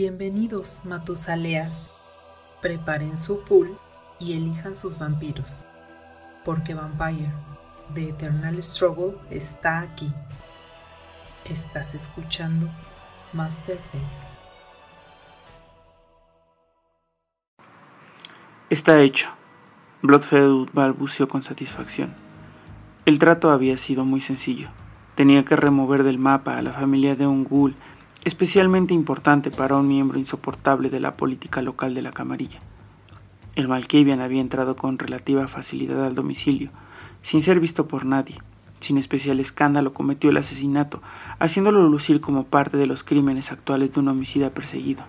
Bienvenidos, Matusaleas. Preparen su pool y elijan sus vampiros, porque Vampire, The Eternal Struggle, está aquí. Estás escuchando Masterface. Está hecho. Bloodfeud balbuceó con satisfacción. El trato había sido muy sencillo. Tenía que remover del mapa a la familia de un ghoul especialmente importante para un miembro insoportable de la política local de la camarilla. El Malkavian había entrado con relativa facilidad al domicilio, sin ser visto por nadie. Sin especial escándalo cometió el asesinato, haciéndolo lucir como parte de los crímenes actuales de un homicida perseguido.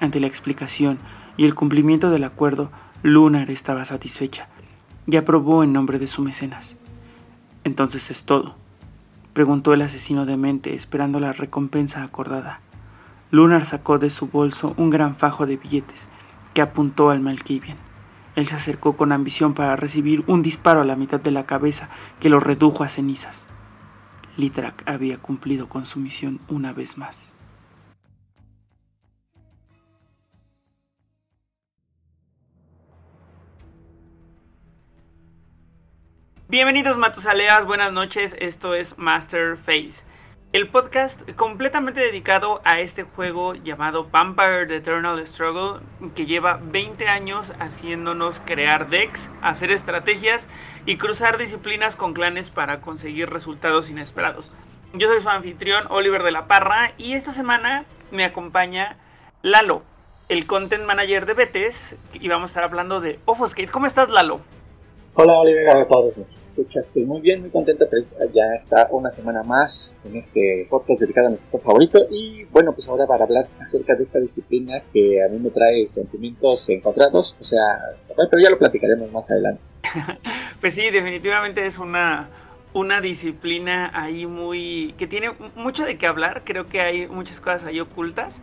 Ante la explicación y el cumplimiento del acuerdo, Lunar estaba satisfecha y aprobó en nombre de su mecenas. Entonces es todo preguntó el asesino demente, esperando la recompensa acordada. Lunar sacó de su bolso un gran fajo de billetes que apuntó al Malkivian. Él se acercó con ambición para recibir un disparo a la mitad de la cabeza que lo redujo a cenizas. Litrak había cumplido con su misión una vez más. Bienvenidos Matusaleas, buenas noches, esto es Master Face, el podcast completamente dedicado a este juego llamado Vampire The Eternal Struggle, que lleva 20 años haciéndonos crear decks, hacer estrategias y cruzar disciplinas con clanes para conseguir resultados inesperados. Yo soy su anfitrión Oliver de la Parra y esta semana me acompaña Lalo, el content manager de Betes, y vamos a estar hablando de Offoscate. ¿Cómo estás Lalo? Hola Oliver, a todos nos escuchas. Estoy muy bien, muy contento. Ya está una semana más en este podcast dedicado a nuestro favorito. Y bueno, pues ahora para hablar acerca de esta disciplina que a mí me trae sentimientos encontrados. O sea, pero ya lo platicaremos más adelante. pues sí, definitivamente es una, una disciplina ahí muy. que tiene mucho de qué hablar. Creo que hay muchas cosas ahí ocultas.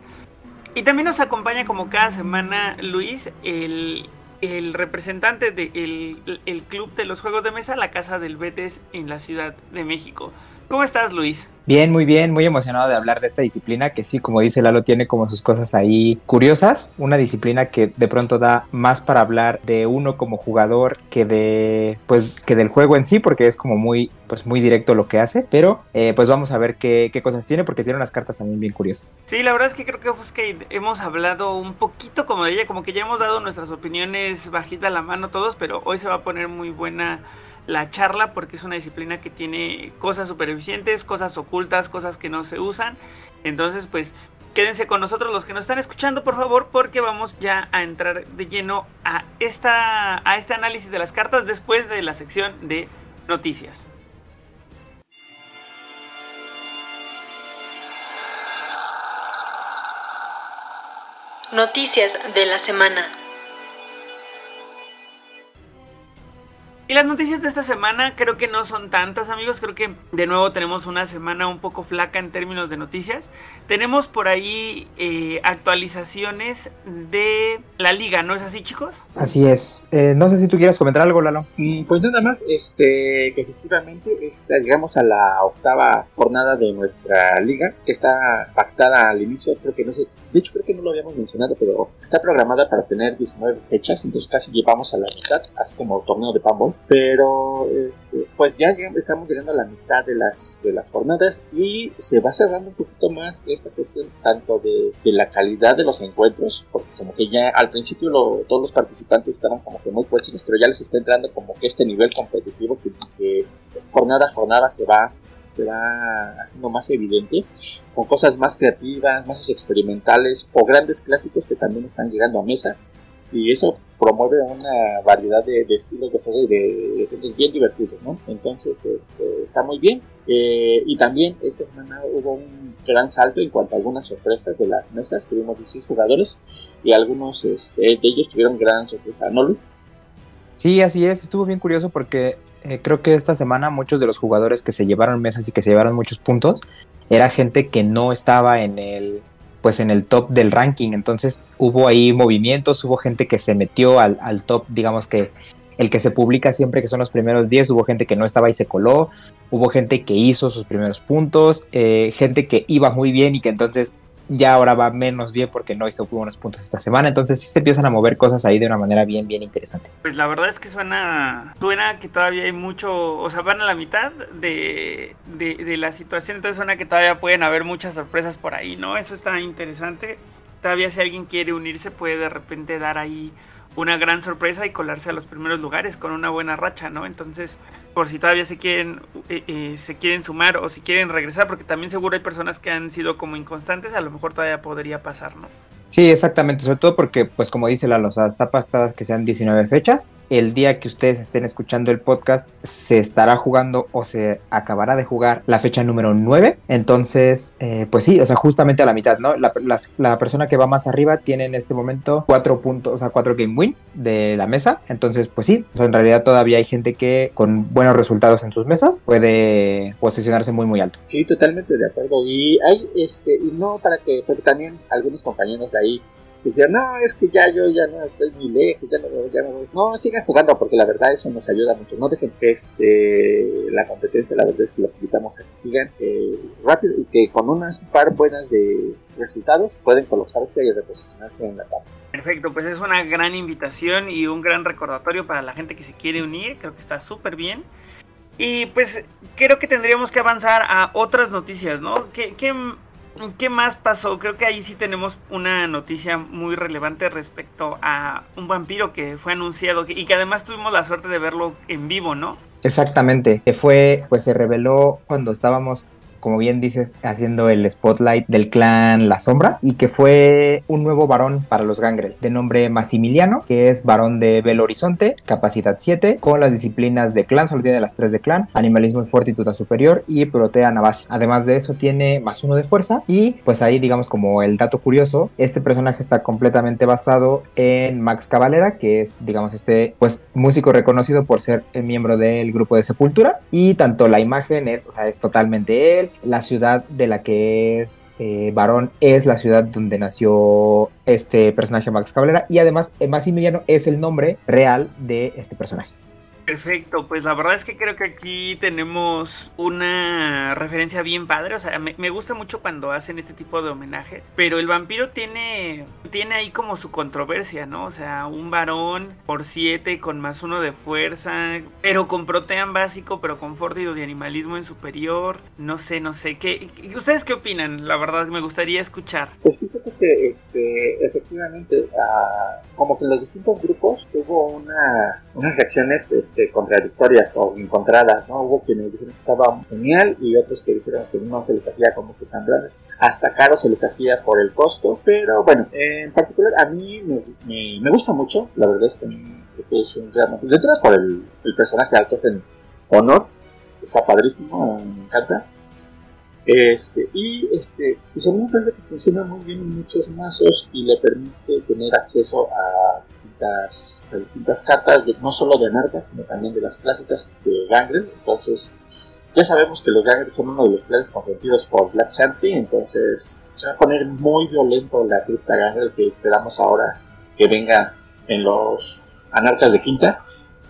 Y también nos acompaña como cada semana Luis, el el representante del el club de los juegos de mesa, la Casa del Betes en la Ciudad de México. ¿Cómo estás, Luis? Bien, muy bien, muy emocionado de hablar de esta disciplina que sí, como dice Lalo, tiene como sus cosas ahí curiosas. Una disciplina que de pronto da más para hablar de uno como jugador que de, pues, que del juego en sí, porque es como muy, pues, muy directo lo que hace. Pero, eh, pues vamos a ver qué, qué, cosas tiene, porque tiene unas cartas también bien curiosas. Sí, la verdad es que creo que que hemos hablado un poquito como de ella, como que ya hemos dado nuestras opiniones bajita la mano todos, pero hoy se va a poner muy buena la charla porque es una disciplina que tiene cosas super eficientes, cosas ocultas, cosas que no se usan. Entonces, pues quédense con nosotros los que nos están escuchando, por favor, porque vamos ya a entrar de lleno a, esta, a este análisis de las cartas después de la sección de noticias. Noticias de la semana. Y las noticias de esta semana creo que no son tantas amigos, creo que de nuevo tenemos una semana un poco flaca en términos de noticias. Tenemos por ahí eh, actualizaciones de la liga, ¿no es así chicos? Así es. Eh, no sé si tú quieres comentar algo, Lalo. Mm, pues nada más, este, que efectivamente está, llegamos a la octava jornada de nuestra liga, que está pactada al inicio, creo que no sé, de hecho creo que no lo habíamos mencionado, pero está programada para tener 19 fechas, entonces casi llevamos a la mitad, así como torneo de Pambol pero este, pues ya estamos llegando a la mitad de las, de las jornadas y se va cerrando un poquito más esta cuestión tanto de, la calidad de los encuentros, porque como que ya al principio todos los participantes estaban como que muy puestos, pero ya les está entrando como que este nivel competitivo que, jornada a jornada se va se va haciendo más evidente, con cosas más creativas, más experimentales o grandes clásicos que también están llegando a mesa y eso promueve una variedad de, estilos de juego y de, bien divertidos, ¿no? Entonces este, está muy bien. Eh, y también esta semana hubo un gran salto en cuanto a algunas sorpresas de las mesas. Tuvimos 16 jugadores y algunos este, de ellos tuvieron gran sorpresa, ¿no, Luis? Sí, así es. Estuvo bien curioso porque eh, creo que esta semana muchos de los jugadores que se llevaron mesas y que se llevaron muchos puntos era gente que no estaba en el pues en el top del ranking. Entonces hubo ahí movimientos, hubo gente que se metió al, top, digamos que el que se publica siempre que son los primeros 10, hubo gente que no estaba y se coló, hubo gente que hizo sus primeros puntos, eh, gente que iba muy bien y que entonces ya ahora va menos bien porque no hizo buenos puntos esta semana. Entonces sí se empiezan a mover cosas ahí de una manera bien, bien interesante. Pues la verdad es que suena, suena que todavía hay mucho, o sea, van a la mitad de, de, de la situación, entonces suena que todavía pueden haber muchas sorpresas por ahí, ¿no? Eso está interesante. Todavía si alguien quiere unirse puede de repente dar ahí una gran sorpresa y colarse a los primeros lugares con una buena racha, ¿no? Entonces, por si todavía se quieren, eh, eh, se quieren sumar o si quieren regresar, porque también seguro hay personas que han sido como inconstantes, a lo mejor todavía podría pasar, ¿no? Sí, exactamente, sobre todo porque, pues como dice la losa, está pactada que sean 19 fechas. El día que ustedes estén escuchando el podcast, se estará jugando o se acabará de jugar la fecha número 9. Entonces, eh, pues sí, o sea, justamente a la mitad, ¿no? La, la, persona que va más arriba tiene en este momento 4 puntos, o sea, 4 game win de la mesa. Entonces, pues sí, o sea, en realidad todavía hay gente que con buenos resultados en sus mesas puede posicionarse muy, muy alto. Sí, totalmente de acuerdo. Y hay, este, y no para que, porque también algunos compañeros de decían, no, es que ya yo ya no estoy muy lejos, ya no, ya no No, sigan jugando porque la verdad eso nos ayuda mucho. No dejen que este, la competencia, la verdad es que los invitamos a que sigan eh, rápido y que con unas par buenas de resultados pueden colocarse y reposicionarse en la tabla. Perfecto, pues es una gran invitación y un gran recordatorio para la gente que se quiere unir, creo que está súper bien. Y pues creo que tendríamos que avanzar a otras noticias, ¿no? ¿Qué, qué ¿Qué más pasó? Creo que ahí sí tenemos una noticia muy relevante respecto a un vampiro que fue anunciado y que además tuvimos la suerte de verlo en vivo, ¿no? Exactamente, que fue, pues se reveló cuando estábamos como bien dices, haciendo el spotlight del clan La Sombra y que fue un nuevo varón para los Gangrel de nombre Massimiliano, que es varón de Belo Horizonte, capacidad 7, con las disciplinas de clan, solo tiene las 3 de clan, animalismo y fortitud superior y protea base. Además de eso tiene más uno de fuerza y pues ahí digamos como el dato curioso, este personaje está completamente basado en Max Cavalera, que es digamos este pues músico reconocido por ser miembro del grupo de Sepultura y tanto la imagen es, o sea, es totalmente él, la ciudad de la que es eh, varón es la ciudad donde nació este personaje Max Cabrera y además eh, Maximiliano es el nombre real de este personaje. Perfecto, pues la verdad es que creo que aquí tenemos una referencia bien padre, o sea, me, gusta mucho cuando hacen este tipo de homenajes, pero el vampiro tiene, tiene ahí como su controversia, ¿no? O sea, un varón por siete con más uno de fuerza, pero con protean básico, pero con fortido de animalismo en superior, no sé, no sé, ¿qué, ¿ustedes qué opinan? La verdad me gustaría escuchar. Pues fíjate que este, efectivamente, ah, como que los distintos grupos hubo una, unas reacciones... Este, este, contradictorias o encontradas, ¿no? Hubo quienes dijeron que estaba genial y otros que dijeron que no se les hacía como que tan grande. Hasta caro se les hacía por el costo, pero bueno, en particular a mí me, gusta mucho, la verdad es que, es un gran... Dentro por el, personaje al que honor, está padrísimo, me encanta. Este, y este, pues a mí me parece que funciona muy bien en muchos mazos y le permite tener acceso a distintas distintas cartas, no solo de anarcas, sino también de las clásicas de Gangrel. Entonces, ya sabemos que los Gangrel son uno de los planes consentidos por Black Shanty, entonces se va a poner muy violento la cripta Gangrel que esperamos ahora que venga en los anarcas de quinta.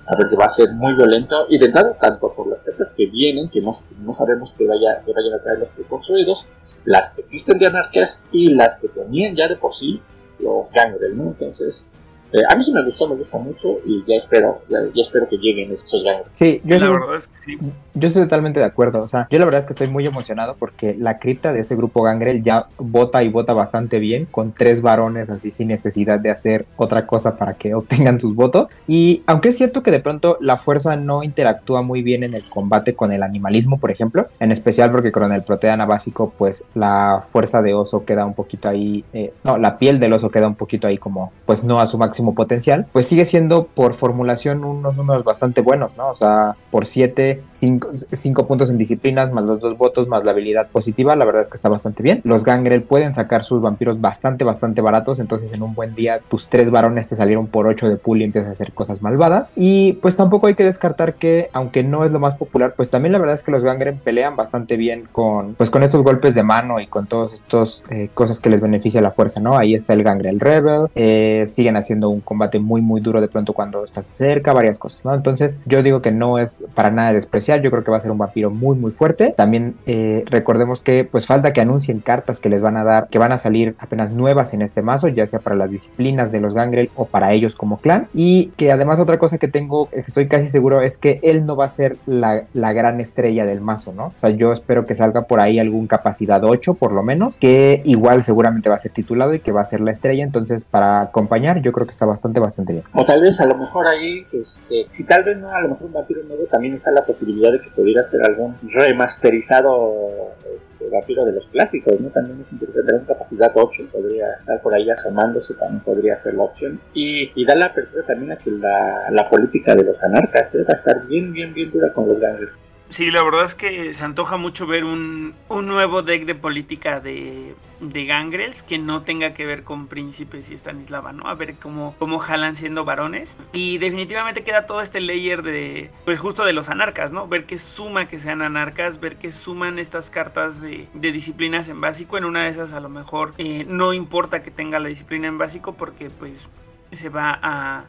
A ver que va a ser muy violento y de entrada tanto por las cartas que vienen, que no, no sabemos que, vaya, que vayan a traer los preconstruidos, las que existen de anarcas y las que tenían ya de por sí los Gangrel, ¿no? Entonces, eh, a mí sí me gustó, me gusta mucho y ya espero, ya, espero que lleguen esos gangres. Sí, yo, yo estoy totalmente de acuerdo. O sea, yo la verdad es que estoy muy emocionado porque la cripta de ese grupo Gangrel ya vota y vota bastante bien, con tres varones así sin necesidad de hacer otra cosa para que obtengan sus votos. Y aunque es cierto que de pronto la fuerza no interactúa muy bien en el combate con el animalismo, por ejemplo, en especial porque con el proteana básico, pues la fuerza de oso queda un poquito ahí, eh, no, la piel del oso queda un poquito ahí como, pues no a su máximo potencial, pues sigue siendo por formulación unos números bastante buenos, ¿no? O sea, por 7, 5 puntos en disciplinas, más los dos votos, más la habilidad positiva, la verdad es que está bastante bien. Los Gangrel pueden sacar sus vampiros bastante, bastante baratos, entonces en un buen día tus tres varones te salieron por 8 de pool y empiezas a hacer cosas malvadas. Y pues tampoco hay que descartar que, aunque no es lo más popular, pues también la verdad es que los Gangrel pelean bastante bien con, pues con estos golpes de mano y con todos estos eh, cosas que les beneficia la fuerza, ¿no? Ahí está el Gangrel Rebel, eh, siguen haciendo un combate muy muy duro de pronto cuando estás cerca, varias cosas, ¿no? Entonces yo digo que no es para nada despreciar, yo creo que va a ser un vampiro muy muy fuerte. También eh, recordemos que pues falta que anuncien cartas que les van a dar, que van a salir apenas nuevas en este mazo, ya sea para las disciplinas de los Gangrel o para ellos como clan. Y que además otra cosa que tengo, estoy casi seguro, es que él no va a ser la, la gran estrella del mazo, ¿no? O sea, yo espero que salga por ahí algún capacidad 8 por lo menos, que igual seguramente va a ser titulado y que va a ser la estrella, entonces para acompañar yo creo que está bastante, bastante bien. O tal vez a lo mejor ahí, este, si tal vez no, a lo mejor un vampiro nuevo, también está la posibilidad de que pudiera ser algún remasterizado este, vampiro de los clásicos, ¿no? También es interesante, tener capacidad 8, podría estar por ahí asomándose, también podría ser la opción. Y, y da la apertura también a que la, la política de los anarcas ¿eh? va a estar bien, bien, bien dura con los gangers. Sí, la verdad es que se antoja mucho ver un, un nuevo deck de política de, de Gangrels que no tenga que ver con príncipes y Stanislava, ¿no? A ver cómo, cómo jalan siendo varones. Y definitivamente queda todo este layer de, pues justo de los anarcas, ¿no? Ver qué suma que sean anarcas, ver qué suman estas cartas de, disciplinas en básico. En una de esas a lo mejor eh, no importa que tenga la disciplina en básico porque pues se va a,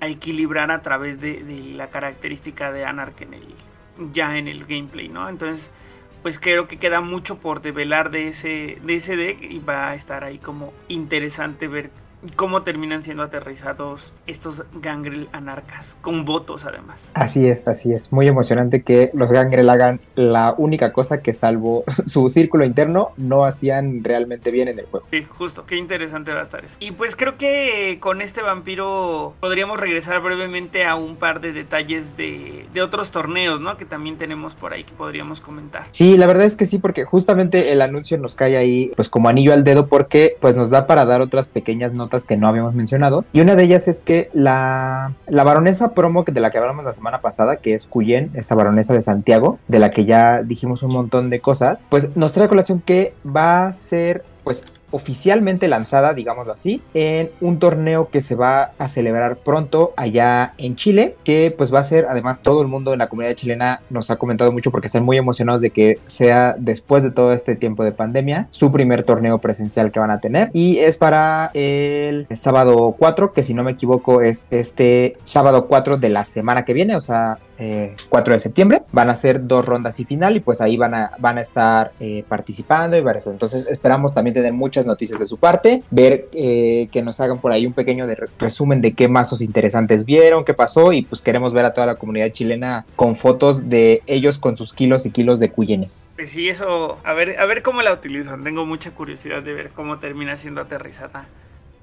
equilibrar a través de, de la característica de anarca en el ya en el gameplay, ¿no? Entonces, pues creo que queda mucho por develar de ese, de ese deck y va a estar ahí como interesante ver cómo terminan siendo aterrizados estos Gangrel anarcas, con votos además. Así es, así es. Muy emocionante que los Gangrel hagan la única cosa que salvo su círculo interno no hacían realmente bien en el juego. Sí, justo, qué interesante va a estar eso. Y pues creo que con este vampiro podríamos regresar brevemente a un par de detalles de, de otros torneos, ¿no? Que también tenemos por ahí que podríamos comentar. Sí, la verdad es que sí, porque justamente el anuncio nos cae ahí pues como anillo al dedo porque pues nos da para dar otras pequeñas notas que no habíamos mencionado. Y una de ellas es que la, la baronesa promo de la que hablamos la semana pasada, que es Cuyen, esta baronesa de Santiago, de la que ya dijimos un montón de cosas, pues nos trae colación que va a ser pues oficialmente lanzada, digámoslo así, en un torneo que se va a celebrar pronto allá en Chile, que pues va a ser, además todo el mundo en la comunidad chilena nos ha comentado mucho porque están muy emocionados de que sea después de todo este tiempo de pandemia, su primer torneo presencial que van a tener y es para el sábado 4, que si no me equivoco es este sábado 4 de la semana que viene, o sea, eh, 4 de septiembre. Van a ser dos rondas y final y pues ahí van a, van a estar eh, participando y varios. Entonces esperamos también tener muchas noticias de su parte, ver eh, que nos hagan por ahí un pequeño de resumen de qué mazos interesantes vieron, qué pasó y pues queremos ver a toda la comunidad chilena con fotos de ellos con sus kilos y kilos de cuyenes. Pues sí, eso, a ver, a ver cómo la utilizan. Tengo mucha curiosidad de ver cómo termina siendo aterrizada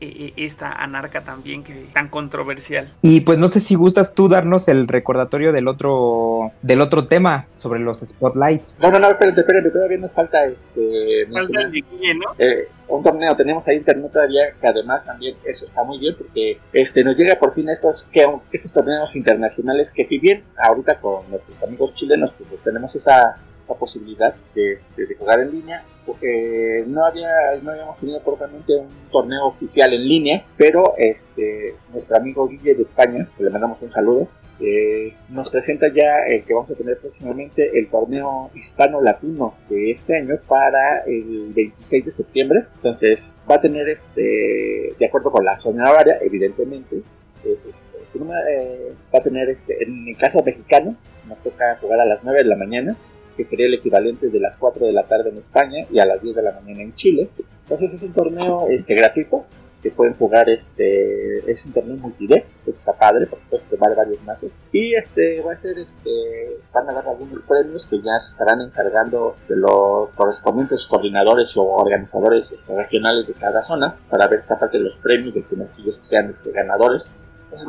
eh, esta anarca también que tan controversial. Y pues no sé si gustas tú darnos el recordatorio del otro del otro tema sobre los spotlights. No, no, no, espérate, espérate, todavía nos falta este Falta el de Guille, ¿no? eh, un torneo, tenemos ahí internet todavía, que además también eso está muy bien porque este nos llega por fin estos que estos torneos internacionales que si bien ahorita con nuestros amigos chilenos pues tenemos esa, esa posibilidad de, este, de jugar en línea, porque no había no habíamos tenido propiamente un torneo oficial en línea, pero este nuestro amigo Guille de España, que le mandamos un saludo, eh, nos presenta ya el que vamos a tener próximamente el torneo hispano-latino de este año para el 26 de septiembre. Entonces va a tener, este, de acuerdo con la zona horaria, evidentemente, es, este, eh, va a tener, este, en el caso mexicano, nos toca jugar a las 9 de la mañana, que sería el equivalente de las 4 de la tarde en España y a las 10 de la mañana en Chile. Entonces es un torneo este, gratuito que pueden jugar este es un torneo multideck pues está padre porque puedes probar varios mazos y este va a ser este van a dar algunos premios que ya se estarán encargando de los correspondientes coordinadores o organizadores este, regionales de cada zona para ver esta parte de los premios de que sean este, ganadores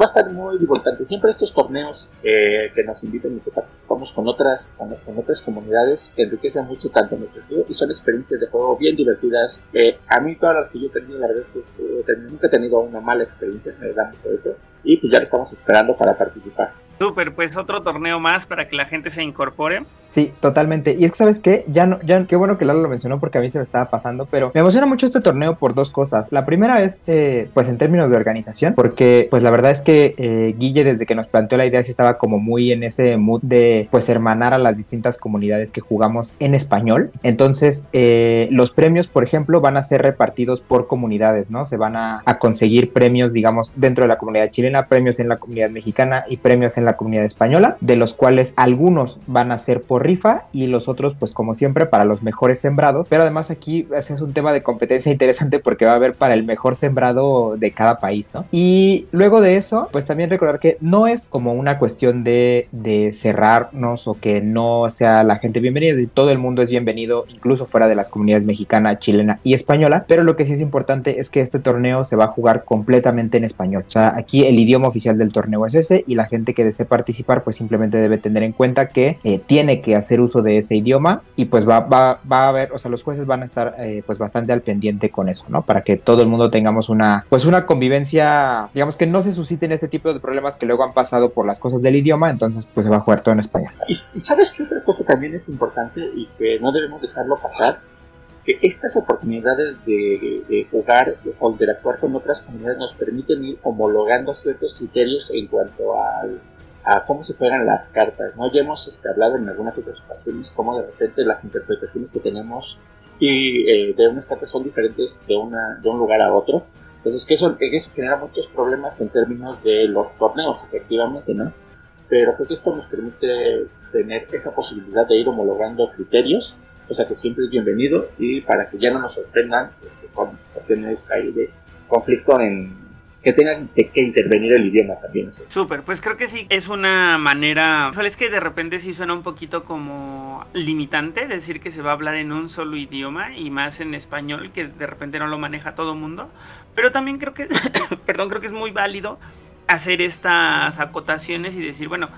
va a estar muy importante. Siempre estos torneos eh, que nos invitan y que participamos con otras, con, otras comunidades que enriquecen mucho tanto nuestro estudio y son experiencias de juego bien divertidas. Eh, a mí todas las que yo he tenido, la verdad es que eh, nunca he tenido una mala experiencia, me da mucho eso. Y pues ya lo estamos esperando para participar. Súper, pues otro torneo más para que la gente se incorpore. Sí, totalmente. Y es que, ¿sabes qué? Ya no, ya, qué bueno que Lalo lo mencionó porque a mí se me estaba pasando, pero me emociona mucho este torneo por dos cosas. La primera es, eh, pues en términos de organización, porque pues la verdad es que eh, Guille desde que nos planteó la idea sí estaba como muy en ese mood de pues hermanar a las distintas comunidades que jugamos en español. Entonces, eh, los premios, por ejemplo, van a ser repartidos por comunidades, ¿no? Se van a, a conseguir premios, digamos, dentro de la comunidad chilena, premios en la comunidad mexicana y premios en la comunidad española, de los cuales algunos van a ser por rifa y los otros, pues como siempre, para los mejores sembrados. Pero además aquí es un tema de competencia interesante porque va a haber para el mejor sembrado de cada país, ¿no? Y luego de eso, pues también recordar que no es como una cuestión de, de cerrarnos o que no sea la gente bienvenida, todo el mundo es bienvenido, incluso fuera de las comunidades mexicana, chilena y española, pero lo que sí es importante es que este torneo se va a jugar completamente en español. O sea, aquí el idioma oficial del torneo es ese y la gente que desee participar pues simplemente debe tener en cuenta que eh, tiene que hacer uso de ese idioma y pues va, va, va a haber, o sea, los jueces van a estar eh, pues bastante al pendiente con eso, ¿no? Para que todo el mundo tengamos una, pues una convivencia, digamos que no se susciten este tipo de problemas que luego han pasado por las cosas del idioma, entonces pues se va a jugar todo en español. Y, sabes que otra cosa también es importante y que no debemos dejarlo pasar, que estas oportunidades de, de, jugar o interactuar con otras comunidades nos permiten ir homologando ciertos criterios en cuanto al, a cómo se juegan las cartas. ¿no? Ya hemos este, hablado en algunas otras ocasiones cómo de repente las interpretaciones que tenemos y eh, de unas cartas son diferentes de, una, de un lugar a otro. Entonces que eso, eso genera muchos problemas en términos de los torneos, efectivamente, ¿no? Pero creo que esto nos permite tener esa posibilidad de ir homologando criterios o sea que siempre es bienvenido y para que ya no nos sorprendan este, con cuestiones ahí de conflicto en que tengan que, intervenir el idioma también. ¿sí? Súper, pues creo que sí, es una manera, es que de repente sí suena un poquito como limitante decir que se va a hablar en un solo idioma y más en español, que de repente no lo maneja todo mundo, pero también creo que, perdón, creo que es muy válido hacer estas acotaciones y decir, bueno,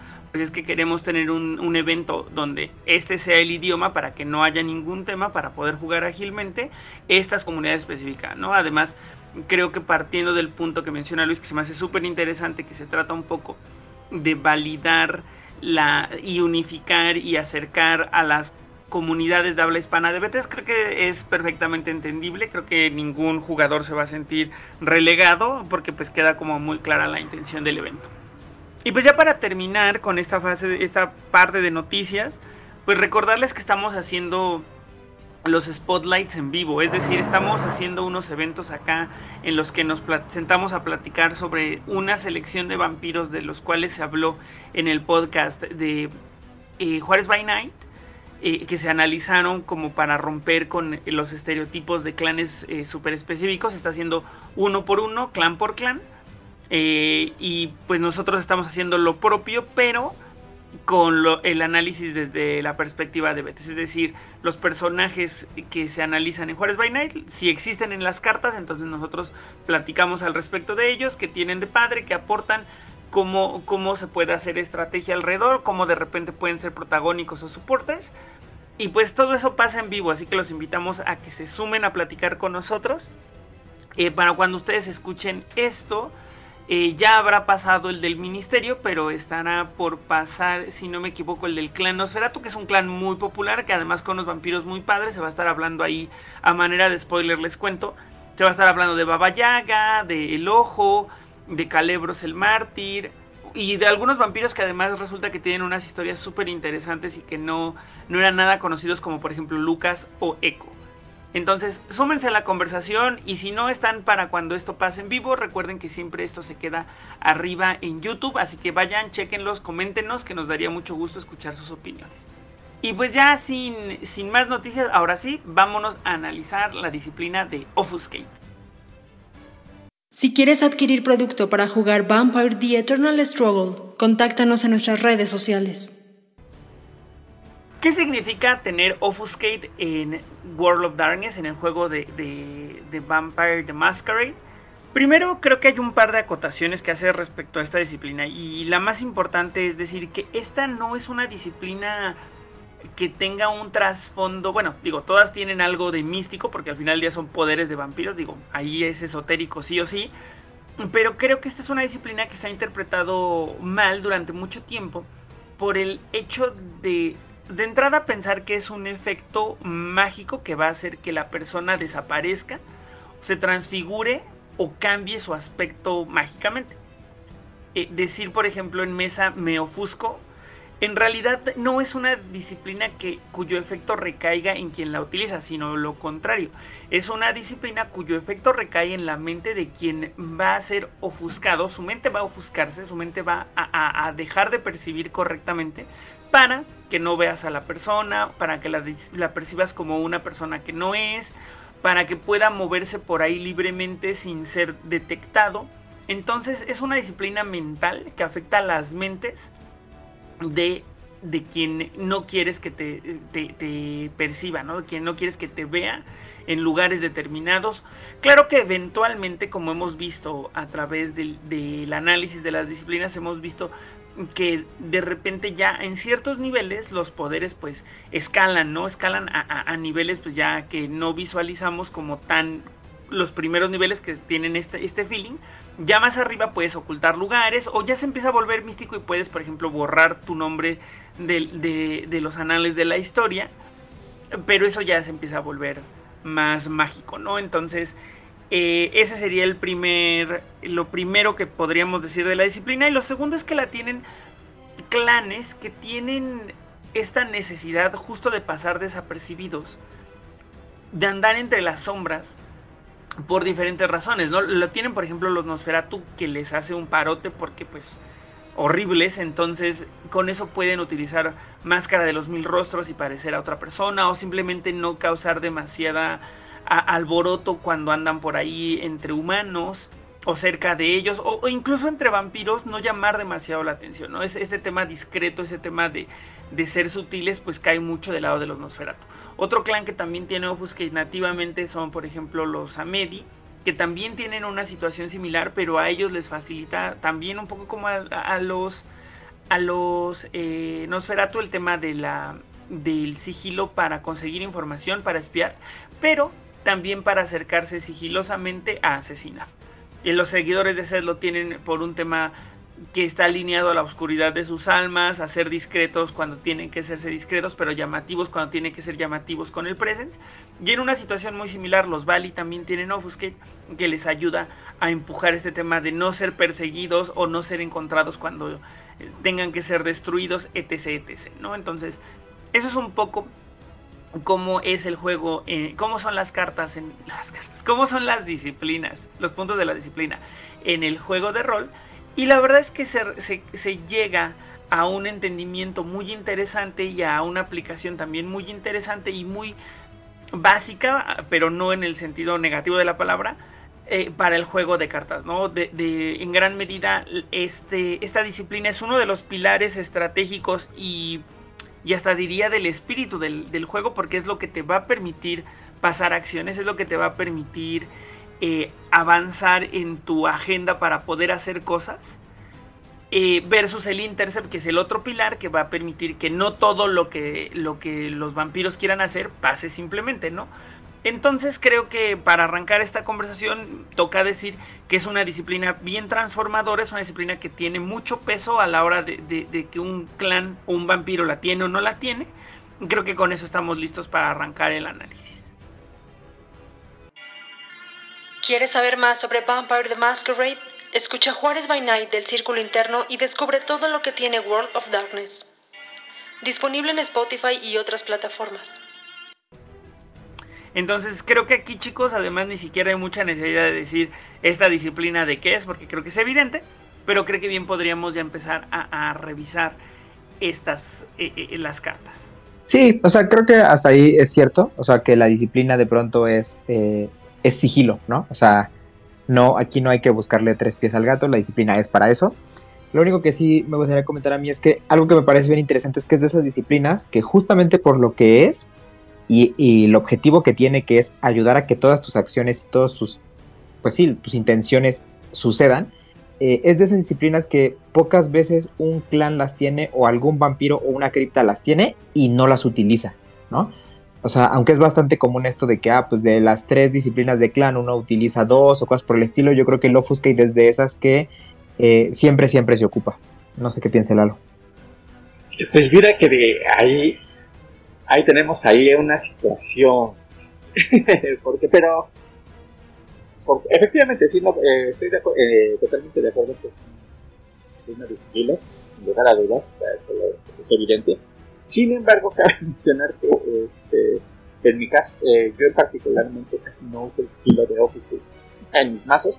es que queremos tener un, un, evento donde este sea el idioma para que no haya ningún tema para poder jugar ágilmente estas comunidades específicas, ¿no? Además, creo que partiendo del punto que menciona Luis, que se me hace súper interesante, que se trata un poco de validar la, y unificar y acercar a las comunidades de habla hispana de Betes creo que es perfectamente entendible creo que ningún jugador se va a sentir relegado porque pues queda como muy clara la intención del evento y pues ya para terminar con esta fase, esta parte de noticias, pues recordarles que estamos haciendo los spotlights en vivo, es decir, estamos haciendo unos eventos acá en los que nos sentamos a platicar sobre una selección de vampiros de los cuales se habló en el podcast de eh, Juárez by Night, eh, que se analizaron como para romper con los estereotipos de clanes eh, súper específicos, se está haciendo uno por uno, clan por clan eh, y pues nosotros estamos haciendo lo propio, pero con el análisis desde la perspectiva de Betes. Es decir, los personajes que se analizan en Juárez by Night, si existen en las cartas, entonces nosotros platicamos al respecto de ellos, que tienen de padre, que aportan, cómo, cómo se puede hacer estrategia alrededor, cómo de repente pueden ser protagónicos o supporters. Y pues todo eso pasa en vivo, así que los invitamos a que se sumen a platicar con nosotros. Eh, para cuando ustedes escuchen esto, eh, ya habrá pasado el del ministerio, pero estará por pasar, si no me equivoco, el del clan Nosferatu, que es un clan muy popular, que además con los vampiros muy padres, se va a estar hablando ahí a manera de spoiler, les cuento. Se va a estar hablando de Baba Yaga, de El Ojo, de Calebros el Mártir, y de algunos vampiros que además resulta que tienen unas historias súper interesantes y que no, no eran nada conocidos, como por ejemplo Lucas o Echo. Entonces, súmense a la conversación y si no están para cuando esto pase en vivo, recuerden que siempre esto se queda arriba en YouTube, así que vayan, chequenlos, coméntenos, que nos daría mucho gusto escuchar sus opiniones. Y pues ya sin, sin más noticias, ahora sí, vámonos a analizar la disciplina de Offuscate. Si quieres adquirir producto para jugar Vampire The Eternal Struggle, contáctanos en nuestras redes sociales. ¿Qué significa tener Offuscate en World of Darkness, en el juego de, de, de, Vampire the Masquerade? Primero, creo que hay un par de acotaciones que hacer respecto a esta disciplina. Y la más importante es decir que esta no es una disciplina que tenga un trasfondo. Bueno, digo, todas tienen algo de místico, porque al final del día son poderes de vampiros. Digo, ahí es esotérico sí o sí. pero creo que esta es una disciplina que se ha interpretado mal durante mucho tiempo por el hecho de de entrada pensar que es un efecto mágico que va a hacer que la persona desaparezca, se transfigure o cambie su aspecto mágicamente. Eh, decir, por ejemplo, en mesa me ofusco, en realidad no es una disciplina que, cuyo efecto recaiga en quien la utiliza, sino lo contrario. Es una disciplina cuyo efecto recae en la mente de quien va a ser ofuscado, su mente va a ofuscarse, su mente va a dejar de percibir correctamente para que no veas a la persona, para que la, percibas como una persona que no es, para que pueda moverse por ahí libremente sin ser detectado. Entonces es una disciplina mental que afecta a las mentes de, de quien no quieres que te, te, perciba, ¿no? de quien no quieres que te vea en lugares determinados. Claro que eventualmente, como hemos visto a través del, del análisis de las disciplinas, hemos visto que de repente ya en ciertos niveles los poderes pues escalan, ¿no? Escalan a, niveles pues ya que no visualizamos como tan los primeros niveles que tienen este, este feeling. Ya más arriba puedes ocultar lugares o ya se empieza a volver místico y puedes, por ejemplo, borrar tu nombre de, de los anales de la historia. Pero eso ya se empieza a volver más mágico, ¿no? Entonces eh, ese sería el primer, lo primero que podríamos decir de la disciplina. Y lo segundo es que la tienen clanes que tienen esta necesidad justo de pasar desapercibidos, de andar entre las sombras por diferentes razones, ¿no? Lo tienen, por ejemplo, los Nosferatu que les hace un parote porque pues horribles, entonces con eso pueden utilizar máscara de los mil rostros y parecer a otra persona o simplemente no causar demasiada alboroto cuando andan por ahí entre humanos o cerca de ellos, o, incluso entre vampiros, no llamar demasiado la atención, ¿no? Es, este tema discreto, ese tema de, de, ser sutiles, pues cae mucho del lado de los Nosferatu. Otro clan que también tiene ojos que nativamente son, por ejemplo, los Amedi, que también tienen una situación similar, pero a ellos les facilita también un poco como a, los a los eh, Nosferatu el tema de la del sigilo para conseguir información, para espiar, pero también para acercarse sigilosamente a asesinar. Y los seguidores de Seth lo tienen por un tema que está alineado a la oscuridad de sus almas, a ser discretos cuando tienen que serse discretos, pero llamativos cuando tienen que ser llamativos con el presence. Y en una situación muy similar, los Bali también tienen Offuscate, que les ayuda a empujar este tema de no ser perseguidos o no ser encontrados cuando tengan que ser destruidos, etc, etc, ¿no? Entonces, eso es un poco cómo es el juego, eh, cómo son las cartas en las cartas, cómo son las disciplinas, los puntos de la disciplina en el juego de rol. Y la verdad es que se, llega a un entendimiento muy interesante y a una aplicación también muy interesante y muy básica, pero no en el sentido negativo de la palabra, eh, para el juego de cartas, ¿no? En gran medida, este, esta disciplina es uno de los pilares estratégicos y y hasta diría del espíritu del, juego porque es lo que te va a permitir pasar acciones, es lo que te va a permitir eh, avanzar en tu agenda para poder hacer cosas. Eh, versus el intercept, que es el otro pilar que va a permitir que no todo lo que, lo que los vampiros quieran hacer pase simplemente, ¿no? Entonces creo que para arrancar esta conversación toca decir que es una disciplina bien transformadora, es una disciplina que tiene mucho peso a la hora de, que un clan o un vampiro la tiene o no la tiene. Creo que con eso estamos listos para arrancar el análisis. ¿Quieres saber más sobre Vampire the Masquerade? Escucha Juárez by Night del Círculo Interno y descubre todo lo que tiene World of Darkness. Disponible en Spotify y otras plataformas. Entonces creo que aquí chicos además ni siquiera hay mucha necesidad de decir esta disciplina de qué es, porque creo que es evidente, pero creo que bien podríamos ya empezar a, revisar estas, eh, eh, las cartas. Sí, o sea, creo que hasta ahí es cierto, o sea, que la disciplina de pronto es, eh, es sigilo, ¿no? O sea, no, aquí no hay que buscarle tres pies al gato, la disciplina es para eso. Lo único que sí me gustaría comentar a mí es que algo que me parece bien interesante es que es de esas disciplinas que justamente por lo que es, y, el objetivo que tiene que es ayudar a que todas tus acciones y todas tus, pues sí, tus intenciones sucedan, eh, es de esas disciplinas que pocas veces un clan las tiene o algún vampiro o una cripta las tiene y no las utiliza, ¿no? O sea, aunque es bastante común esto de que, ah, pues de las tres disciplinas de clan uno utiliza dos o cosas por el estilo, yo creo que el Offuscate es de esas que eh, siempre, siempre se ocupa. No sé qué piensa Lalo. Pues mira que de ahí, ahí tenemos ahí una situación. porque, pero, efectivamente, sí, no, eh, estoy eh, totalmente de acuerdo con una disciplina, sin lugar a dudas, eso es evidente sin embargo, cabe mencionar que este, en mi caso, eh, yo particularmente casi no uso el estilo de Office en mis mazos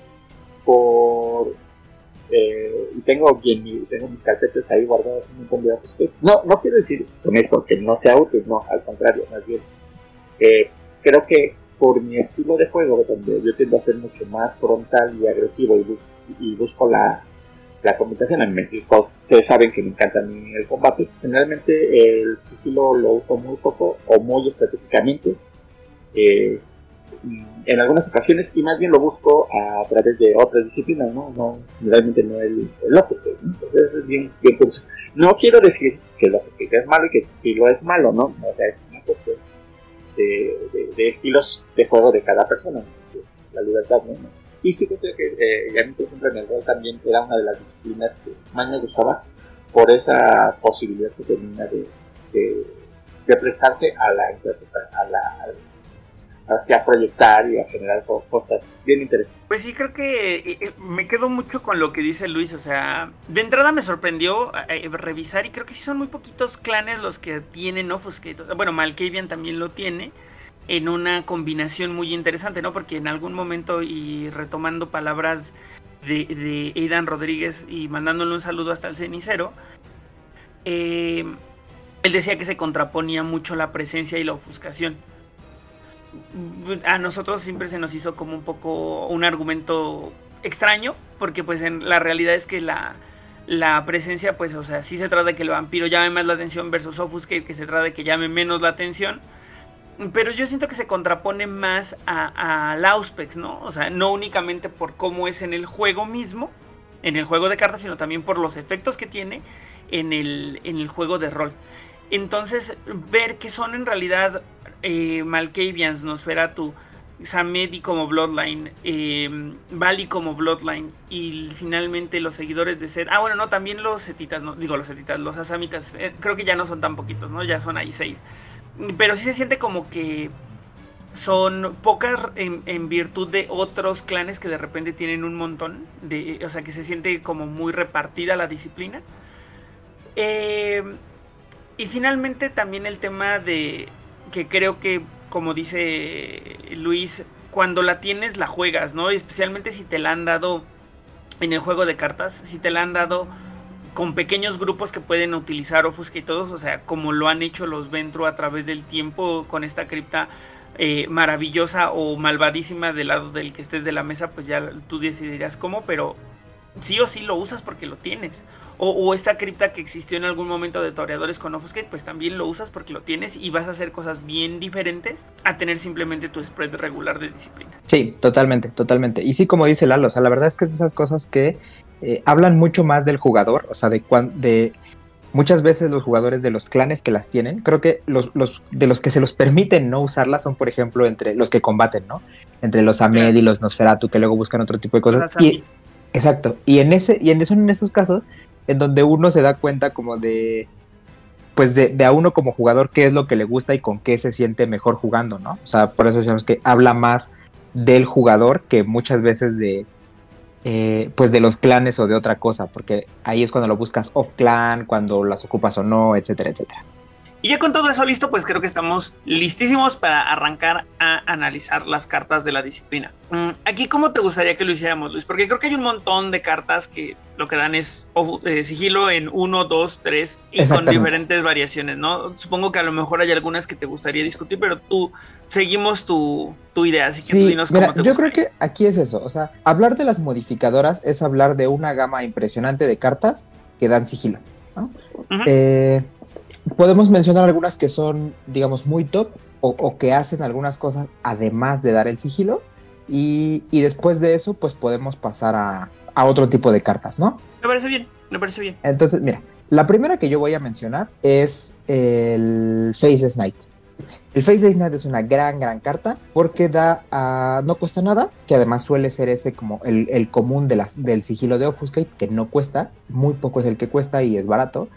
por eh, y tengo tengo mis carpetas ahí guardadas un montón de Office No, no quiero decir con esto que no sea útil, no, al contrario, más bien eh, creo que por mi estilo de juego, donde yo tiendo a ser mucho más frontal y agresivo y busco la, la comunicación. en México ustedes saben que me encanta el combate. Generalmente el sigilo lo uso muy poco o muy estratégicamente. Eh, en algunas ocasiones y más bien lo busco a través de otras disciplinas, ¿no? no realmente no el, el Entonces es bien, bien curioso. No quiero decir que el es malo y que el lo es malo, ¿no? O sea, es una cuestión de, de, estilos de juego de cada persona, la libertad, ¿no? Y sí que sé que eh, a mí, por ejemplo, en el rol también era una de las disciplinas que más me gustaba por esa posibilidad que tenía de, de, prestarse a la, a la, hacia proyectar y a generar cosas bien interesantes. Pues sí, creo que eh, eh, me quedo mucho con lo que dice Luis, o sea, de entrada me sorprendió revisar y creo que sí son muy poquitos clanes los que tienen Offuscate, bueno, Malkavian también lo tiene, en una combinación muy interesante, ¿no? Porque en algún momento, y retomando palabras de, de Aidan Rodríguez y mandándole un saludo hasta el cenicero, eh, él decía que se contraponía mucho la presencia y la ofuscación. A nosotros siempre se nos hizo como un poco un argumento extraño, porque pues en la realidad es que la, la presencia, pues, o sea, sí se trata de que el vampiro llame más la atención versus Offuscate, que se trata de que llame menos la atención pero yo siento que se contrapone más a, a Auspex, ¿no? O sea, no únicamente por cómo es en el juego mismo, en el juego de cartas, sino también por los efectos que tiene en el, en el juego de rol. Entonces, ver que son en realidad eh, Malkavians, Nosferatu, Samedi como Bloodline, eh, Bali como Bloodline y finalmente los seguidores de Seth. Ah, bueno, no, también los setitas, no, digo los setitas, los asamitas, eh, creo que ya no son tan poquitos, ¿no? Ya son ahí seis. Pero sí se siente como que son pocas en, virtud de otros clanes que de repente tienen un montón. De, o sea, que se siente como muy repartida la disciplina. Eh, y finalmente también el tema de que creo que, como dice Luis, cuando la tienes la juegas, ¿no? especialmente si te la han dado en el juego de cartas, si te la han dado con pequeños grupos que pueden utilizar Offusca y todos, o sea, como lo han hecho los Ventro a través del tiempo con esta cripta eh, maravillosa o malvadísima del lado del que estés de la mesa, pues ya tú decidirás cómo, pero sí o sí lo usas porque lo tienes. O, esta cripta que existió en algún momento de toreadores con Offuscate, pues también lo usas porque lo tienes y vas a hacer cosas bien diferentes a tener simplemente tu spread regular de disciplina. Sí, totalmente, totalmente. Y sí, como dice Lalo, o sea, la verdad es que esas cosas que eh, hablan mucho más del jugador, o sea, de, de muchas veces los jugadores de los clanes que las tienen, creo que los, los, de los que se los permiten no usarlas son, por ejemplo, entre los que combaten, ¿no? Entre los Amed y los Nosferatu, que luego buscan otro tipo de cosas. Y, exacto. Y en ese, y en, son en esos casos en donde uno se da cuenta como de, pues de, a uno como jugador qué es lo que le gusta y con qué se siente mejor jugando, ¿no? O sea, por eso decimos que habla más del jugador que muchas veces de, eh, pues de los clanes o de otra cosa, porque ahí es cuando lo buscas off clan, cuando las ocupas o no, etcétera, etcétera. Y ya con todo eso listo, pues creo que estamos listísimos para arrancar a analizar las cartas de la disciplina. Mm, aquí, ¿cómo te gustaría que lo hiciéramos, Luis? Porque creo que hay un montón de cartas que lo que dan es eh, sigilo en 1, 2, 3 y con diferentes variaciones, ¿no? Supongo que a lo mejor hay algunas que te gustaría discutir, pero tú seguimos tu, idea, así que tú dinos mira, Yo creo que aquí es eso, o sea, hablar de las modificadoras es hablar de una gama impresionante de cartas que dan sigilo, ¿no? eh, podemos mencionar algunas que son, digamos, muy top o, que hacen algunas cosas además de dar el sigilo. Y, después de eso, pues podemos pasar a, otro tipo de cartas, ¿no? Me parece bien, me parece bien. Entonces, mira, la primera que yo voy a mencionar es el Faceless Knight. El Faceless Knight es una gran, gran carta porque da, a no cuesta nada, que además suele ser ese como el, común de las, del sigilo de Offuscate, que no cuesta, muy poco es el que cuesta y es barato.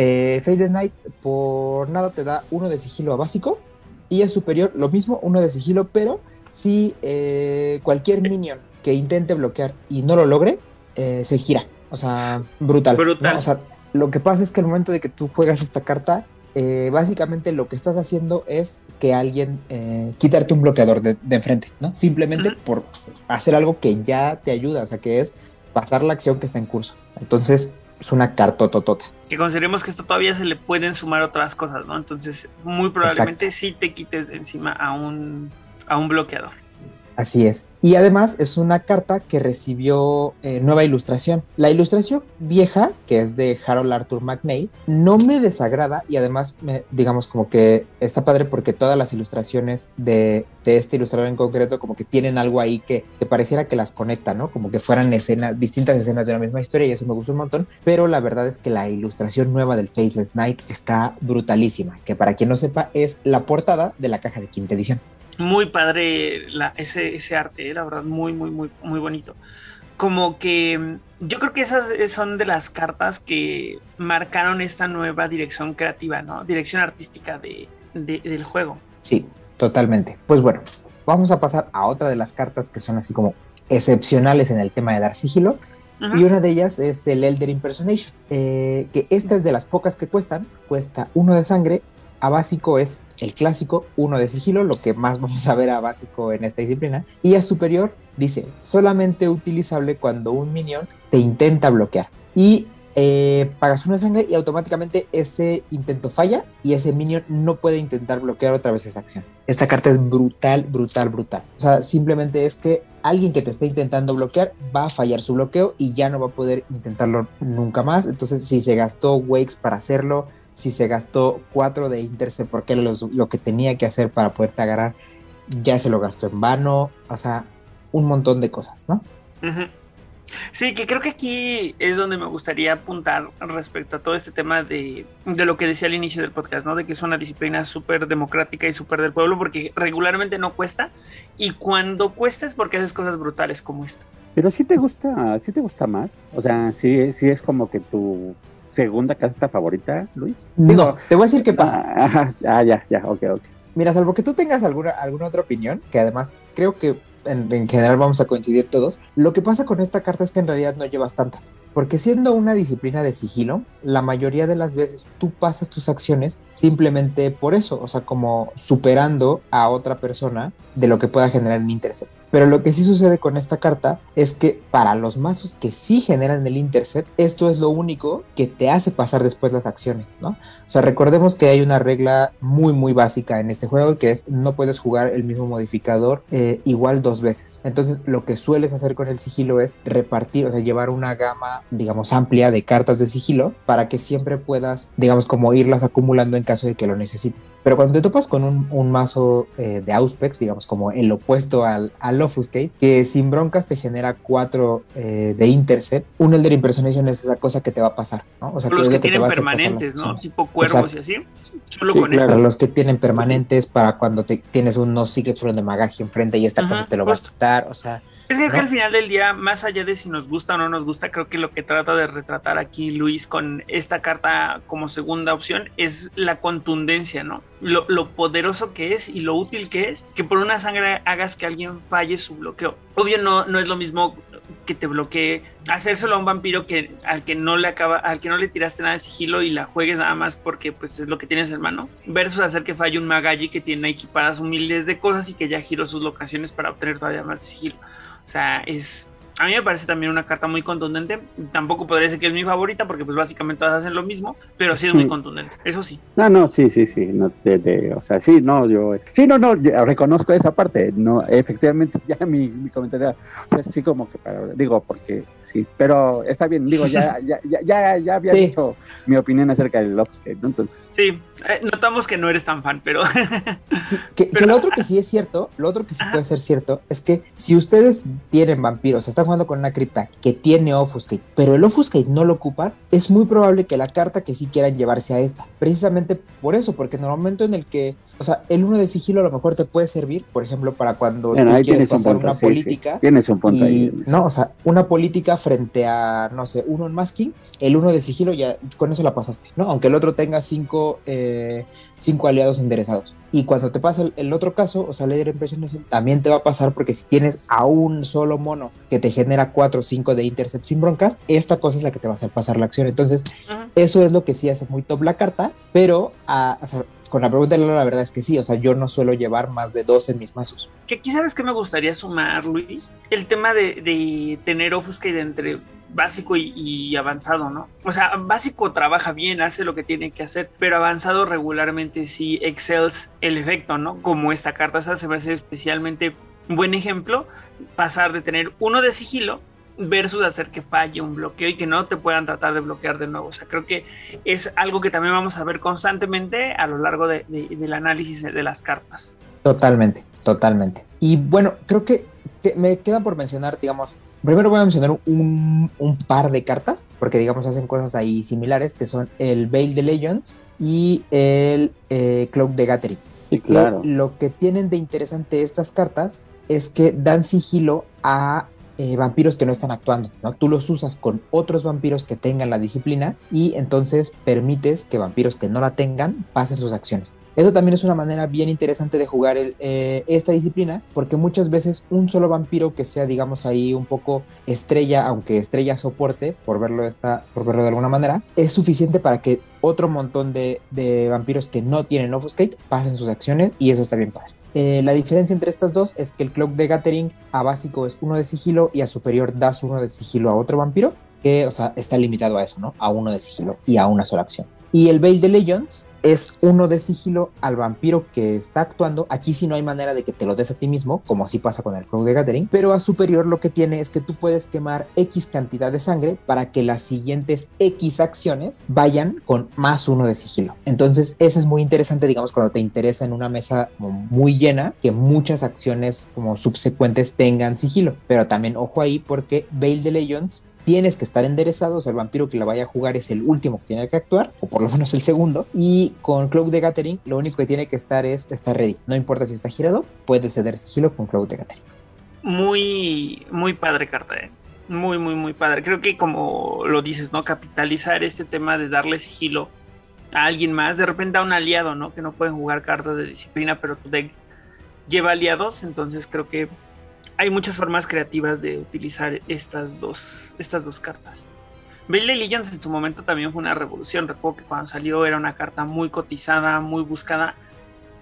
Eh, Faceless Knight por nada te da uno de sigilo a básico y es superior, lo mismo, uno de sigilo, pero si eh, cualquier minion que intente bloquear y no lo logre, eh, se gira. O sea, brutal. brutal. O sea, lo que pasa es que al momento de que tú juegas esta carta, eh, básicamente lo que estás haciendo es que alguien eh, quitarte un bloqueador de, enfrente, ¿no? Simplemente por hacer algo que ya te ayuda, o sea, que es pasar la acción que está en curso. Entonces, es una cartototota. Que consideremos que esto todavía se le pueden sumar otras cosas, ¿no? Entonces, muy probablemente sí te quites de encima a un, a un bloqueador. Así es. Y además es una carta que recibió eh, nueva ilustración. La ilustración vieja, que es de Harold Arthur McNeil, no me desagrada y además, me, digamos, como que está padre porque todas las ilustraciones de, este ilustrador en concreto, como que tienen algo ahí que, pareciera que las conecta, ¿no? Como que fueran escenas, distintas escenas de la misma historia y eso me gustó un montón. Pero la verdad es que la ilustración nueva del Faceless Knight está brutalísima, que para quien no sepa es la portada de la caja de quinta edición muy padre la, ese, ese arte, eh, la verdad, muy, muy, muy, muy bonito. Como que mm, yo creo que esas son de las cartas que marcaron esta nueva dirección creativa, ¿no? Dirección artística de, del juego. Sí, totalmente. Pues bueno, vamos a pasar a otra de las cartas que son así como excepcionales en el tema de dar sigilo. Y una de ellas es el Elder Impersonation, eh, que esta es de las pocas que cuestan, cuesta uno de sangre a básico es el clásico, uno de sigilo, lo que más vamos a ver a básico en esta disciplina. Y a superior dice, solamente utilizable cuando un minion te intenta bloquear. Y eh, pagas una sangre y automáticamente ese intento falla y ese minion no puede intentar bloquear otra vez esa acción. Esta carta es brutal, brutal, brutal. O sea, simplemente es que alguien que te esté intentando bloquear va a fallar su bloqueo y ya no va a poder intentarlo nunca más. Entonces, si se gastó Wakes para hacerlo, si se gastó 4 de intercept porque era lo que tenía que hacer para poderte agarrar, ya se lo gastó en vano, o sea, un montón de cosas, ¿no? Sí, que creo que aquí es donde me gustaría apuntar respecto a todo este tema de, de lo que decía al inicio del podcast, ¿no? De que es una disciplina súper democrática y súper del pueblo, porque regularmente no cuesta, y cuando cuesta es porque haces cosas brutales como esta. Pero sí te gusta, sí te gusta más, o sea, sí, sí es como que tu segunda carta favorita, Luis? no, te voy a decir qué pasa. Ah, ah, ya, ya, ok, ok. Mira, salvo que tú tengas alguna, alguna otra opinión, que además creo que en, general vamos a coincidir todos, lo que pasa con esta carta es que en realidad no llevas tantas, porque siendo una disciplina de sigilo, la mayoría de las veces tú pasas tus acciones simplemente por eso, o sea, como superando a otra persona de lo que pueda generar un intercept. Pero lo que sí sucede con esta carta es que para los mazos que sí generan el intercept, esto es lo único que te hace pasar después las acciones, ¿no? O sea, recordemos que hay una regla muy, muy básica en este juego que es no puedes jugar el mismo modificador eh, igual dos veces. Entonces, lo que sueles hacer con el sigilo es repartir, o sea, llevar una gama, digamos, amplia de cartas de sigilo para que siempre puedas, digamos, como irlas acumulando en caso de que lo necesites. Pero cuando te topas con un, mazo eh, de Auspex, digamos, como el opuesto al, al Offuscate, que sin broncas te genera cuatro eh, de Intercept. Un Elder Impersonation es esa cosa que te va a pasar, ¿no? O sea, los que, tienen permanentes, ¿no? Tipo cuervos y así. Solo con claro, los que tienen permanentes para cuando te, tienes un No Secret Sword de Magaji enfrente y esta cosa te lo va a quitar, o sea... Es que, al final del día, más allá de si nos gusta o no nos gusta, creo que lo que trata de retratar aquí Luis con esta carta como segunda opción es la contundencia, ¿no? Lo, lo, poderoso que es y lo útil que es que por una sangre hagas que alguien falle su bloqueo. Obvio no, no es lo mismo que te bloquee hacérselo a un vampiro que al que no le acaba al que no le tiraste nada de sigilo y la juegues nada más porque pues es lo que tienes en mano versus hacer que falle un Magalli que tiene equipadas miles de cosas y que ya giró sus locaciones para obtener todavía más de sigilo o sea, es, a mí me parece también una carta muy contundente. Tampoco podría decir que es mi favorita porque pues básicamente todas hacen lo mismo, pero sí es muy contundente, eso sí. No, no, sí, sí, sí, no, o sea, sí, no, yo, sí, no, no, reconozco esa parte, no, efectivamente ya mi, mi comentario, o sea, sí como que para, digo, porque sí, pero está bien, digo, ya, ya, ya, ya, había dicho mi opinión acerca del Lovescape, ¿no? Entonces. Sí, eh, notamos que no eres tan fan, pero... que, lo otro que sí es cierto, lo otro que sí puede ser cierto, es que si ustedes tienen vampiros, están jugando con una cripta que tiene Offuscate, pero el Offuscate no lo ocupa, es muy probable que la carta que sí quieran llevarse a esta, precisamente por eso, porque en el momento en el que o sea, el uno de sigilo a lo mejor te puede servir, por ejemplo, para cuando tú quieres pasar una política. Tienes un punto ahí. No, o sea, una política frente a, no sé, uno en masking, el uno de sigilo ya con eso la pasaste, ¿no? Aunque el otro tenga cinco, eh, cinco aliados enderezados. Y cuando te pasa el, otro caso, o sea, Leader Impression también te va a pasar porque si tienes a un solo mono que te genera cuatro o cinco de intercept sin broncas, esta cosa es la que te va a hacer pasar la acción. Entonces, eso es lo que sí hace muy top la carta, pero a, con la pregunta de la verdad que sí, o sea, yo no suelo llevar más de dos en mis mazos. Que aquí sabes que me gustaría sumar, Luis, el tema de, tener de entre básico y, avanzado, ¿no? O sea, básico trabaja bien, hace lo que tiene que hacer, pero avanzado regularmente sí excels el efecto, ¿no? Como esta carta, esa se a ser especialmente un buen ejemplo, pasar de tener uno de sigilo versus hacer que falle un bloqueo y que no te puedan tratar de bloquear de nuevo. O sea, creo que es algo que también vamos a ver constantemente a lo largo del análisis de las cartas. Totalmente, totalmente. Y bueno, creo que, que me queda por mencionar, digamos, Primero voy a mencionar un, par de cartas, porque digamos hacen cosas ahí similares, que son el Veil de Legends y el eh, Cloak de Gathering. claro. lo que tienen de interesante estas cartas es que dan sigilo a eh, vampiros que no están actuando, ¿no? Tú los usas con otros vampiros que tengan la disciplina y entonces permites que vampiros que no la tengan pasen sus acciones. Eso también es una manera bien interesante de jugar eh, esta disciplina, porque muchas veces un solo vampiro que sea, digamos, ahí un poco estrella, aunque estrella soporte, por verlo, esta, por verlo de alguna manera, es suficiente para que otro montón de, de vampiros que no tienen Offuscate pasen sus acciones y eso está bien padre. Eh, la diferencia entre estas dos es que el Cloak de Gathering a básico es uno de sigilo y a superior das uno de sigilo a otro vampiro, que, o sea, está limitado a eso, ¿no? A uno de sigilo y a una sola acción. Y el Veil de Legends es uno de sigilo al vampiro que está actuando. Aquí sí no hay manera de que te lo des a ti mismo, como así pasa con el Crow de Gathering. Pero a superior lo que tiene es que tú puedes quemar X cantidad de sangre para que las siguientes X acciones vayan con más uno de sigilo. Entonces, eso es muy interesante, digamos, cuando te interesa en una mesa muy llena, que muchas acciones como subsecuentes tengan sigilo. Pero también ojo ahí porque Veil de Legends tienes que estar enderezado, o sea, el vampiro que la vaya a jugar es el último que tiene que actuar, o por lo menos el segundo, y con Cloak de Gathering lo único que tiene que estar es estar ready, no importa si está girado, puede ceder sigilo con Cloak de Gathering. Muy, muy padre carta, ¿eh? Muy, muy, muy padre. Creo que como lo dices, ¿no? Capitalizar este tema de darle sigilo a alguien más, de repente a un aliado, ¿no? Que no pueden jugar cartas de disciplina, pero tu deck lleva aliados, entonces creo que hay muchas formas creativas de utilizar estas dos, estas dos cartas. Bailey Legends en su momento también fue una revolución. Recuerdo que cuando salió era una carta muy cotizada, muy buscada,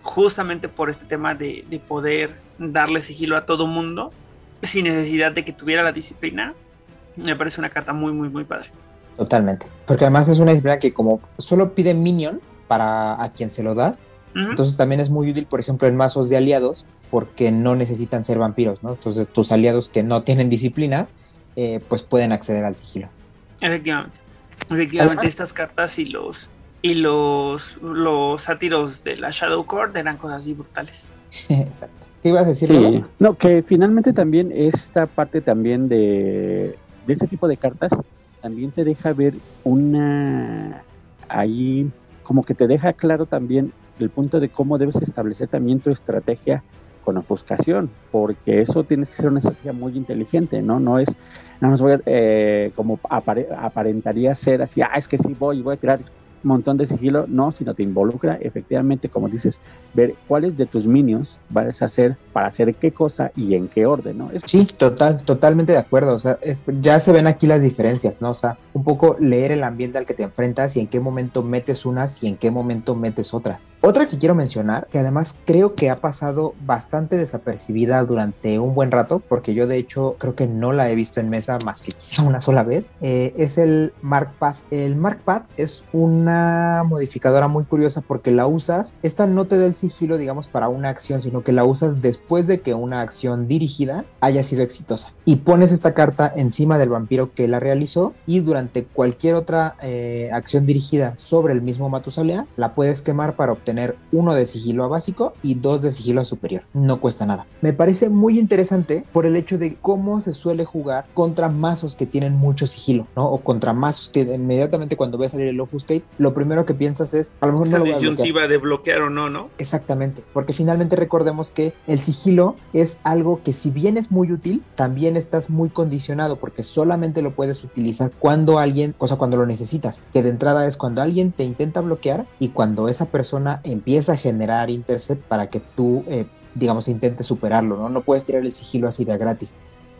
justamente por este tema de, poder darle sigilo a todo mundo sin necesidad de que tuviera la disciplina. Me parece una carta muy, muy, muy padre. Totalmente. Porque además es una disciplina que como solo pide minion para a quien se lo das, entonces también es muy útil, por ejemplo, en mazos de aliados, porque no necesitan ser vampiros, ¿no? Entonces tus aliados que no tienen disciplina, eh, pues pueden acceder al sigilo. Efectivamente. Efectivamente, estas cartas y los y los los sátiros de la Shadow Court eran cosas así brutales. Exacto. ¿Qué ibas a decir? No, que finalmente también esta parte también de, de este tipo de cartas también te deja ver una ahí como que te deja claro también el punto de cómo debes establecer también tu estrategia con ofuscación, porque eso tienes que ser una estrategia muy inteligente, ¿no? No es, no nos voy a, eh, como aparentaría ser así, ah, es que sí voy, voy a tirar montón de sigilo, no, sino te involucra efectivamente, como dices, ver cuáles de tus minions vas a hacer para hacer qué cosa y en qué orden, ¿no? Sí, total, totalmente de acuerdo, o sea, ya se ven aquí las diferencias, ¿no? O sea, un poco leer el ambiente al que te enfrentas y en qué momento metes unas y en qué momento metes otras. Otra que quiero mencionar, que además creo que ha pasado bastante desapercibida durante un buen rato, porque yo de hecho creo que no la he visto en mesa más que quizá una sola vez, eh, es el Mark Path. El Mark Path es una modificadora muy curiosa porque la usas, esta no te da el sigilo, digamos, para una acción, sino que la usas después de que una acción dirigida haya sido exitosa. Y pones esta carta encima del vampiro que la realizó y durante cualquier otra eh, acción dirigida sobre el mismo Matusalea, la puedes quemar para obtener uno de sigilo a básico y dos de sigilo a superior. No cuesta nada. Me parece muy interesante por el hecho de cómo se suele jugar contra mazos que tienen mucho sigilo, ¿no? O contra mazos que inmediatamente cuando ve a salir el Offuscate lo primero que piensas es, a lo mejor Esa no lo voy a disyuntiva bloquear. de bloquear o no, ¿no? Exactamente, porque finalmente recordemos que el sigilo es algo que si bien es muy útil, también estás muy condicionado porque solamente lo puedes utilizar cuando alguien, o sea, cuando lo necesitas, que de entrada es cuando alguien te intenta bloquear y cuando esa persona empieza a generar intercept para que tú, eh, digamos, intentes superarlo, ¿no? No puedes tirar el sigilo así de gratis.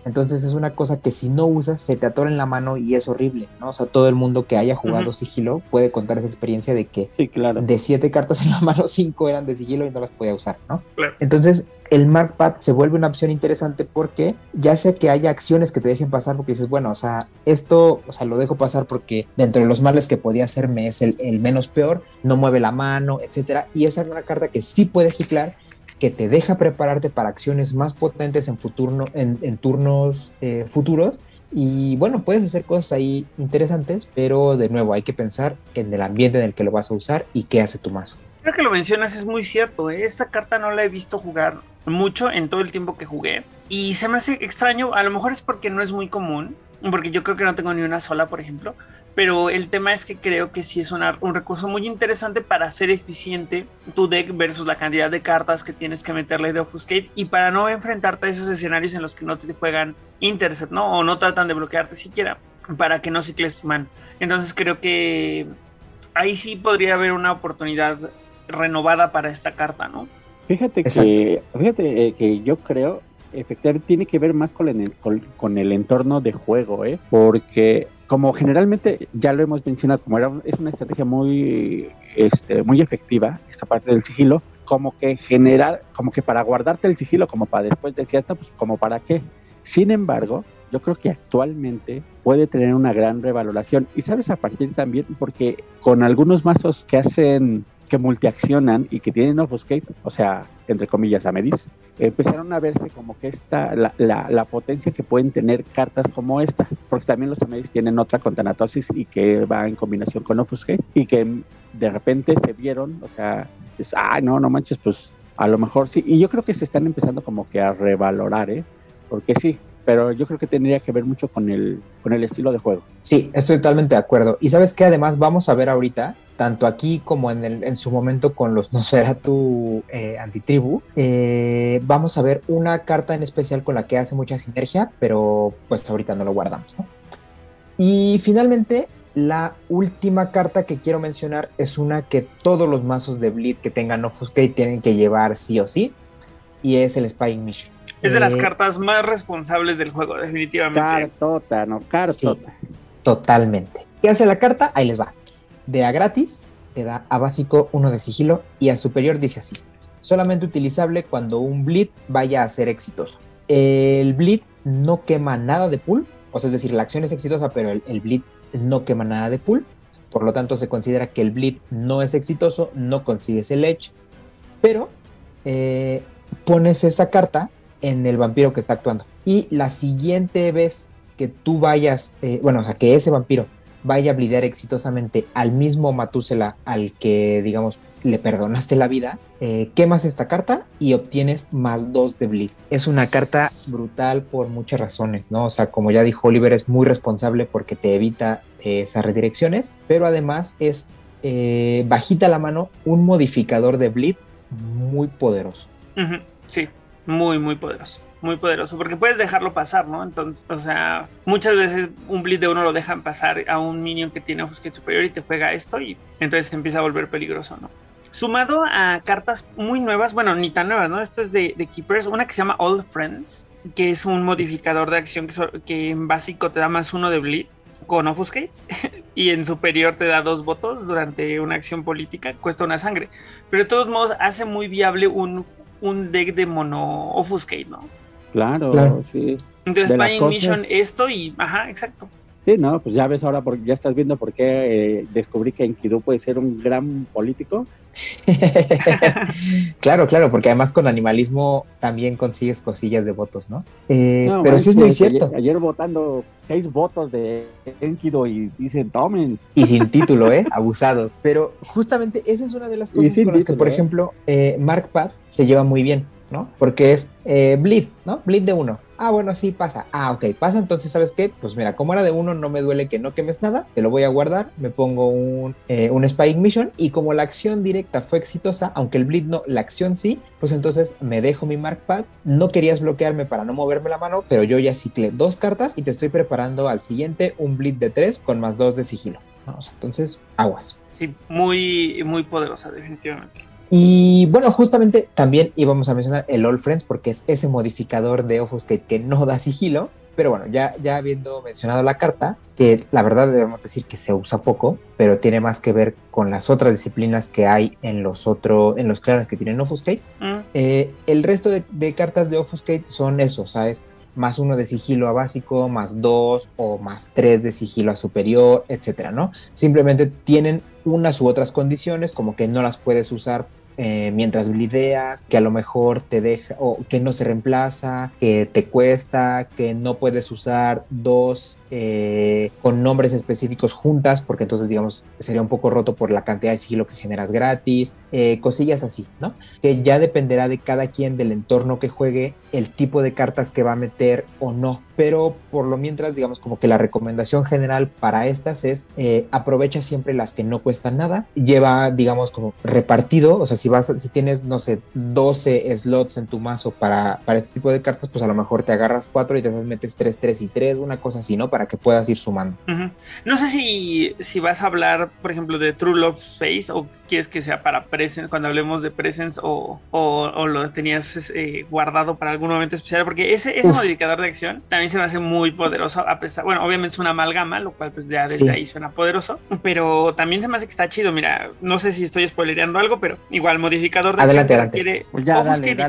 Entonces es una cosa que si no usas se te atora en la mano y es horrible, ¿no? O sea, todo el mundo que haya jugado Ujú. sigilo puede contar esa experiencia de que Sí, claro. de siete cartas en la mano, cinco eran de sigilo y no las podía usar, ¿no? Claro. Entonces, el Markpad se vuelve una opción interesante porque ya sea que haya acciones que te dejen pasar porque dices, bueno, o sea, esto, o sea, lo dejo pasar porque dentro de los males que podía hacerme es el, el menos peor, no mueve la mano, etcétera, y esa es una carta que sí puedes ciclar que te deja prepararte para acciones más potentes en, turnos eh, futuros y bueno, puedes hacer cosas ahí interesantes, pero de nuevo hay que pensar en el ambiente en el que lo vas a usar y qué hace tu mazo. Creo que lo mencionas, es muy cierto. ¿eh? Esta carta no la he visto jugar mucho en todo el tiempo que jugué. Y se me hace extraño, a lo mejor es porque no es muy común, porque yo creo que no tengo ni una sola, por ejemplo. Pero el tema es que creo que sí es una- un recurso muy interesante para hacer eficiente tu deck versus la cantidad de cartas que tienes que meterle de Obfuscate y para no enfrentarte a esos escenarios en los que no te juegan Intercept, ¿no? O no tratan de bloquearte siquiera para que no cicles tu mano. Entonces creo que ahí sí podría haber una oportunidad renovada para esta carta, ¿no? Fíjate Exacto. que, fíjate eh, que yo creo, efectivamente, tiene que ver más con el, con, con el entorno de juego, ¿eh? Porque como generalmente ya lo hemos mencionado, como era, es una estrategia muy, este, muy efectiva, esta parte del sigilo, como que general, como que para guardarte el sigilo, como para después decías, no, pues como para qué. Sin embargo, yo creo que actualmente puede tener una gran revaloración. Y sabes, a partir también, porque con algunos mazos que hacen, que multiaccionan y que tienen Obfuscate, o sea, entre comillas, Amedis, empezaron a verse como que esta, la, la, la potencia que pueden tener cartas como esta, porque también los Amedis tienen otra con Thanatosis y que va en combinación con Obfuscate, y que de repente se vieron, o sea, dices, ah, no, no manches, pues a lo mejor sí, y yo creo que se están empezando como que a revalorar, ¿eh? Porque sí, pero yo creo que tendría que ver mucho con el, con el estilo de juego. Sí, estoy totalmente de acuerdo. Y sabes que además vamos a ver ahorita, tanto aquí como en, el, en su momento con los Nosferatu eh, antitribu, eh, vamos a ver una carta en especial con la que hace mucha sinergia, pero pues ahorita no lo guardamos. ¿no? Y finalmente, la última carta que quiero mencionar es una que todos los mazos de Bleed que tengan Offuscate tienen que llevar sí o sí, y es el Spying Mission. Es de las Eh, cartas más responsables del juego, definitivamente. Cartota, no, cartota. Totalmente. ¿Qué hace la carta? Ahí les va. De a gratis, te da a básico uno de sigilo y a superior dice así. Solamente utilizable cuando un bleed vaya a ser exitoso. El bleed no quema nada de pool, o sea, es decir, la acción es exitosa, pero el, el bleed no quema nada de pool. Por lo tanto, se considera que el bleed no es exitoso, no consigues el edge, pero eh, pones esta carta en el vampiro que está actuando. Y la siguiente vez que tú vayas, eh, bueno, a que ese vampiro vaya a blidear exitosamente al mismo Matúsela al que, digamos, le perdonaste la vida, eh, quemas esta carta y obtienes más dos de bleed. Es una carta brutal por muchas razones, ¿no? O sea, como ya dijo Oliver, es muy responsable porque te evita eh, esas redirecciones, pero además es eh, bajita la mano un modificador de bleed muy poderoso. Sí, muy, muy poderoso. Muy poderoso, porque puedes dejarlo pasar, ¿no? Entonces, o sea, muchas veces un bleed de uno lo dejan pasar a un minion que tiene Offuscate superior y te juega esto y entonces empieza a volver peligroso, ¿no? Sumado a cartas muy nuevas, bueno, ni tan nuevas, ¿no? Esto es de, de Keepers, una que se llama Old Friends, que es un modificador de acción que, que en básico te da más uno de bleed con Offuscate y en superior te da dos votos durante una acción política, cuesta una sangre. Pero de todos modos hace muy viable un, un deck de mono Offuscate, ¿no? Claro, Claro. sí. Entonces, Spying Mission, esto y. Ajá, exacto. Sí, no, pues ya ves ahora, porque ya estás viendo por qué eh, descubrí que Enkidu puede ser un gran político. claro, claro, porque además con animalismo también consigues cosillas de votos, ¿no? Eh, No, pero sí es muy cierto. Ayer, ayer votando seis votos de Enkidu y dicen, tomen. Y sin título, ¿eh? Abusados. Pero justamente esa es una de las cosas con las que, por ¿eh? ejemplo, eh, Mark Pad se lleva muy bien, ¿no? Porque es eh, bleed, ¿no? Bleed de uno. Ah, bueno, sí pasa. Ah, ok, pasa. Entonces, ¿sabes qué? Pues mira, como era de uno, no me duele que no quemes nada. Te lo voy a guardar. Me pongo un, eh, un Spike Mission. Y como la acción directa fue exitosa, aunque el bleed no, la acción sí, pues entonces me dejo mi Mark Pad. No querías bloquearme para no moverme la mano, pero yo ya ciclé dos cartas y te estoy preparando al siguiente un bleed de tres con más dos de sigilo. Vamos, entonces, aguas. Sí, muy, muy poderosa, definitivamente. Y bueno, justamente también íbamos a mencionar el All Friends porque es ese modificador de Offuscate que no da sigilo. Pero bueno, ya, ya habiendo mencionado la carta, que la verdad debemos decir que se usa poco, pero tiene más que ver con las otras disciplinas que hay en los otros, en los clanes que tienen Offuscate. Mm. Eh, el resto de, de, cartas de Offuscate son eso, ¿sabes? Más uno de sigilo a básico, más dos o más tres de sigilo a superior, etcétera, ¿no? Simplemente tienen unas u otras condiciones, como que no las puedes usar eh, mientras blideas, que a lo mejor te deja o que no se reemplaza, que te cuesta, que no puedes usar dos eh, con nombres específicos juntas, porque entonces, digamos, sería un poco roto por la cantidad de sigilo que generas gratis, eh, cosillas así, ¿no? Que ya dependerá de cada quien del entorno que juegue, el tipo de cartas que va a meter o no pero por lo mientras, digamos, como que la recomendación general para estas es aprovecha siempre las que no cuestan nada, lleva, digamos, como repartido, o sea, vas, si tienes, no sé, 12 slots en tu mazo para, para este tipo de cartas, pues a lo mejor te agarras 4 y te metes 3, 3 y 3, una cosa así, ¿no? Para que puedas ir sumando. No sé si, si vas a hablar, por ejemplo, de True Love Space o quieres que sea para Presence, cuando hablemos de Presence o, o, lo tenías eh, guardado para algún momento especial, porque ese, ese modificador de acción también se me hace muy poderoso, a pesar, bueno, obviamente es una amalgama, lo cual pues ya desde ahí suena poderoso, pero también se me hace que está chido, mira, no sé si estoy spoilereando algo, pero igual modificador de adelante, adelante. requiere pues ya,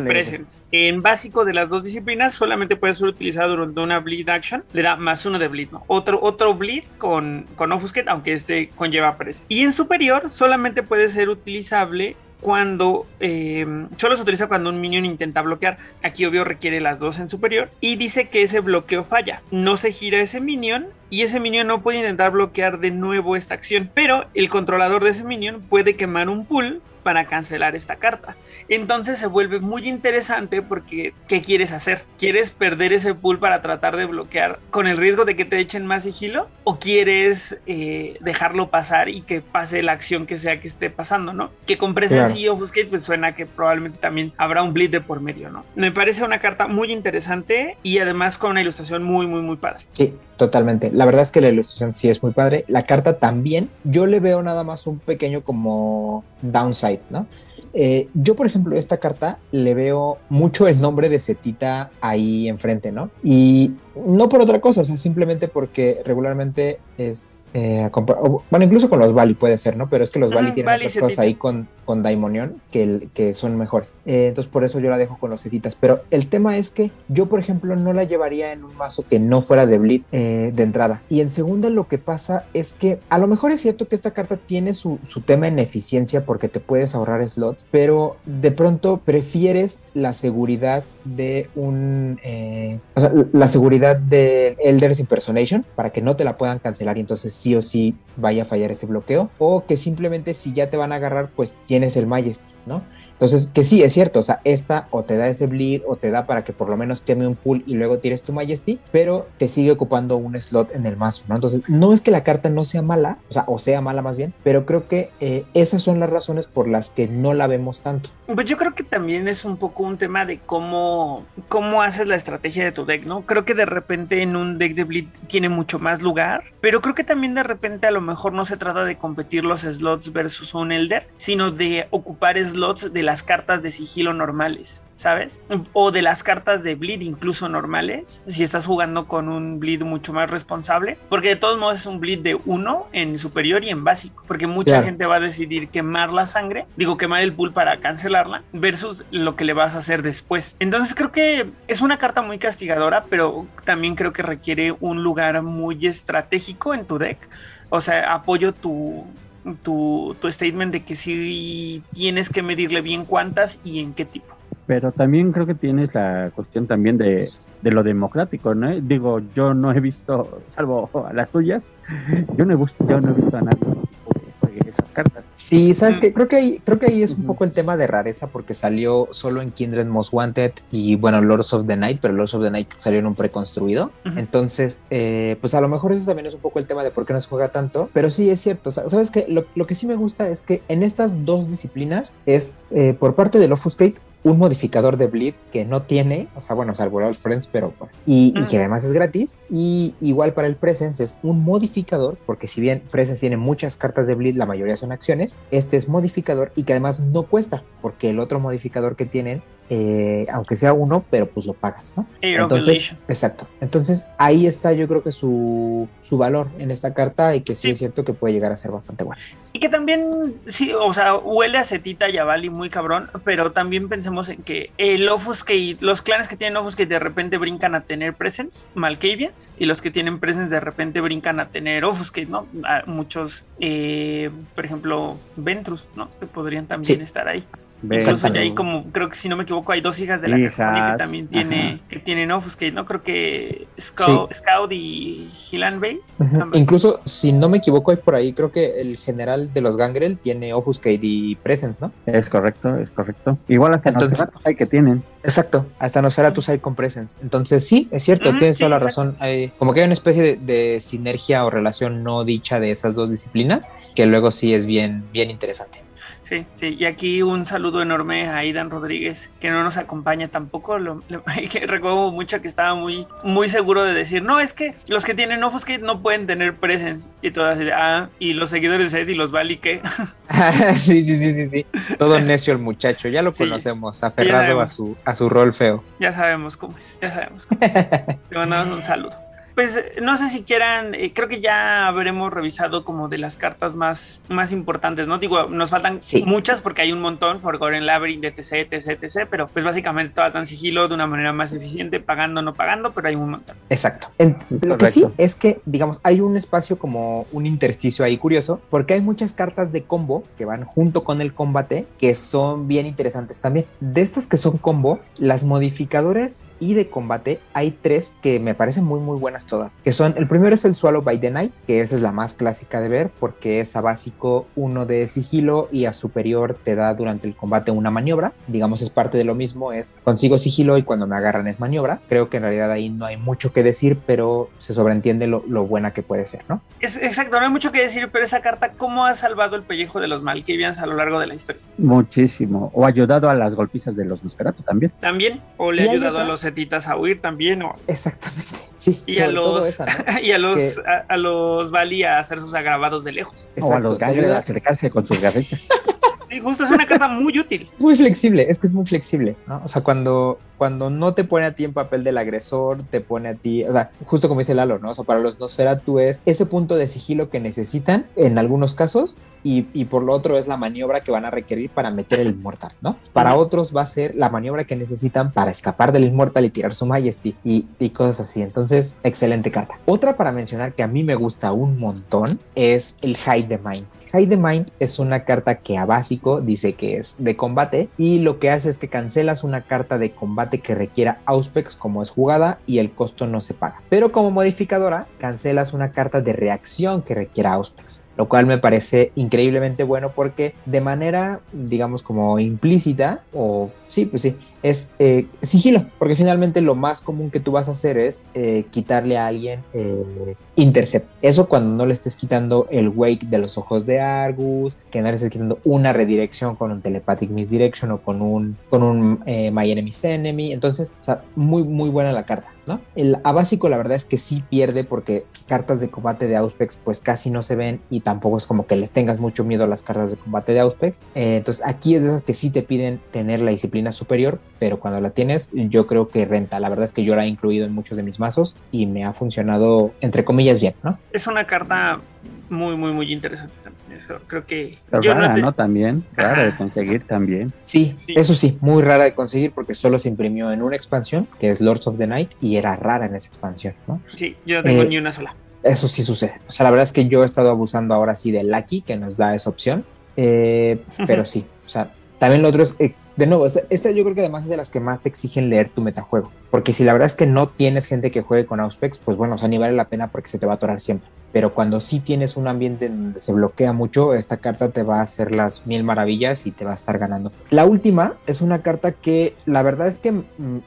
Presence. En básico de las dos disciplinas solamente puede ser utilizado durante una bleed action, le da más uno de bleed, ¿no? Otro, otro bleed con, con Offuscate, aunque este conlleva Presence. Y en superior solamente puede ser utilizable cuando eh, solo se utiliza cuando un minion intenta bloquear. Aquí obvio requiere las dos en superior y dice que ese bloqueo falla. No se gira ese minion y ese minion no puede intentar bloquear de nuevo esta acción. Pero el controlador de ese minion puede quemar un pool para cancelar esta carta. Entonces se vuelve muy interesante porque ¿qué quieres hacer? ¿Quieres perder ese pool para tratar de bloquear con el riesgo de que te echen más sigilo? ¿O quieres eh, dejarlo pasar y que pase la acción que sea que esté pasando, ¿no? Que con presencia claro. Offuscate pues suena que probablemente también habrá un bleed de por medio, ¿no? Me parece una carta muy interesante y además con una ilustración muy, muy, muy padre. Sí, totalmente. La verdad es que la ilustración sí es muy padre. La carta también. Yo le veo nada más un pequeño como downside, ¿no? Eh, yo, por ejemplo, esta carta le veo mucho el nombre de Cetita ahí enfrente, ¿no? Y no por otra cosa, o sea, simplemente porque regularmente es eh, bueno, incluso con los Bali puede ser, ¿no? Pero es que los Bali tienen otras cosas ahí con, con Daimonion que, que son mejores. Eh, entonces por eso yo la dejo con los setitas. Pero el tema es que yo, por ejemplo, no la llevaría en un mazo que no fuera de Bleed eh, de entrada. Y en segunda lo que pasa es que a lo mejor es cierto que esta carta tiene su, su tema en eficiencia porque te puedes ahorrar slots, pero de pronto prefieres la seguridad de un... o sea, la seguridad de Elders Impersonation para que no te la puedan cancelar y entonces sí o sí vaya a fallar ese bloqueo, o que simplemente si ya te van a agarrar, pues tienes el Majesty, ¿no? Entonces, que sí, es cierto, o sea, esta o te da ese bleed o te da para que por lo menos queme un pool y luego tires tu Majesty, pero te sigue ocupando un slot en el mazo, ¿no? Entonces, no es que la carta no sea mala, o sea, o sea mala más bien, pero creo que eh, esas son las razones por las que no la vemos tanto. Pues yo creo que también es un poco un tema de cómo, cómo haces la estrategia de tu deck, ¿no? Creo que de repente en un deck de bleed tiene mucho más lugar, pero creo que también de repente a lo mejor no se trata de competir los slots versus un Elder, sino de ocupar slots de las cartas de sigilo normales, ¿sabes? O de las cartas de bleed incluso normales, si estás jugando con un bleed mucho más responsable, porque de todos modos es un bleed de uno en superior y en básico, porque mucha claro. gente va a decidir quemar la sangre, digo quemar el pool para cancelarla, versus lo que le vas a hacer después. Entonces creo que es una carta muy castigadora, pero también creo que requiere un lugar muy estratégico en tu deck. O sea, apoyo tu, tu, tu statement de que sí tienes que medirle bien cuántas y en qué tipo. Pero también creo que tienes la cuestión también de, de lo democrático, ¿no? Digo, yo no he visto, salvo a las tuyas, yo no he, visto, yo no he visto a nadie esas cartas. Sí, sabes que creo que ahí, creo que ahí es un poco el tema de rareza porque salió solo en Kindred Most Wanted y bueno, Lords of the Night, pero Lords of the Night salió en un preconstruido. Entonces, eh, pues a lo mejor eso también es un poco el tema de por qué no se juega tanto, pero sí es cierto. Sabes que lo, lo, que sí me gusta es que en estas dos disciplinas es eh, por parte del Offuscate un modificador de bleed que no tiene, o sea, bueno, salvo el Friends, pero y, y, que además es gratis. Y igual para el Presence es un modificador, porque si bien Presence tiene muchas cartas de bleed, la mayoría son acciones, este es modificador y que además no cuesta, porque el otro modificador que tienen eh, aunque sea uno, pero pues lo pagas, ¿no? Entonces, exacto. Entonces ahí está yo creo que su, su valor en esta carta y que sí, es cierto que puede llegar a ser bastante bueno. Y que también, sí, o sea, huele a Cetita y a Bali muy cabrón, pero también pensemos en que el Offuscate, los clanes que tienen Offuscate de repente brincan a tener Presence, Malkavians, y los que tienen Presence de repente brincan a tener Offuscate, ¿no? muchos, eh, por ejemplo, Ventrus, ¿no? Que podrían también estar ahí. Incluso ahí como, creo que si no me equivoco, hay dos hijas de la que también tiene, que tienen Offuscate, ¿no? Creo que Scout, y Gilan Bay. Incluso, si no me equivoco, hay por ahí, creo que el general de los Gangrel tiene Offuscate y Presence, ¿no? Es correcto, es correcto. Igual hasta Entonces, hay que tienen. Exacto, hasta Nosferatus hay con Presence. Entonces, sí, es cierto, tienes toda la razón. Hay, como que hay una especie de, sinergia o relación no dicha de esas dos disciplinas, que luego sí es bien, bien interesante. Sí, sí, y aquí un saludo enorme a Aidan Rodríguez, que no nos acompaña tampoco. Lo, recuerdo mucho que estaba muy, muy seguro de decir, no, es que los que tienen Offuscate no pueden tener presence. Y todas, ah, y los seguidores de Ed y los Bali, ¿qué? sí, sí, sí, sí, sí. Todo necio el muchacho, ya lo conocemos, aferrado a su, a su rol feo. Ya sabemos cómo es, ya sabemos cómo es. Te mandamos un saludo pues no sé si quieran, eh, creo que ya habremos revisado como de las cartas más, más importantes, ¿no? Digo, nos faltan muchas porque hay un montón, Forgotten Labyrinth, etc, etc, etc, pero pues básicamente todas dan sigilo de una manera más eficiente, pagando o no pagando, pero hay un montón. Exacto. lo que sí es que, digamos, hay un espacio como un intersticio ahí curioso, porque hay muchas cartas de combo que van junto con el combate que son bien interesantes también. De estas que son combo, las modificadores y de combate, hay tres que me parecen muy, muy buenas todas, que son, el primero es el Swallow by the Night, que esa es la más clásica de ver porque es a básico uno de sigilo y a superior te da durante el combate una maniobra, digamos es parte de lo mismo, es consigo sigilo y cuando me agarran es maniobra, creo que en realidad ahí no hay mucho que decir, pero se sobreentiende lo, buena que puede ser, ¿no? Es, exacto, no hay mucho que decir, pero esa carta, ¿cómo ha salvado el pellejo de los Malkavians a lo largo de la historia? Muchísimo, o ha ayudado a las golpizas de los Nosferatu también. También, o le ha ayudado a los Etitas a huir también, o... Exactamente, sí. Y a y a los, a, los valía hacer sus agravados de lejos. o a los ganglios a acercarse con sus garritas. Sí, justo es una carta muy útil. Muy flexible, es que es muy flexible, ¿no? O sea, cuando, cuando no te pone a ti en papel del agresor, te pone a ti, o sea, justo como dice Lalo, ¿no? O sea, para los Nosferatu es ese punto de sigilo que necesitan en algunos casos y, y, por lo otro es la maniobra que van a requerir para meter el inmortal, ¿no? Para otros va a ser la maniobra que necesitan para escapar del inmortal y tirar su majesty y, y cosas así. Entonces, excelente carta. Otra para mencionar que a mí me gusta un montón es el Hide the Mind. Hide the Mind es una carta que a básico dice que es de combate y lo que hace es que cancelas una carta de combate que requiera Auspex como es jugada y el costo no se paga. Pero como modificadora, cancelas una carta de reacción que requiera Auspex lo cual me parece increíblemente bueno porque de manera, digamos, como implícita, o sí, pues sí, es eh, sigilo, porque finalmente lo más común que tú vas a hacer es eh, quitarle a alguien eh, intercept. Eso cuando no le estés quitando el wake de los ojos de Argus, que no le estés quitando una redirección con un telepathic misdirection o con un, con un my enemy's enemy. Entonces, o sea, muy, muy buena la carta. ¿no? El A básico la verdad es que sí pierde porque cartas de combate de Auspex pues casi no se ven y tampoco es como que les tengas mucho miedo a las cartas de combate de Auspex. entonces aquí es de esas que sí te piden tener la disciplina superior, pero cuando la tienes, yo creo que renta. La verdad es que yo la he incluido en muchos de mis mazos y me ha funcionado, entre comillas, bien, ¿no? Es una carta muy, muy, muy interesante también. Eso creo que. rara, no, También, rara de conseguir también. Sí, eso sí, muy rara de conseguir porque solo se imprimió en una expansión, que es Lords of the Night, y era rara en esa expansión, ¿no? Sí, yo no tengo eh, ni una sola. Eso sí sucede. O sea, la verdad es que yo he estado abusando ahora sí de Lucky, que nos da esa opción. Eh, pero sí, o sea, también lo otro es, eh, de nuevo, esta, yo creo que además es de las que más te exigen leer tu metajuego. Porque si la verdad es que no tienes gente que juegue con Auspex, pues bueno, o sea, ni vale la pena porque se te va a atorar siempre. Pero cuando sí tienes un ambiente donde se bloquea mucho, esta carta te va a hacer las mil maravillas y te va a estar ganando. La última es una carta que la verdad es que, mm,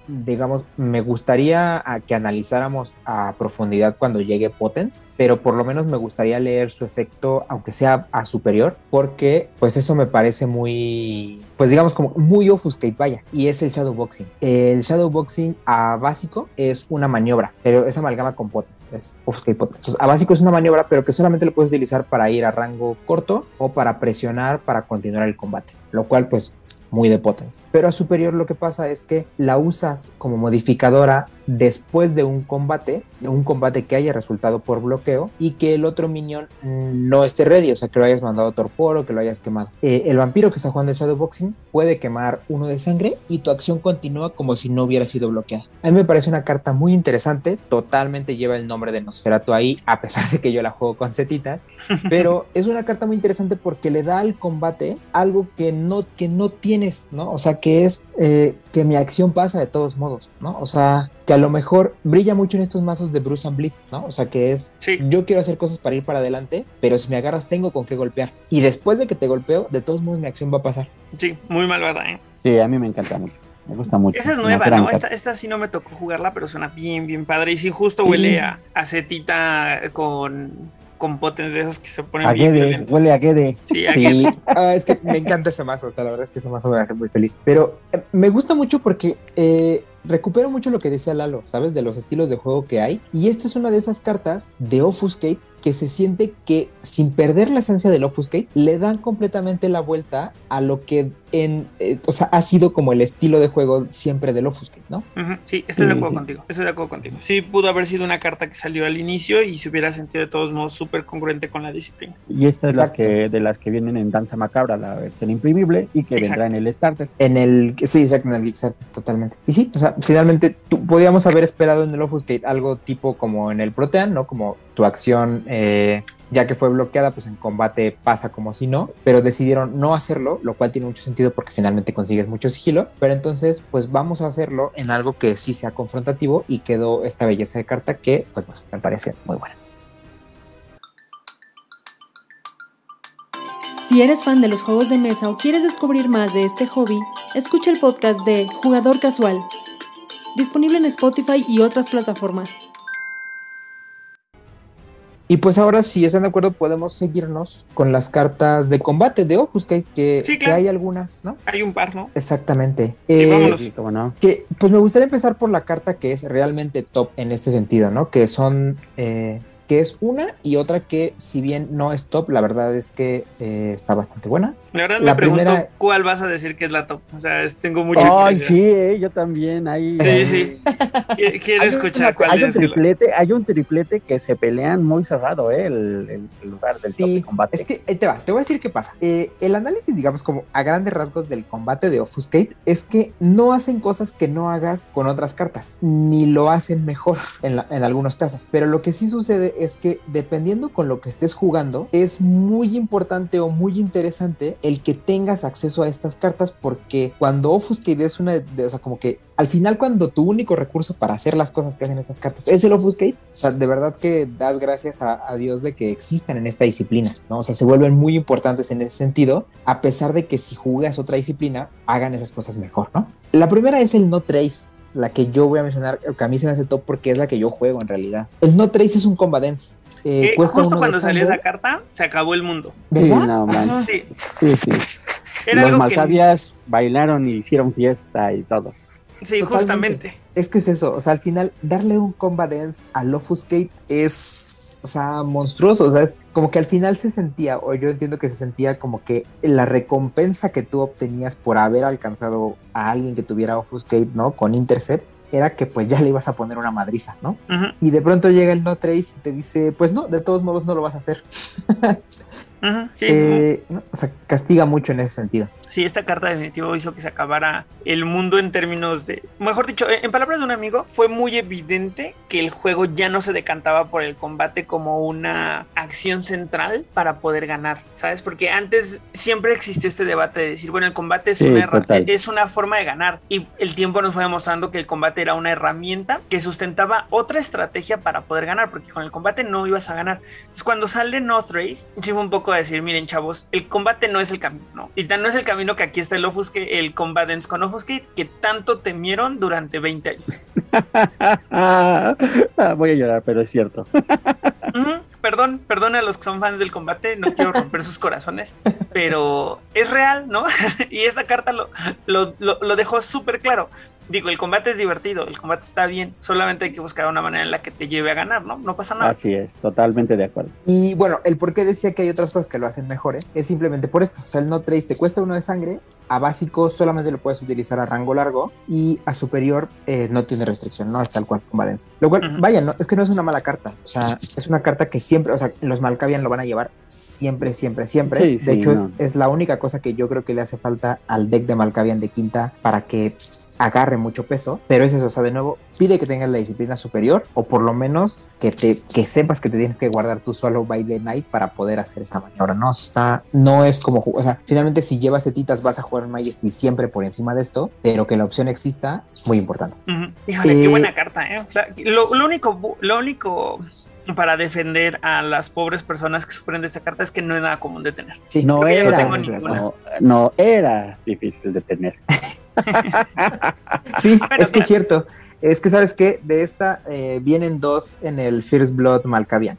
digamos, me gustaría que analizáramos a profundidad cuando llegue Potence, pero por lo menos me gustaría leer su efecto, aunque sea a superior, porque pues eso me parece muy, pues digamos como muy offuscate, vaya, y es el Shadowboxing. El Shadowboxing a básico es una maniobra, pero es amalgama con Potence, es offuscate Potence. Entonces, a básico es una maniobra, pero que solamente lo puedes utilizar para ir a rango corto o para presionar para continuar el combate, lo cual pues muy de potence. Pero a superior lo que pasa es que la usas como modificadora después de un combate, de un combate que haya resultado por bloqueo y que el otro minion no esté ready, o sea, que lo hayas mandado a torpor o que lo hayas quemado. Eh, el vampiro que está jugando el Shadowboxing puede quemar uno de sangre y tu acción continúa como si no hubiera sido bloqueada. A mí me parece una carta muy interesante, totalmente lleva el nombre de Nosferatu ahí, a pesar de que yo la juego con setita, pero es una carta muy interesante porque le da al combate algo que no, que no tienes, ¿no? O sea, que es eh, que mi acción pasa de todos modos, ¿no? O sea, que a lo mejor brilla mucho en estos mazos de Bruce and Bleed, ¿no? O sea, que es, yo quiero hacer cosas para ir para adelante, pero si me agarras tengo con qué golpear. Y después de que te golpeo, de todos modos mi acción va a pasar. Sí, muy malvada, ¿eh? Sí, a mí me encanta mucho. Me gusta mucho. Esa es nueva, ¿no? Esta, esta, sí no me tocó jugarla, pero suena bien, bien padre. Y sí, justo huele a acetita con con potens de esos que se ponen a bien huele a Gede. Sí, sí. Ah, es que me encanta ese mazo, o sea, la verdad es que ese mazo me hace muy feliz. Pero eh, me gusta mucho porque eh, recupero mucho lo que decía Lalo, ¿sabes? De los estilos de juego que hay. Y esta es una de esas cartas de Offuscate que se siente que sin perder la esencia del Offuscate le dan completamente la vuelta a lo que en, eh, o sea, ha sido como el estilo de juego siempre del Offuscate, ¿no? Sí, estoy de acuerdo contigo, estoy de acuerdo contigo. Sí, pudo haber sido una carta que salió al inicio y se hubiera sentido de todos modos súper congruente con la disciplina. Y esta es la que, de las que vienen en Danza Macabra, la versión imprimible y que vendrá en el Starter. En el, sí, exacto, en el Kickstarter, totalmente. Y sí, o sea, finalmente podíamos haber esperado en el Offuscate algo tipo como en el Protean, ¿no? Como tu acción, eh, ya que fue bloqueada, pues en combate pasa como si no, pero decidieron no hacerlo, lo cual tiene mucho sentido porque finalmente consigues mucho sigilo, pero entonces pues vamos a hacerlo en algo que sí sea confrontativo y quedó esta belleza de carta que pues me parece muy buena. Si eres fan de los juegos de mesa o quieres descubrir más de este hobby, escucha el podcast de Jugador Casual, disponible en Spotify y otras plataformas. Y pues ahora, si están de acuerdo, podemos seguirnos con las cartas de combate de Offuscate, que, que hay algunas, ¿no? Hay un par, ¿no? Exactamente. Eh, no? Que, pues me gustaría empezar por la carta que es realmente top en este sentido, ¿no? Que son eh, que es una y otra que si bien no es top, la verdad es que eh, está bastante buena. La verdad me primera... cuál vas a decir que es la top. O sea, tengo mucho Ay, sí, eh, yo también. Ahí, sí, sí. Quiero escuchar cuál hay Un triplete, hay un triplete que se pelean muy cerrado, ¿eh? El, lugar del top de combate. Es que ahí te va, te voy a decir qué pasa. Eh, el análisis, digamos, como a grandes rasgos del combate de Offuscate es que no hacen cosas que no hagas con otras cartas, ni lo hacen mejor en, en algunos casos. Pero lo que sí sucede es que dependiendo con lo que estés jugando, es muy importante o muy interesante el que tengas acceso a estas cartas porque cuando Offuscate es una de, o sea, como que al final cuando tu único recurso para hacer las cosas que hacen estas cartas es el Offuscate, o sea, de verdad que das gracias a, Dios de que existan en esta disciplina, ¿no? O sea, se vuelven muy importantes en ese sentido, a pesar de que si jugas otra disciplina, hagan esas cosas mejor, ¿no? La primera es el no trace la que yo voy a mencionar, que a mí se me hace top porque es la que yo juego en realidad. El No Trace es un combat dance. Eh, justo cuando salió esa carta, se acabó el mundo. ¿Verdad? Sí, sí. sí, Los malsabias bailaron y hicieron fiesta y todo. Sí, justamente. Es que es eso, o sea, al final, darle un combat dance a Lofuscate es o sea, monstruoso, o sea, es como que al final se sentía, o yo entiendo que se sentía como que la recompensa que tú obtenías por haber alcanzado a alguien que tuviera Offuscate, ¿no? Con Intercept, era que pues ya le ibas a poner una madriza, ¿no? Y de pronto llega el No Trace y te dice, pues no, de todos modos no lo vas a hacer. Eh, o sea, castiga mucho en ese sentido. Sí, esta carta definitivo hizo que se acabara el mundo en términos de, mejor dicho, en palabras de un amigo, fue muy evidente que el juego ya no se decantaba por el combate como una acción central para poder ganar, ¿sabes? Porque antes siempre existió este debate de decir, bueno, el combate es, una, es una forma de ganar y el tiempo nos fue demostrando que el combate era una herramienta que sustentaba otra estrategia para poder ganar, porque con el combate no ibas a ganar. Entonces, cuando sale North Race, sí fue un poco a decir, miren, chavos, el combate no es el camino, ¿no? Y tan no es el camino que aquí está el Offuscate, el Combatants con Offuscate, que tanto temieron durante 20 años. Voy a llorar, pero es cierto. Perdón, perdón a los que son fans del combate, no quiero romper sus corazones, pero es real, ¿no? y esta carta lo, lo, lo dejó súper claro digo, el combate es divertido, el combate está bien, solamente hay que buscar una manera en la que te lleve a ganar, ¿no? No pasa nada. Así es, totalmente de acuerdo. Y bueno, el por qué decía que hay otras cosas que lo hacen mejores es simplemente por esto. O sea, el no trace te cuesta uno de sangre, a básico solamente lo puedes utilizar a rango largo y a superior eh, no tiene restricción, no es tal cual con Valencia. Lo cual, vaya, no, es que no es una mala carta. O sea, es una carta que siempre, o sea, los Malkavian lo van a llevar siempre, siempre, siempre. de hecho, es, la única cosa que yo creo que le hace falta al deck de Malkavian de quinta para que agarre mucho peso, pero es eso, o sea, de nuevo, pide que tengas la disciplina superior o por lo menos que te que sepas que te tienes que guardar tu solo by the night para poder hacer esa maniobra, ¿no? O sea, está, no es como, o sea, finalmente si llevas setitas vas a jugar Majesty siempre por encima de esto, pero que la opción exista, muy importante. Híjole, qué eh, buena carta, ¿eh? lo, único, lo único para defender a las pobres personas que sufren de esta carta es que no es nada común de tener. Sí, no era, no, no, era difícil de tener. sí, es que es cierto. Es que, ¿sabes qué? De esta eh, vienen dos en el First Blood Malkavian.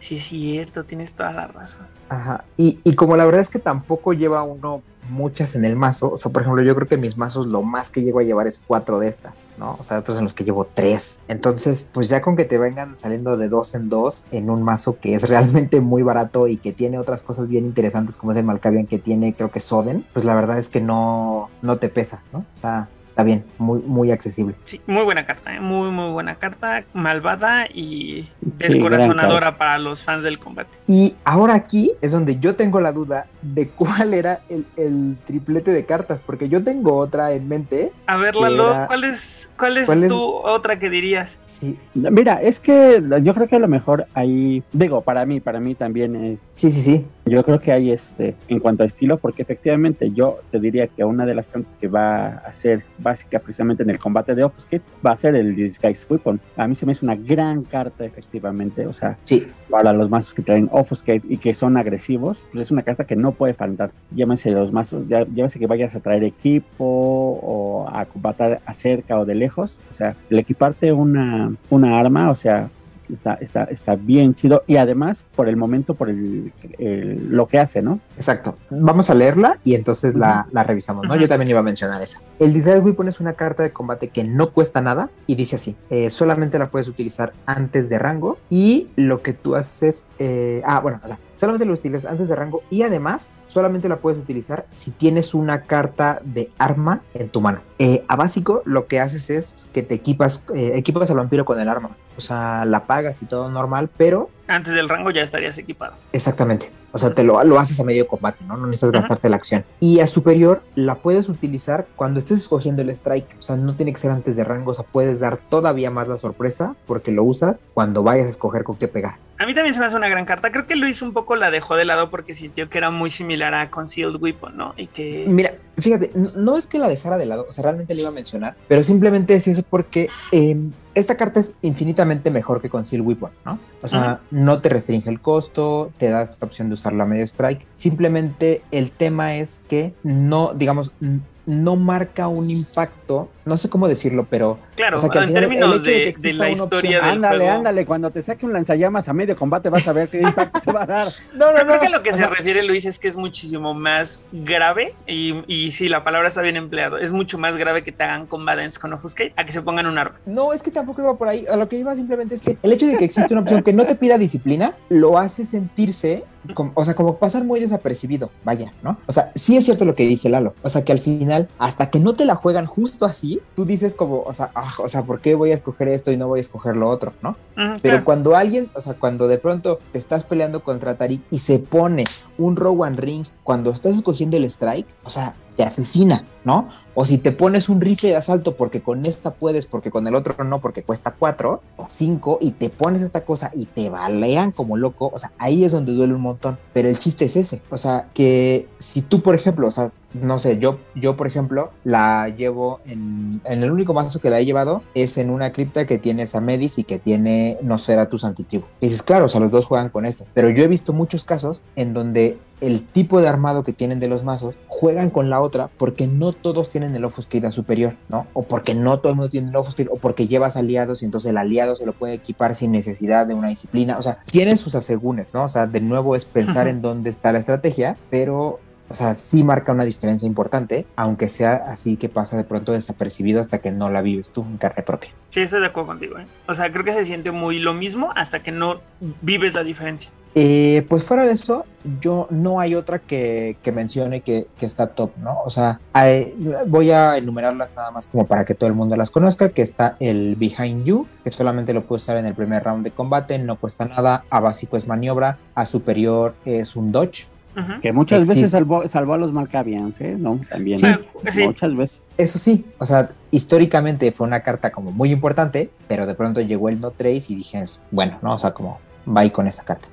Sí, es cierto, tienes toda la razón. Ajá. Y, y como la verdad es que tampoco lleva uno muchas en el mazo. O sea, por ejemplo, yo creo que mis mazos lo más que llego a llevar es cuatro de estas, ¿no? O sea, otros en los que llevo tres. Entonces, pues ya con que te vengan saliendo de dos en dos en un mazo que es realmente muy barato y que tiene otras cosas bien interesantes como es el Malkavian que tiene, creo que Soden, pues la verdad es que no, no te pesa, ¿no? O sea, está bien, muy, muy accesible. Sí, muy buena carta, ¿eh? muy, muy buena carta, malvada y descorazonadora para los fans del combate. Y ahora aquí es donde yo tengo la duda de cuál era el, triplete de cartas, porque yo tengo otra en mente. A ver, Lalo, ¿cuál es, cuál es tu otra que dirías? Sí. Mira, es que yo creo que a lo mejor ahí, digo, para mí, para mí también es. Sí, sí, sí. Yo creo que hay este, en cuanto a estilo, porque efectivamente yo te diría que una de las cartas que va a ser básica precisamente en el combate de Offuscate va a ser el Disguise Weapon. A mí se me hace una gran carta, efectivamente. O sea, sí. para los mazos que traen Offuscate y que son agresivos, pues es una carta que no puede faltar. Llámese los mazos, llámese que vayas a traer equipo o a combatir a cerca o de lejos. O sea, el equiparte una, una arma, o sea, está, está, está bien chido y además por el momento, por el, lo que hace, ¿no? Exacto. Vamos a leerla y entonces la, la, revisamos, ¿no? Yo también iba a mencionar esa. El Desire Weapon es una carta de combate que no cuesta nada y dice así, eh, solamente la puedes utilizar antes de rango y lo que tú haces es, eh, ah, bueno, o sea, solamente lo utilizas antes de rango y además solamente la puedes utilizar si tienes una carta de arma en tu mano. Eh, a básico lo que haces es que te equipas, equipas al vampiro con el arma. O sea, la pagas y todo normal, pero antes del rango ya estarías equipado. Exactamente. O sea, te lo, lo haces a medio combate, ¿no? No necesitas gastarte la acción. Y a superior la puedes utilizar cuando estés escogiendo el strike. O sea, no tiene que ser antes de rango. O sea, puedes dar todavía más la sorpresa porque lo usas cuando vayas a escoger con qué pegar. A mí también se me hace una gran carta. Creo que Luis un poco la dejó de lado porque sintió que era muy similar a Concealed Weapon, ¿no? Y que. Mira, fíjate, no es que la dejara de lado. O sea, realmente le iba a mencionar. Pero simplemente es eso porque. Em, esta carta es infinitamente mejor que Conceal Weapon, ¿no? O sea, no te restringe el costo, te da esta opción de usarlo a medio strike. Simplemente el tema es que no, digamos, no marca un impacto, no sé cómo decirlo, pero... Claro, en términos de, la historia del Ándale, ándale, cuando te saque un lanzallamas a medio combate vas a ver qué impacto te va a dar. No, no, no. Creo que lo que se refiere Luis es que es muchísimo más grave, y, y sí, la palabra está bien empleado, es mucho más grave que te hagan combatants con Offuscate a que se pongan un arma. No, es que tampoco iba por ahí, a lo que iba simplemente es que el hecho de que existe una opción que no te pida disciplina, lo hace sentirse o sea, como pasar muy desapercibido, vaya, ¿no? O sea, sí es cierto lo que dice Lalo, o sea, que al final, hasta que no te la juegan justo así, ahí, tú dices como, o sea, ah, o sea, ¿por qué voy a escoger esto y no voy a escoger lo otro, no? Pero cuando alguien, o sea, cuando de pronto te estás peleando contra Tarik y se pone un Rowan Ring cuando estás escogiendo el strike, o sea, te asesina, ¿no? O si te pones un rifle de asalto porque con esta puedes, porque con el otro no, porque cuesta cuatro o cinco, y te pones esta cosa y te balean como loco, o sea, ahí es donde duele un montón. Pero el chiste es ese, o sea, que si tú, por ejemplo, o sea, no sé, yo, yo por ejemplo, la llevo en, en el único mazo que la he llevado es en una cripta que tiene Samedis y que tiene Nosferatus Antitivo. Y dices, claro, o sea, los dos juegan con estas, pero yo he visto muchos casos en donde el tipo de armado que tienen de los mazos juegan con la otra porque no todos tienen el Offuscade superior, ¿no? O porque no todo el mundo tiene el Offuscade o porque llevas aliados y entonces el aliado se lo puede equipar sin necesidad de una disciplina. O sea, tienen sus asegúnes, ¿no? O sea, de nuevo es pensar en dónde está la estrategia, pero o sea, sí marca una diferencia importante, aunque sea así que pasa de pronto desapercibido hasta que no la vives tú en carne propia. Sí, estoy de acuerdo contigo. ¿eh? O sea, creo que se siente muy lo mismo hasta que no vives la diferencia. Eh, pues fuera de eso, yo no hay otra que, mencione que, está top, ¿no? O sea, voy a enumerarlas nada más como para que todo el mundo las conozca, que está el Behind You, que solamente lo puedo usar en el primer round de combate, no cuesta nada, a básico es maniobra, a superior es un dodge, que muchas veces salvó, a los Malkavians, ¿eh? ¿no? También. Muchas veces. Eso sí, o sea, históricamente fue una carta como muy importante, pero de pronto llegó el no trace y dije, bueno, ¿no? O sea, como, bye con esa carta.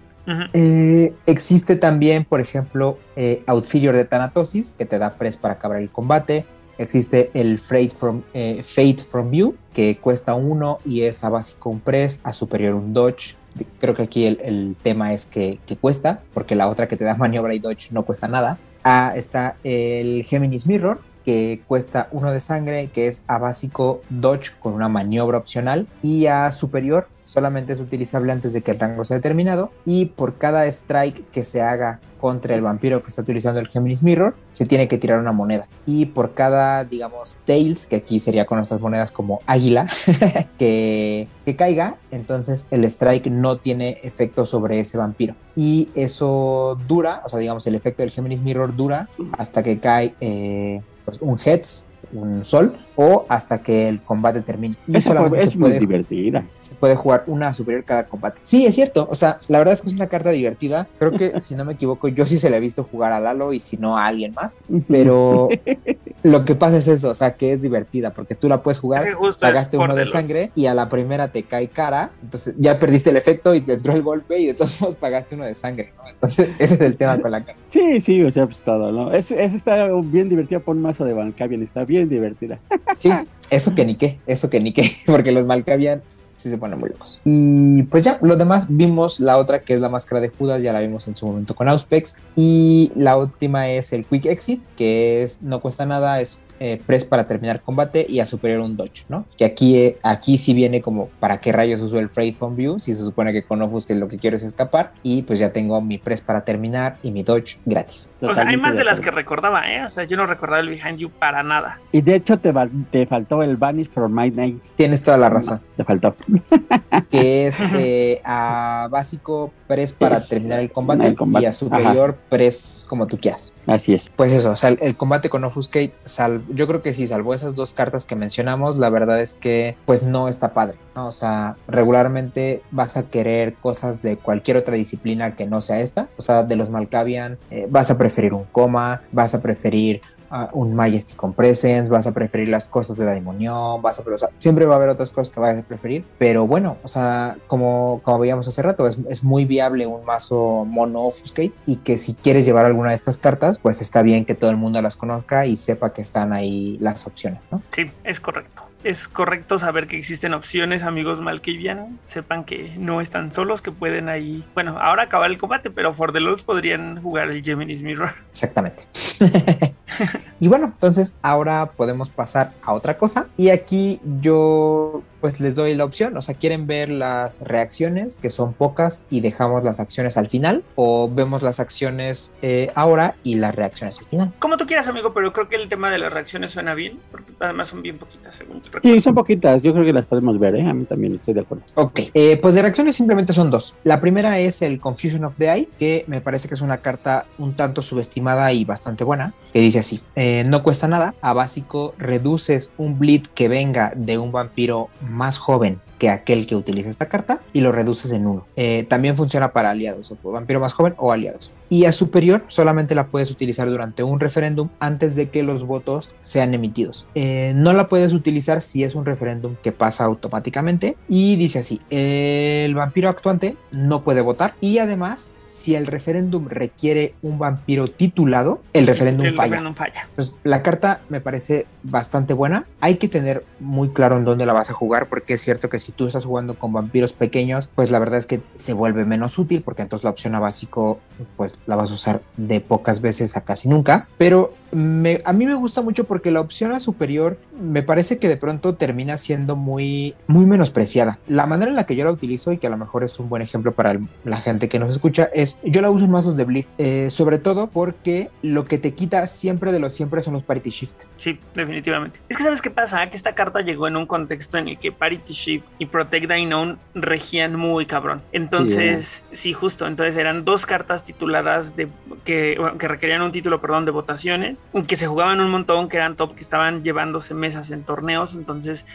Eh, existe también, por ejemplo, eh, Outfigure de Thanatosis, que te da press para acabar el combate. Existe el Fate from, eh, Fate from You, que cuesta uno y es a básico un press, a superior un dodge, creo que aquí el, tema es que, cuesta, porque la otra que te da maniobra y dodge no cuesta nada. Ah, está el Geminis Mirror, que cuesta uno de sangre, que es a básico dodge con una maniobra opcional y a superior solamente es utilizable antes de que el rango sea determinado y por cada strike que se haga contra el vampiro que está utilizando el Geminis Mirror se tiene que tirar una moneda. Y por cada digamos tails que aquí sería con nuestras monedas como águila que, que caiga entonces el strike no tiene efecto sobre ese vampiro. Y eso dura o sea digamos el efecto del Geminis Mirror dura hasta que cae eh, pues, un Heads, un Sol, o hasta que el combate termine. Y solamente es se puede, muy divertida. Se puede jugar una superior cada combate. Sí, es cierto. O sea, la verdad es que es una carta divertida. Creo que, si no me equivoco, yo sí se le he visto jugar a Lalo y si no a alguien más. Pero lo que pasa es eso, o sea, que es divertida porque tú la puedes jugar, pagaste uno de sangre y a la primera te cae cara. Entonces ya perdiste el efecto y te entró el golpe y de todos modos pagaste uno de sangre, ¿no? Entonces, ese es el tema con la carta. Sí, sí, o sea, pues todo, ¿no? Es, está bien divertida. por un mazo de Bancavian, está bien divertida. Sí, eso que ni qué, eso que ni qué, porque los Malkavian sí se ponen muy locos. Y pues ya, lo demás vimos la otra que es la máscara de Judas, ya la vimos en su momento con Auspex. Y la última es el Quick Exit, que es no cuesta nada, es eh, press para terminar combate y a superior un dodge, ¿no? Que aquí, eh, aquí sí viene como para qué rayos uso el Freight from View, si se supone que con Offus que lo que quiero es escapar y pues ya tengo mi press para terminar y mi dodge gratis. o sea, hay más de, las que recordaba, ¿eh? O sea, yo no recordaba el Behind You para nada. Y de hecho te, te faltó el Vanish from My Night. Tienes toda la razón. te faltó. que es eh, a básico press para terminar el combate, y a superior press como tú quieras. Así es. Pues eso, o sea, el, combate con Offuscate, sal, yo creo que sí, salvo esas dos cartas que mencionamos, la verdad es que pues no está padre, ¿no? O sea, regularmente vas a querer cosas de cualquier otra disciplina que no sea esta, o sea, de los Malkavian, eh, vas a preferir un coma, vas a preferir un Majesty con Presence, vas a preferir las cosas de Daimonion, vas a siempre va a haber otras cosas que vas a preferir, pero bueno, o sea, como, como veíamos hace rato, es, es muy viable un mazo mono Offuscate y que si quieres llevar alguna de estas cartas, pues está bien que todo el mundo las conozca y sepa que están ahí las opciones, ¿no? Sí, es correcto es correcto saber que existen opciones, amigos Malkavian. Sepan que no están solos, que pueden ahí, bueno, ahora acabar el combate, pero for the Lords podrían jugar el Gemini's Mirror. Exactamente. y bueno, entonces ahora podemos pasar a otra cosa. Y aquí yo pues les doy la opción, o sea, quieren ver las reacciones, que son pocas, y dejamos las acciones al final, o vemos las acciones eh, ahora y las reacciones al final. Como tú quieras, amigo, pero creo que el tema de las reacciones suena bien, porque además son bien poquitas, según tu Sí, son poquitas, yo creo que las podemos ver, ¿eh? a mí también estoy de acuerdo. Ok, eh, pues de reacciones simplemente son dos. La primera es el Confusion of the Eye, que me parece que es una carta un tanto subestimada y bastante buena, que dice así, eh, no cuesta nada, a básico reduces un bleed que venga de un vampiro más joven que aquel que utiliza esta carta y lo reduces en uno. Eh, también funciona para aliados, o vampiro más joven o aliados. Y a superior solamente la puedes utilizar durante un referéndum antes de que los votos sean emitidos. Eh, no la puedes utilizar si es un referéndum que pasa automáticamente y dice así, el vampiro actuante no puede votar y además si el referéndum requiere un vampiro titulado, el referéndum falla. Pues, la carta me parece bastante buena. Hay que tener muy claro en dónde la vas a jugar, porque es cierto que si tú estás jugando con vampiros pequeños, pues la verdad es que se vuelve menos útil, porque entonces la opción a básico, pues la vas a usar de pocas veces a casi nunca. Pero a mí me gusta mucho porque la opción a superior me parece que de pronto termina siendo muy, muy menospreciada. La manera en la que yo la utilizo y que a lo mejor es un buen ejemplo para la gente que nos escucha es, yo la uso en mazos de Blitz, eh, sobre todo porque lo que te quita siempre de los siempre son los Parity Shift. Sí, definitivamente. Es que sabes qué pasa, que esta carta llegó en un contexto en el que Parity Shift y Protect the regían muy cabrón. Entonces, sí, justo, entonces eran dos cartas tituladas de que, que requerían un título, perdón, de votaciones, que se jugaban un montón, que eran top, que estaban llevándose mesas en torneos, entonces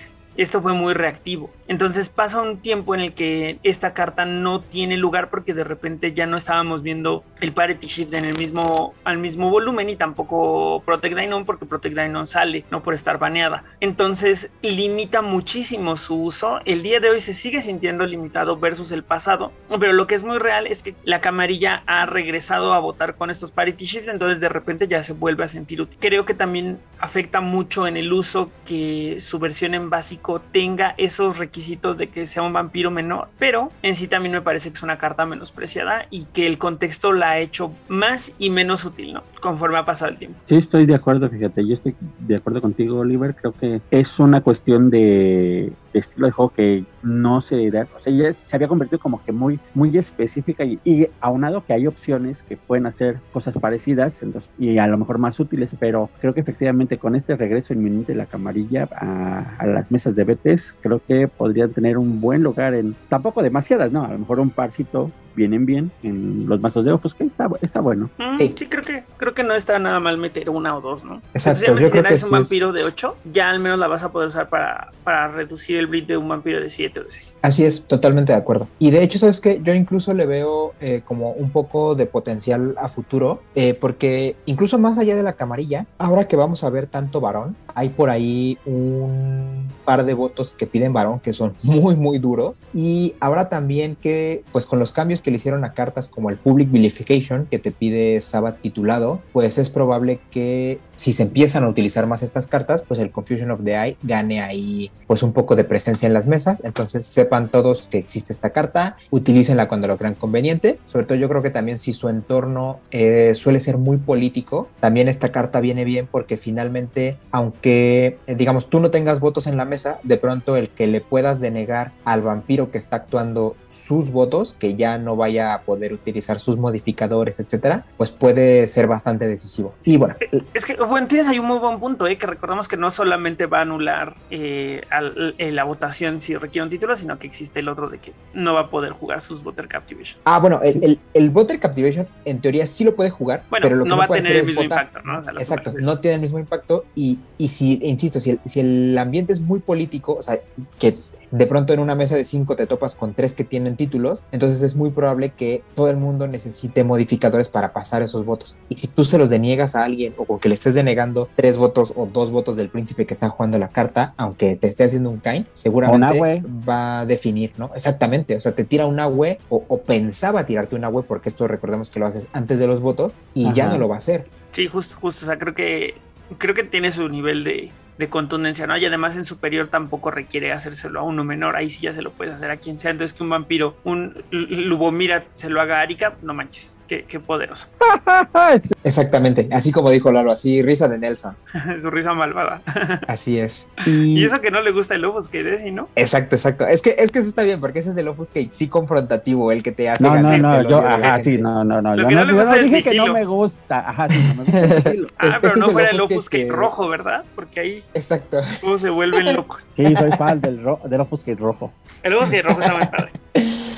esto fue muy reactivo. Entonces pasa un tiempo en el que esta carta no tiene lugar porque de repente ya no estábamos viendo el parity shift en el mismo, al mismo volumen y tampoco Protect Dynon porque Protect Dynon sale, no por estar baneada. Entonces limita muchísimo su uso. El día de hoy se sigue sintiendo limitado versus el pasado, pero lo que es muy real es que la camarilla ha regresado a votar con estos parity shifts, entonces de repente ya se vuelve a sentir útil. Creo que también afecta mucho en el uso que su versión en básico tenga esos requisitos de que sea un vampiro menor, pero en sí también me parece que es una carta menospreciada y que el contexto la ha hecho más y menos útil, ¿no? Conforme ha pasado el tiempo. Sí, estoy de acuerdo, fíjate, yo estoy de acuerdo contigo, Oliver, creo que es una cuestión de estilo de juego que no se da, o sea, ya se había convertido como que muy, muy específica y, y, aunado que hay opciones que pueden hacer cosas parecidas entonces, y a lo mejor más útiles, pero creo que efectivamente con este regreso inminente de la camarilla a, a las mesas de BTs, creo que podrían tener un buen lugar en, tampoco demasiadas, no, a lo mejor un parcito vienen bien en los mazos de ojos, que está, está bueno. Mm, sí. creo que creo que no está nada mal meter una o dos, ¿no? Exacto. Yo creo que es un vampiro de 8, ya al menos la vas a poder usar para, para reducir el bleed de un vampiro de 7 o de 6. Así es, totalmente de acuerdo. Y de hecho, ¿sabes qué? Yo incluso le veo eh, como un poco de potencial a futuro, eh, porque incluso más allá de la camarilla, ahora que vamos a ver tanto varón, hay por ahí un par de votos que piden varón que son muy, muy duros. Y ahora también que, pues con los cambios que le hicieron a cartas como el Public Vilification, que te pide Sabbath titulado, pues es probable que si se empiezan a utilizar más estas cartas, pues el Confusion of the Eye gane ahí pues un poco de presencia en las mesas. Entonces sepan todos que existe esta carta, utilícenla cuando lo crean conveniente. Sobre todo yo creo que también si su entorno eh, suele ser muy político, también esta carta viene bien porque finalmente, aunque eh, digamos tú no tengas votos en la mesa, de pronto el que le puedas denegar al vampiro que está actuando sus votos, que ya no vaya a poder utilizar sus modificadores, etcétera, pues puede ser bastante decisivo. Y bueno, es que bueno, tienes ahí un muy buen punto, ¿eh? que recordamos que no solamente va a anular eh, al, eh, la votación si requiere un título, sino que existe el otro de que no va a poder jugar sus Voter Captivation. Ah, bueno, el, el, el Voter Captivation en teoría sí lo puede jugar, bueno, pero lo que no, no va a tener el mismo votar. impacto, ¿no? O sea, Exacto, no tiene el mismo impacto y, y si, insisto, si el, si el ambiente es muy político, o sea, que de pronto en una mesa de cinco te topas con tres que tienen títulos, entonces es muy probable que todo el mundo necesite modificadores para pasar esos votos. Y si tú se los deniegas a alguien o que le estés denegando tres votos o dos votos del príncipe que está jugando la carta, aunque te esté haciendo un Kain, seguramente va a definir, ¿no? Exactamente, o sea, te tira un agüe o, o pensaba tirarte un agüe porque esto recordemos que lo haces antes de los votos y ya no lo va a hacer. Sí, justo, justo. O sea, creo que creo que tiene su nivel de, de contundencia, ¿no? Y además en superior tampoco requiere hacérselo a uno menor. Ahí sí ya se lo puedes hacer a quien sea. Entonces que un vampiro, un Lubomira se lo haga a Arika, no manches. Qué, qué poderoso. Exactamente, así como dijo Lalo, así risa de Nelson. Su risa malvada. Así es. y eso que no le gusta el Lobos que ¿sí, ¿no? Exacto, exacto. Es que, es que eso está bien, porque ese es el Offuscate sí confrontativo, el que te hace No, no, no, yo, ajá, sí, no, no, no. Lo Yo que no, no le yo gusta no es el dije que no me gusta. Ajá, sí, no me gusta el sigilo. Ah, Este- pero este no fuera el Offuscate que- rojo, ¿verdad? Porque ahí Exacto. todos se vuelven locos. Sí, soy fan del, ro del Opus rojo. El Opus que rojo está muy padre.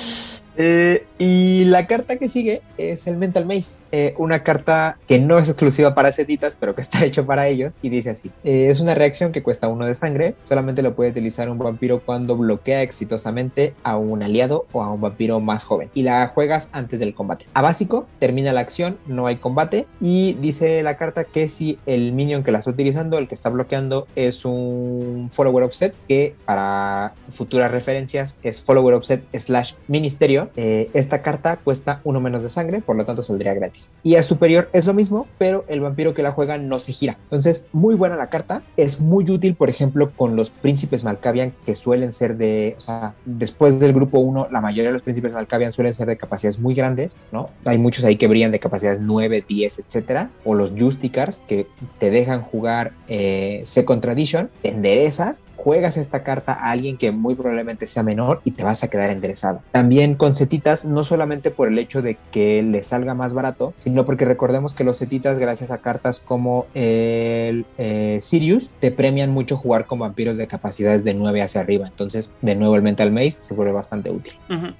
Eh, y la carta que sigue es el Mental Maze, eh, una carta que no es exclusiva para setitas, pero que está hecho para ellos y dice así, eh, es una reacción que cuesta uno de sangre, solamente lo puede utilizar un vampiro cuando bloquea exitosamente a un aliado o a un vampiro más joven. Y la juegas antes del combate. A básico, termina la acción, no hay combate. Y dice la carta que si el minion que la está utilizando, el que está bloqueando es un follower offset que para futuras referencias es follower offset slash ministerio, eh, esta carta cuesta uno menos de sangre, por lo tanto saldría gratis. Y a superior es lo mismo, pero el vampiro que la juega no se gira. Entonces, muy buena la carta, es muy útil, por ejemplo, con los príncipes Malkavian que suelen ser de, o sea, después del grupo 1, la mayoría de los príncipes Malkavian suelen ser de capacidades muy grandes, ¿no? Hay muchos ahí que brillan de capacidades 9, 10, etcétera, o los Justicars que te dejan jugar eh, Second Tradition, te enderezas, juegas esta carta a alguien que muy probablemente sea menor y te vas a quedar enderezado. También con setitas, no solamente por el hecho de que le salga más barato, sino porque recordemos que los setitas, gracias a cartas como el eh, Sirius, te premian mucho jugar con vampiros de capacidades de 9 hacia arriba. Entonces, de nuevo, el Mental Maze se vuelve bastante útil.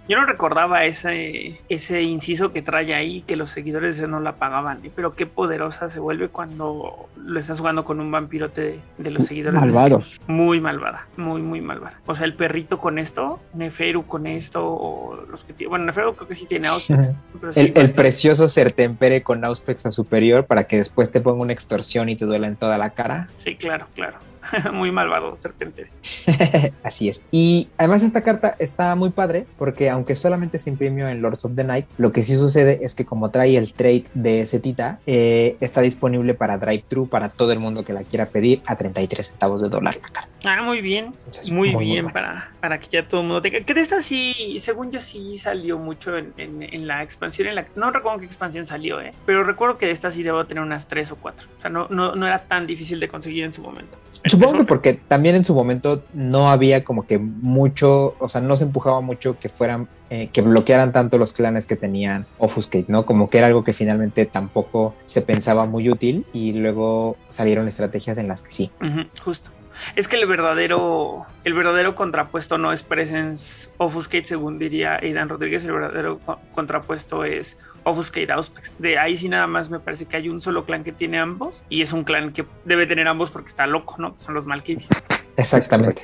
Yo no recordaba ese, ese inciso que trae ahí, que los seguidores no la pagaban, ¿eh? pero qué poderosa se vuelve cuando lo estás jugando con un vampirote de, los seguidores. Malvados. Muy malvada, muy, muy malvada. O sea, el perrito con esto, Neferu con esto, o los que tienen. Bueno, creo que sí tiene Auspex. el, el precioso Sertempere con Auspex a superior para que después te ponga una extorsión y te duela en toda la cara. Sí, claro, claro. muy malvado, serpiente. Así es. Y además esta carta está muy padre porque aunque solamente se imprimió en Lords of the Night, lo que sí sucede es que como trae el trade de Setita, eh, está disponible para drive thru para todo el mundo que la quiera pedir a 33 centavos de dólar la carta. Ah, muy bien. muy, bien para, para que ya todo el mundo tenga. Que de esta sí, según yo sí salió mucho en, en, la expansión. En la, no recuerdo qué expansión salió, ¿eh? pero recuerdo que de esta sí debo tener unas 3 o 4. O sea, no, no, no era tan difícil de conseguir en su momento. Supongo que porque también en su momento no había como que mucho, o sea, no se empujaba mucho que fueran, eh, que bloquearan tanto los clanes que tenían Offuscate, ¿no? Como que era algo que finalmente tampoco se pensaba muy útil y luego salieron estrategias en las que sí. justo. Es que el verdadero, el verdadero contrapuesto no es Presence Offuscate, según diría Aidan Rodríguez, el verdadero contrapuesto es Offuscate Auspex. De ahí sí nada más me parece que hay un solo clan que tiene ambos y es un clan que debe tener ambos porque está loco, ¿no? Son los Malkavian. Exactamente.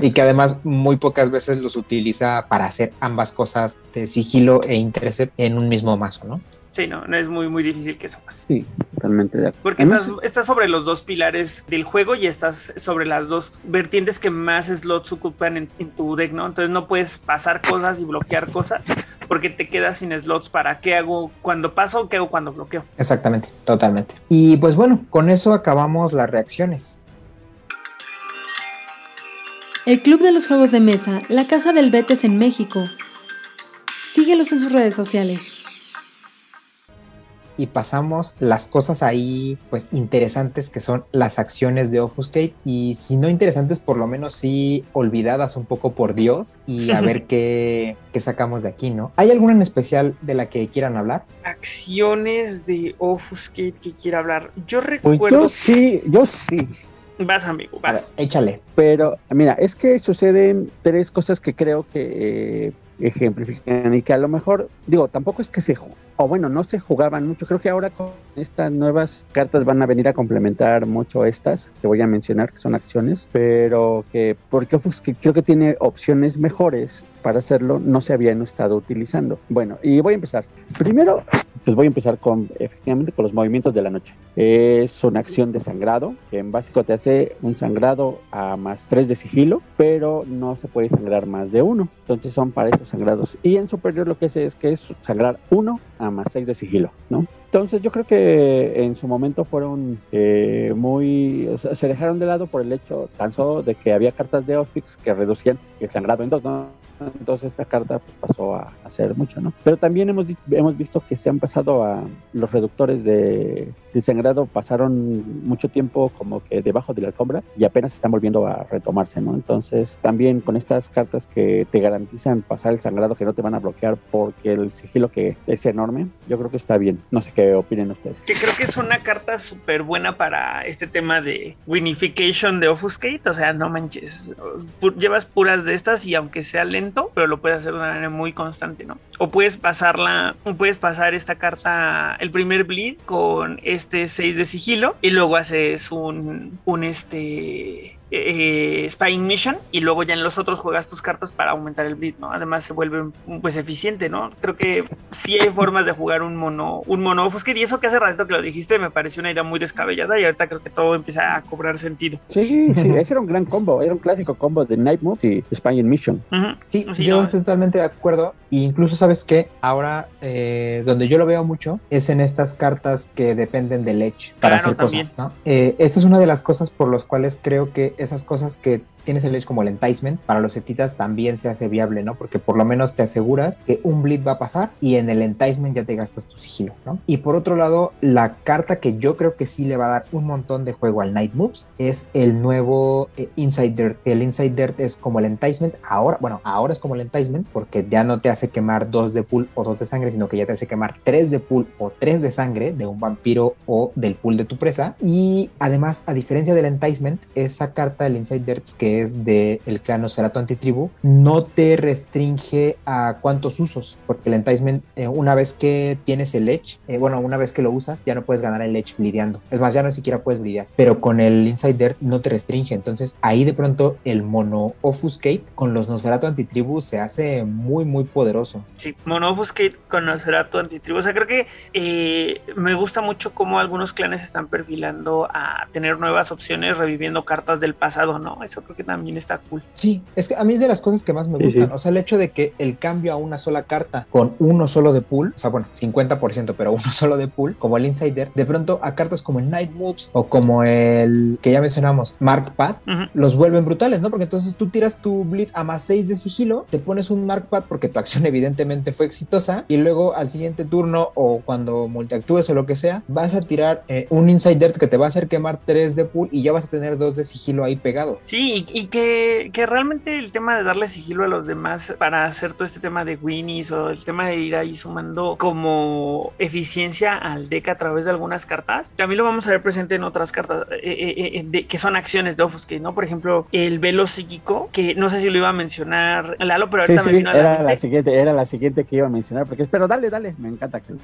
Y que además muy pocas veces los utiliza para hacer ambas cosas de sigilo e intercept en un mismo mazo, ¿no? Sí, no, no es muy, muy difícil que eso pase. Sí, totalmente de acuerdo. Porque estás, estás, sobre los dos pilares del juego y estás sobre las dos vertientes que más slots ocupan en, tu deck, ¿no? Entonces no puedes pasar cosas y bloquear cosas porque te quedas sin slots para qué hago cuando paso o qué hago cuando bloqueo. Exactamente, totalmente. Y pues bueno, con eso acabamos las reacciones. El Club de los Juegos de Mesa, la Casa del Betes en México. Síguelos en sus redes sociales y pasamos las cosas ahí pues interesantes que son las acciones de Offuscate y si no interesantes por lo menos sí olvidadas un poco por Dios y a ver qué, qué sacamos de aquí, ¿no? ¿Hay alguna en especial de la que quieran hablar? Acciones de Offuscate que quiera hablar. Yo pues recuerdo... yo sí, yo sí. Vas, amigo, vas. échale. Pero, mira, es que suceden tres cosas que creo que eh, ejemplifican y que a lo mejor, digo, tampoco es que se o bueno, no se jugaban mucho. Creo que ahora con estas nuevas cartas van a venir a complementar mucho estas que voy a mencionar, que son acciones, pero que porque creo que tiene opciones mejores para hacerlo, no se habían estado utilizando. Bueno, y voy a empezar. Primero, pues voy a empezar con, efectivamente, con los movimientos de la noche. Es una acción de sangrado, que en básico te hace un sangrado a más 3 de sigilo, pero no se puede sangrar más de uno. Entonces son para esos sangrados. Y en superior lo que hace es que es sangrar uno a más 6 de sigilo, ¿no? Entonces yo creo que en su momento fueron eh, muy, o sea, se dejaron de lado por el hecho tan solo de que había cartas de Auspix que reducían el sangrado en dos, ¿no? Entonces esta carta pues, pasó a hacer mucho, ¿no? Pero también hemos, hemos visto que se han pasado a los reductores de, de, sangrado, pasaron mucho tiempo como que debajo de la alfombra y apenas están volviendo a retomarse, ¿no? Entonces también con estas cartas que te garantizan pasar el sangrado, que no te van a bloquear porque el sigilo que es enorme, yo creo que está bien. No sé qué opinen ustedes. Que creo que es una carta súper buena para este tema de winification de Offuscate, o sea, no manches, llevas puras de estas y aunque sea lento pero lo puedes hacer de una manera muy constante, ¿no? O puedes pasarla, puedes pasar esta carta, el primer bleed con este 6 de sigilo y luego haces un, un este eh, Spying Mission y luego ya en los otros juegas tus cartas para aumentar el bleed, ¿no? Además se vuelve pues eficiente, ¿no? Creo que sí hay formas de jugar un mono, un mono que y eso que hace rato que lo dijiste me pareció una idea muy descabellada y ahorita creo que todo empieza a cobrar sentido. Sí, sí, ese era un gran combo, era un clásico combo de Night Move y Spying Mission. Sí, yo estoy totalmente de acuerdo e incluso sabes que ahora eh, donde yo lo veo mucho es en estas cartas que dependen del Edge para hacer cosas, ¿no? Eh, esta es una de las cosas por las cuales creo que esas cosas que tienes el edge como el enticement, para los etitas también se hace viable, ¿no? Porque por lo menos te aseguras que un bleed va a pasar y en el enticement ya te gastas tu sigilo, ¿no? Y por otro lado, la carta que yo creo que sí le va a dar un montón de juego al Night Moves es el nuevo eh, Inside Dirt. El Inside Dirt es como el enticement, ahora, bueno, ahora es como el enticement porque ya no te hace quemar dos de pool o dos de sangre, sino que ya te hace quemar tres de pool o tres de sangre de un vampiro o del pool de tu presa. Y además, a diferencia del enticement, esa carta del Inside Dirt que es del el clan Nosferatu Antitribu, no te restringe a cuántos usos, porque el enticement, eh, una vez que tienes el edge, eh, bueno, una vez que lo usas, ya no puedes ganar el edge blideando. Es más, ya no siquiera puedes blidear, pero con el Inside Dirt no te restringe. Entonces ahí de pronto el mono Offuscate con los Nosferatu Antitribu se hace muy, muy poderoso. Sí, mono Offuscate con Nosferatu Antitribu. O sea, creo que eh, me gusta mucho cómo algunos clanes están perfilando a tener nuevas opciones, reviviendo cartas del pasado, ¿no? Eso creo que también está cool. Sí, es que a mí es de las cosas que más me gustan. O sea, el hecho de que el cambio a una sola carta con uno solo de pool, o sea, bueno, 50%, pero uno solo de pool, como el Insider, de pronto a cartas como el Night Moves o como el que ya mencionamos, Mark Pad, los vuelven brutales, ¿no? Porque entonces tú tiras tu Blitz a más 6 de sigilo, te pones un Mark Pad porque tu acción evidentemente fue exitosa y luego al siguiente turno o cuando multiactúes o lo que sea, vas a tirar eh, un Insider que te va a hacer quemar 3 de pool y ya vas a tener 2 de sigilo ahí pegado. Sí, y, que, que, realmente el tema de darle sigilo a los demás para hacer todo este tema de Winnies o el tema de ir ahí sumando como eficiencia al deck a través de algunas cartas, también lo vamos a ver presente en otras cartas eh, eh, eh, de, que son acciones de que ¿no? Por ejemplo, el velo psíquico, que no sé si lo iba a mencionar Lalo, pero ahorita me vino a era la, siguiente, era la siguiente que iba a mencionar, porque pero dale, dale, me encanta que mm,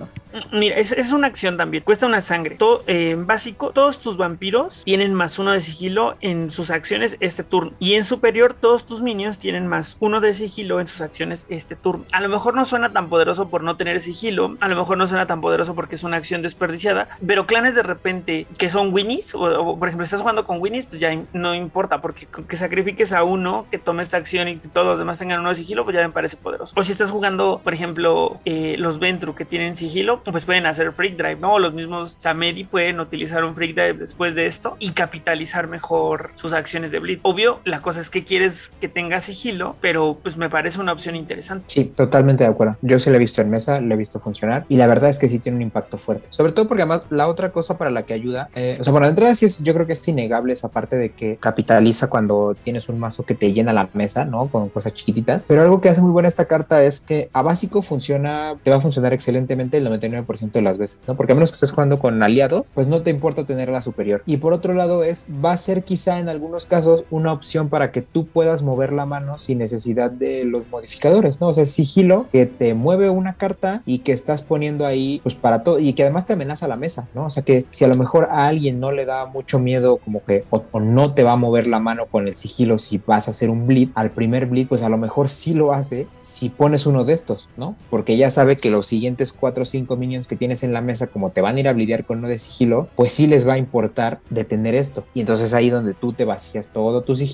Mira, es, es, una acción también, cuesta una sangre. Todo, en básico, todos tus vampiros tienen más uno de sigilo en sus acciones este turno. Y en superior, todos tus minions tienen más uno de sigilo en sus acciones este turno. A lo mejor no suena tan poderoso por no tener sigilo, a lo mejor no suena tan poderoso porque es una acción desperdiciada, pero clanes de repente que son winnies, o, por ejemplo, estás jugando con winnies, pues ya no importa, porque que sacrifiques a uno que tome esta acción y que todos los demás tengan uno de sigilo, pues ya me parece poderoso. O si estás jugando, por ejemplo, eh, los Ventru que tienen sigilo, pues pueden hacer Freak Drive, ¿no? los mismos Samedi pueden utilizar un Freak Drive después de esto y capitalizar mejor sus acciones de Bleed. Obvio, la cosa es que quieres que tenga sigilo, pero pues me parece una opción interesante. Sí, totalmente de acuerdo. Yo sí lo he visto en mesa, lo he visto funcionar y la verdad es que sí tiene un impacto fuerte. Sobre todo porque además la otra cosa para la que ayuda, eh, o sea, bueno, de entrada sí es, yo creo que es innegable esa parte de que capitaliza cuando tienes un mazo que te llena la mesa, ¿no? Con cosas chiquititas. Pero algo que hace muy buena esta carta es que a básico funciona, te va a funcionar excelentemente el 99% de las veces, ¿no? Porque a menos que estés jugando con aliados, pues no te importa tener la superior. Y por otro lado es, va a ser quizá en algunos casos una opción para que tú puedas mover la mano sin necesidad de los modificadores, ¿no? O sea, sigilo que te mueve una carta y que estás poniendo ahí, pues para todo, y que además te amenaza la mesa, ¿no? O sea, que si a lo mejor a alguien no le da mucho miedo, como que, o, no te va a mover la mano con el sigilo si vas a hacer un bleed, al primer bleed, pues a lo mejor sí lo hace si pones uno de estos, ¿no? Porque ya sabe que los siguientes 4 o 5 minions que tienes en la mesa, como te van a ir a blidear con uno de sigilo, pues sí les va a importar detener esto. Y entonces ahí donde tú te vacías todo tu sigilo,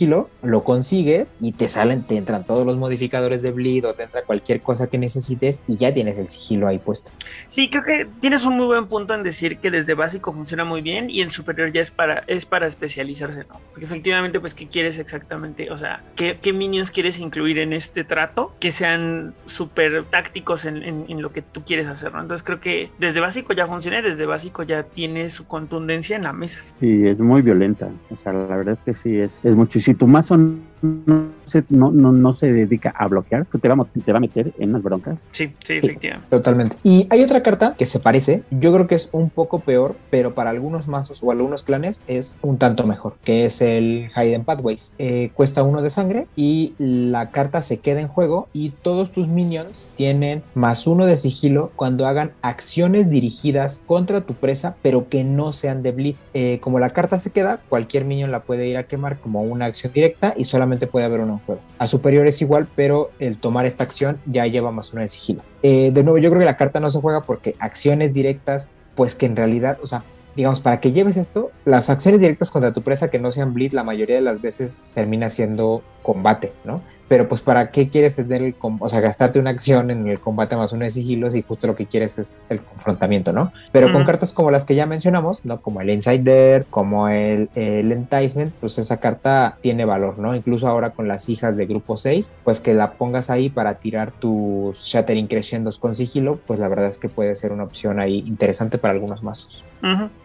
lo consigues y te salen, te entran todos los modificadores de bleed o te entra cualquier cosa que necesites y ya tienes el sigilo ahí puesto. Sí, creo que tienes un muy buen punto en decir que desde básico funciona muy bien y en superior ya es para, es para especializarse, ¿no? Porque efectivamente, pues, ¿qué quieres exactamente? O sea, ¿qué, qué minions quieres incluir en este trato que sean súper tácticos en, en, lo que tú quieres hacer, ¿no? Entonces creo que desde básico ya funciona y desde básico ya tiene su contundencia en la mesa. Sí, es muy violenta. O sea, la verdad es que sí, es, es muchísimo si tu mazo no se, no, no, no se dedica a bloquear, te va, te va a meter en unas broncas. Sí, sí, efectivamente. Totalmente. Y hay otra carta que se parece, yo creo que es un poco peor, pero para algunos mazos o algunos clanes es un tanto mejor, que es el Hidden Pathways. Eh, cuesta uno de sangre y la carta se queda en juego y todos tus minions tienen más uno de sigilo cuando hagan acciones dirigidas contra tu presa, pero que no sean de bleed. Eh, como la carta se queda, cualquier minion la puede ir a quemar como una acción directa y solamente puede haber uno en juego. A superior es igual, pero el tomar esta acción ya lleva más uno de sigilo. Eh, de nuevo, yo creo que la carta no se juega porque acciones directas, pues que en realidad, o sea, digamos, para que lleves esto, las acciones directas contra tu presa que no sean bleed, la mayoría de las veces termina siendo combate, ¿no? Pero pues para qué quieres tener el, o sea, gastarte una acción en el combate más uno de sigilos y justo lo que quieres es el confrontamiento, ¿no? Pero con cartas como las que ya mencionamos, ¿no? Como el Insider, como el, el Enticement, pues esa carta tiene valor, ¿no? Incluso ahora con las hijas de grupo 6, pues que la pongas ahí para tirar tus Shattering Crescendos con sigilo, pues la verdad es que puede ser una opción ahí interesante para algunos mazos.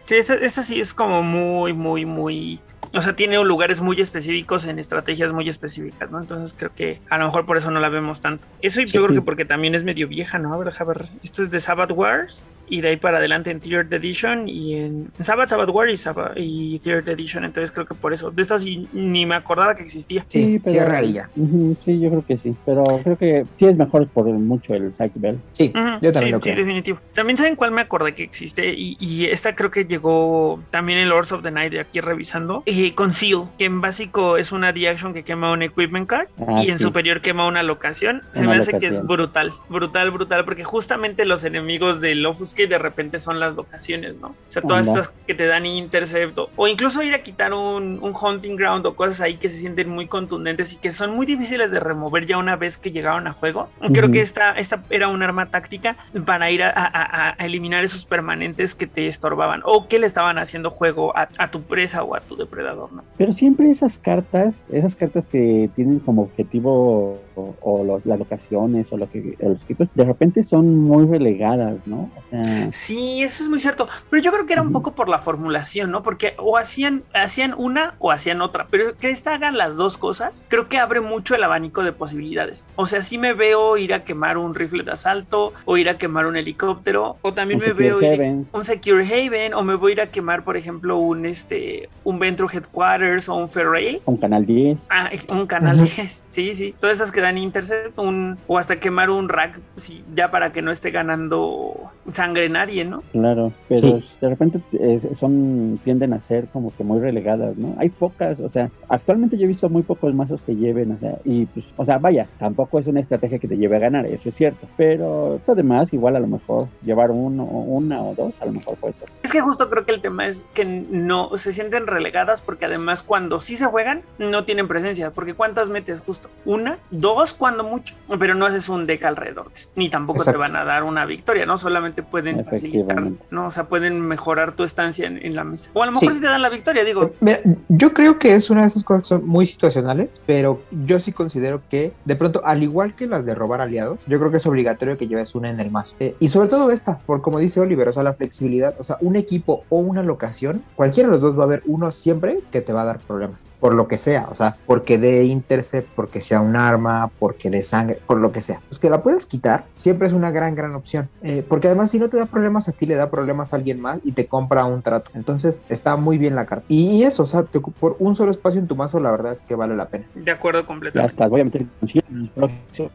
Sí, esta, sí es como muy, muy, muy o sea, tiene lugares muy específicos en estrategias muy específicas, ¿no? Entonces creo que a lo mejor por eso no la vemos tanto. Eso yo creo que porque también es medio vieja, ¿no? A ver, a ver, esto es de Sabbath Wars y de ahí para adelante en Third Edition y en, Sabbath, Sabbath War y, Sabbath, y Third Edition, entonces creo que por eso. De estas ni me acordaba que existía. Sí, sí, es rarilla. sí, yo creo que sí, pero creo que sí es mejor por mucho el Psych Bell. Sí, yo también lo creo. Sí, definitivo. También saben cuál me acordé que existe y, y esta creo que llegó también en Lords of the Night de aquí revisando. Eh, Conceal, que en básico es una reaction que quema un equipment card ah, y en superior quema una locación. Se me hace que es brutal, brutal, brutal, porque justamente los enemigos de Lofus que de repente son las locaciones, ¿no? O sea, todas estas que te dan intercepto o incluso ir a quitar un, hunting ground o cosas ahí que se sienten muy contundentes y que son muy difíciles de remover ya una vez que llegaron a juego. Creo que esta, esta era un arma táctica para ir a, eliminar esos permanentes que te estorbaban o que le estaban haciendo juego a, tu presa o a tu depredador, ¿no? Pero siempre esas cartas, esas cartas que tienen como objetivo o, las locaciones o lo que los equipos, de repente son muy relegadas, ¿no? O sea, Sí, eso es muy cierto. Pero yo creo que era un poco por la formulación, ¿no? Porque o hacían, hacían una o hacían otra. Pero que esta hagan las dos cosas, creo que abre mucho el abanico de posibilidades. O sea, sí me veo ir a quemar un rifle de asalto, o ir a quemar un helicóptero, o también me veo ir un Secure Haven, o me voy a ir a quemar, por ejemplo, un este un Ventro Headquarters o un Ferrail. Un canal 10. Ah, un canal 10. Sí, sí. Todas esas que dan intercept, un, o hasta quemar un rack, sí, ya para que no esté ganando sangre nadie, ¿no? Claro, pero de repente eh, son tienden a ser como que muy relegadas, ¿no? Hay pocas, o sea, actualmente yo he visto muy pocos mazos que lleven, o sea, y pues, o sea, vaya, tampoco es una estrategia que te lleve a ganar, eso es cierto, pero además igual a lo mejor llevar uno, una o dos, a lo mejor puede ser. Es que justo creo que el tema es que no se sienten relegadas porque además cuando sí se juegan no tienen presencia, porque ¿cuántas metes justo? Una, dos cuando mucho, pero no haces un deck alrededor, ni tampoco te van a dar una victoria, ¿no? Solamente pueden facilitar, ¿no? O sea, pueden mejorar tu estancia en, la mesa. O a lo mejor si te dan la victoria, digo. Mira, yo creo que es una de esas cosas que son muy situacionales, pero yo sí considero que, de pronto, al igual que las de robar aliados, yo creo que es obligatorio que lleves una en el mazo. Eh, y sobre todo esta, por como dice Oliver, o sea, la flexibilidad, o sea, un equipo o una locación, cualquiera de los dos va a haber uno siempre que te va a dar problemas, por lo que sea, o sea, porque de intercept, porque sea un arma, porque de sangre, por lo que sea. Pues que la puedes quitar, siempre es una gran, gran opción. Eh, porque además, si no te da problemas a ti, le da problemas a alguien más y te compra un trato. Entonces, está muy bien la carta. Y eso, o sea, por un solo espacio en tu mazo, la verdad es que vale la pena. De acuerdo completamente. Ya está, voy a meter en los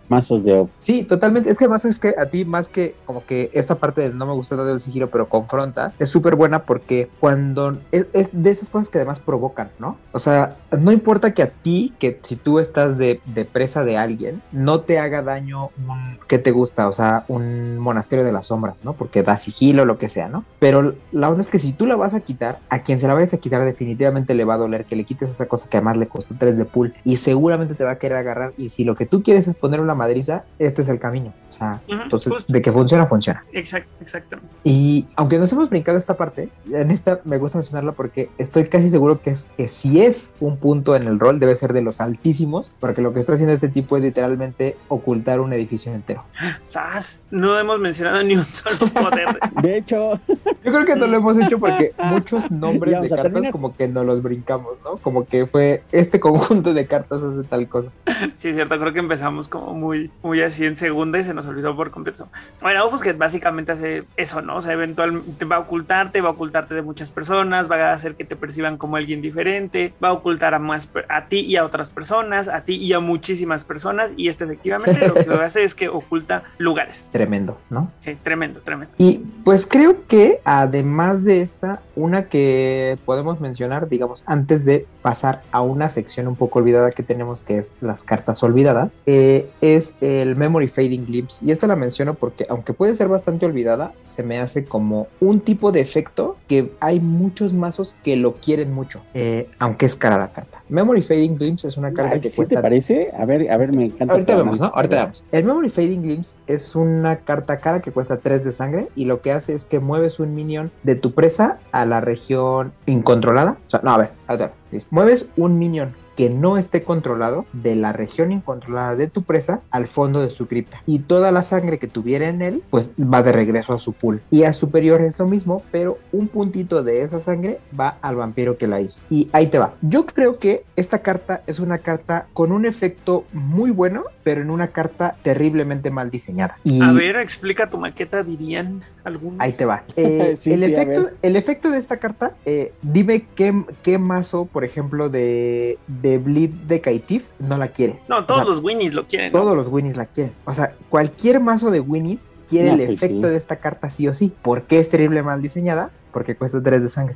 mazos de... Sí, totalmente. Es que más es que a ti, más que como que esta parte de no me gusta tanto el sigilo, pero confronta, es súper buena porque cuando es, de esas cosas que además provocan, ¿no? O sea, no importa que a ti, que si tú estás de, de presa de alguien, no te haga daño un, ¿qué te gusta? O sea, un monasterio de las sombras, ¿no? Porque da sigilo, lo que sea, ¿no? Pero la onda es que si tú la vas a quitar, a quien se la vayas a quitar definitivamente le va a doler que le quites esa cosa que además le costó 3 de pool y seguramente te va a querer agarrar y si lo que tú quieres es poner una madriza, este es el camino. O sea, entonces, de que funciona, funciona. Exacto, exacto. Y aunque nos hemos brincado esta parte, en esta me gusta mencionarla porque estoy casi seguro que es que si es un punto en el rol, debe ser de los altísimos, porque lo que está haciendo este tipo es literalmente ocultar un edificio entero. ¡Sas! No hemos mencionado ni un solo poder. De hecho, yo creo que no lo hemos hecho porque muchos nombres de cartas como que no los brincamos, ¿no? Como que fue este conjunto de cartas hace tal cosa. Sí, es cierto, creo que empezamos como muy, muy así en segunda y se nos olvidó por completo. Bueno, que básicamente hace eso, ¿no? O sea, eventualmente va a ocultarte, va a ocultarte de muchas personas, va a hacer que te perciban como alguien diferente, va a ocultar a más a ti y a otras personas, a ti y a muchísimas personas, y este efectivamente lo que hace es que oculta lugares. Tremendo, ¿no? Sí, tremendo, tremendo. Y pues creo que además de esta, una que podemos mencionar, digamos, antes de pasar a una sección un poco olvidada que tenemos, que es las cartas olvidadas, eh, es el Memory Fading Glimpse. Y esto la menciono porque, aunque puede ser bastante olvidada, se me hace como un tipo de efecto que hay muchos mazos que lo quieren mucho, eh, aunque es cara la carta. Memory Fading Glimpse es una carta que cuesta. ¿Te parece? A ver, a ver, me encanta. Ahorita vemos, ¿no? Ahorita vemos. El Memory Fading Glimpse es una carta cara que cuesta 3 de sangre y lo que hace es que mueves un minion de tu presa a la región incontrolada. O sea, no, a ver, a ver. Mueves un minion que no esté controlado de la región incontrolada de tu presa al fondo de su cripta. Y toda la sangre que tuviera en él, pues va de regreso a su pool. Y a superior es lo mismo, pero un puntito de esa sangre va al vampiro que la hizo. Y ahí te va. Yo creo que esta carta es una carta con un efecto muy bueno, pero en una carta terriblemente mal diseñada. A ver, explica tu maqueta, dirían algunos. Ahí te va. Eh, el, efecto, el efecto de esta carta, eh, dime qué, qué mazo, por ejemplo, de de Bleed de Kaitifs no la quiere. No, todos los Winnies lo quieren. Todos los Winnies la quieren. O sea, cualquier mazo de Winnies quiere el pues efecto de esta carta sí o sí. porque es terrible mal diseñada? Porque cuesta 3 de sangre.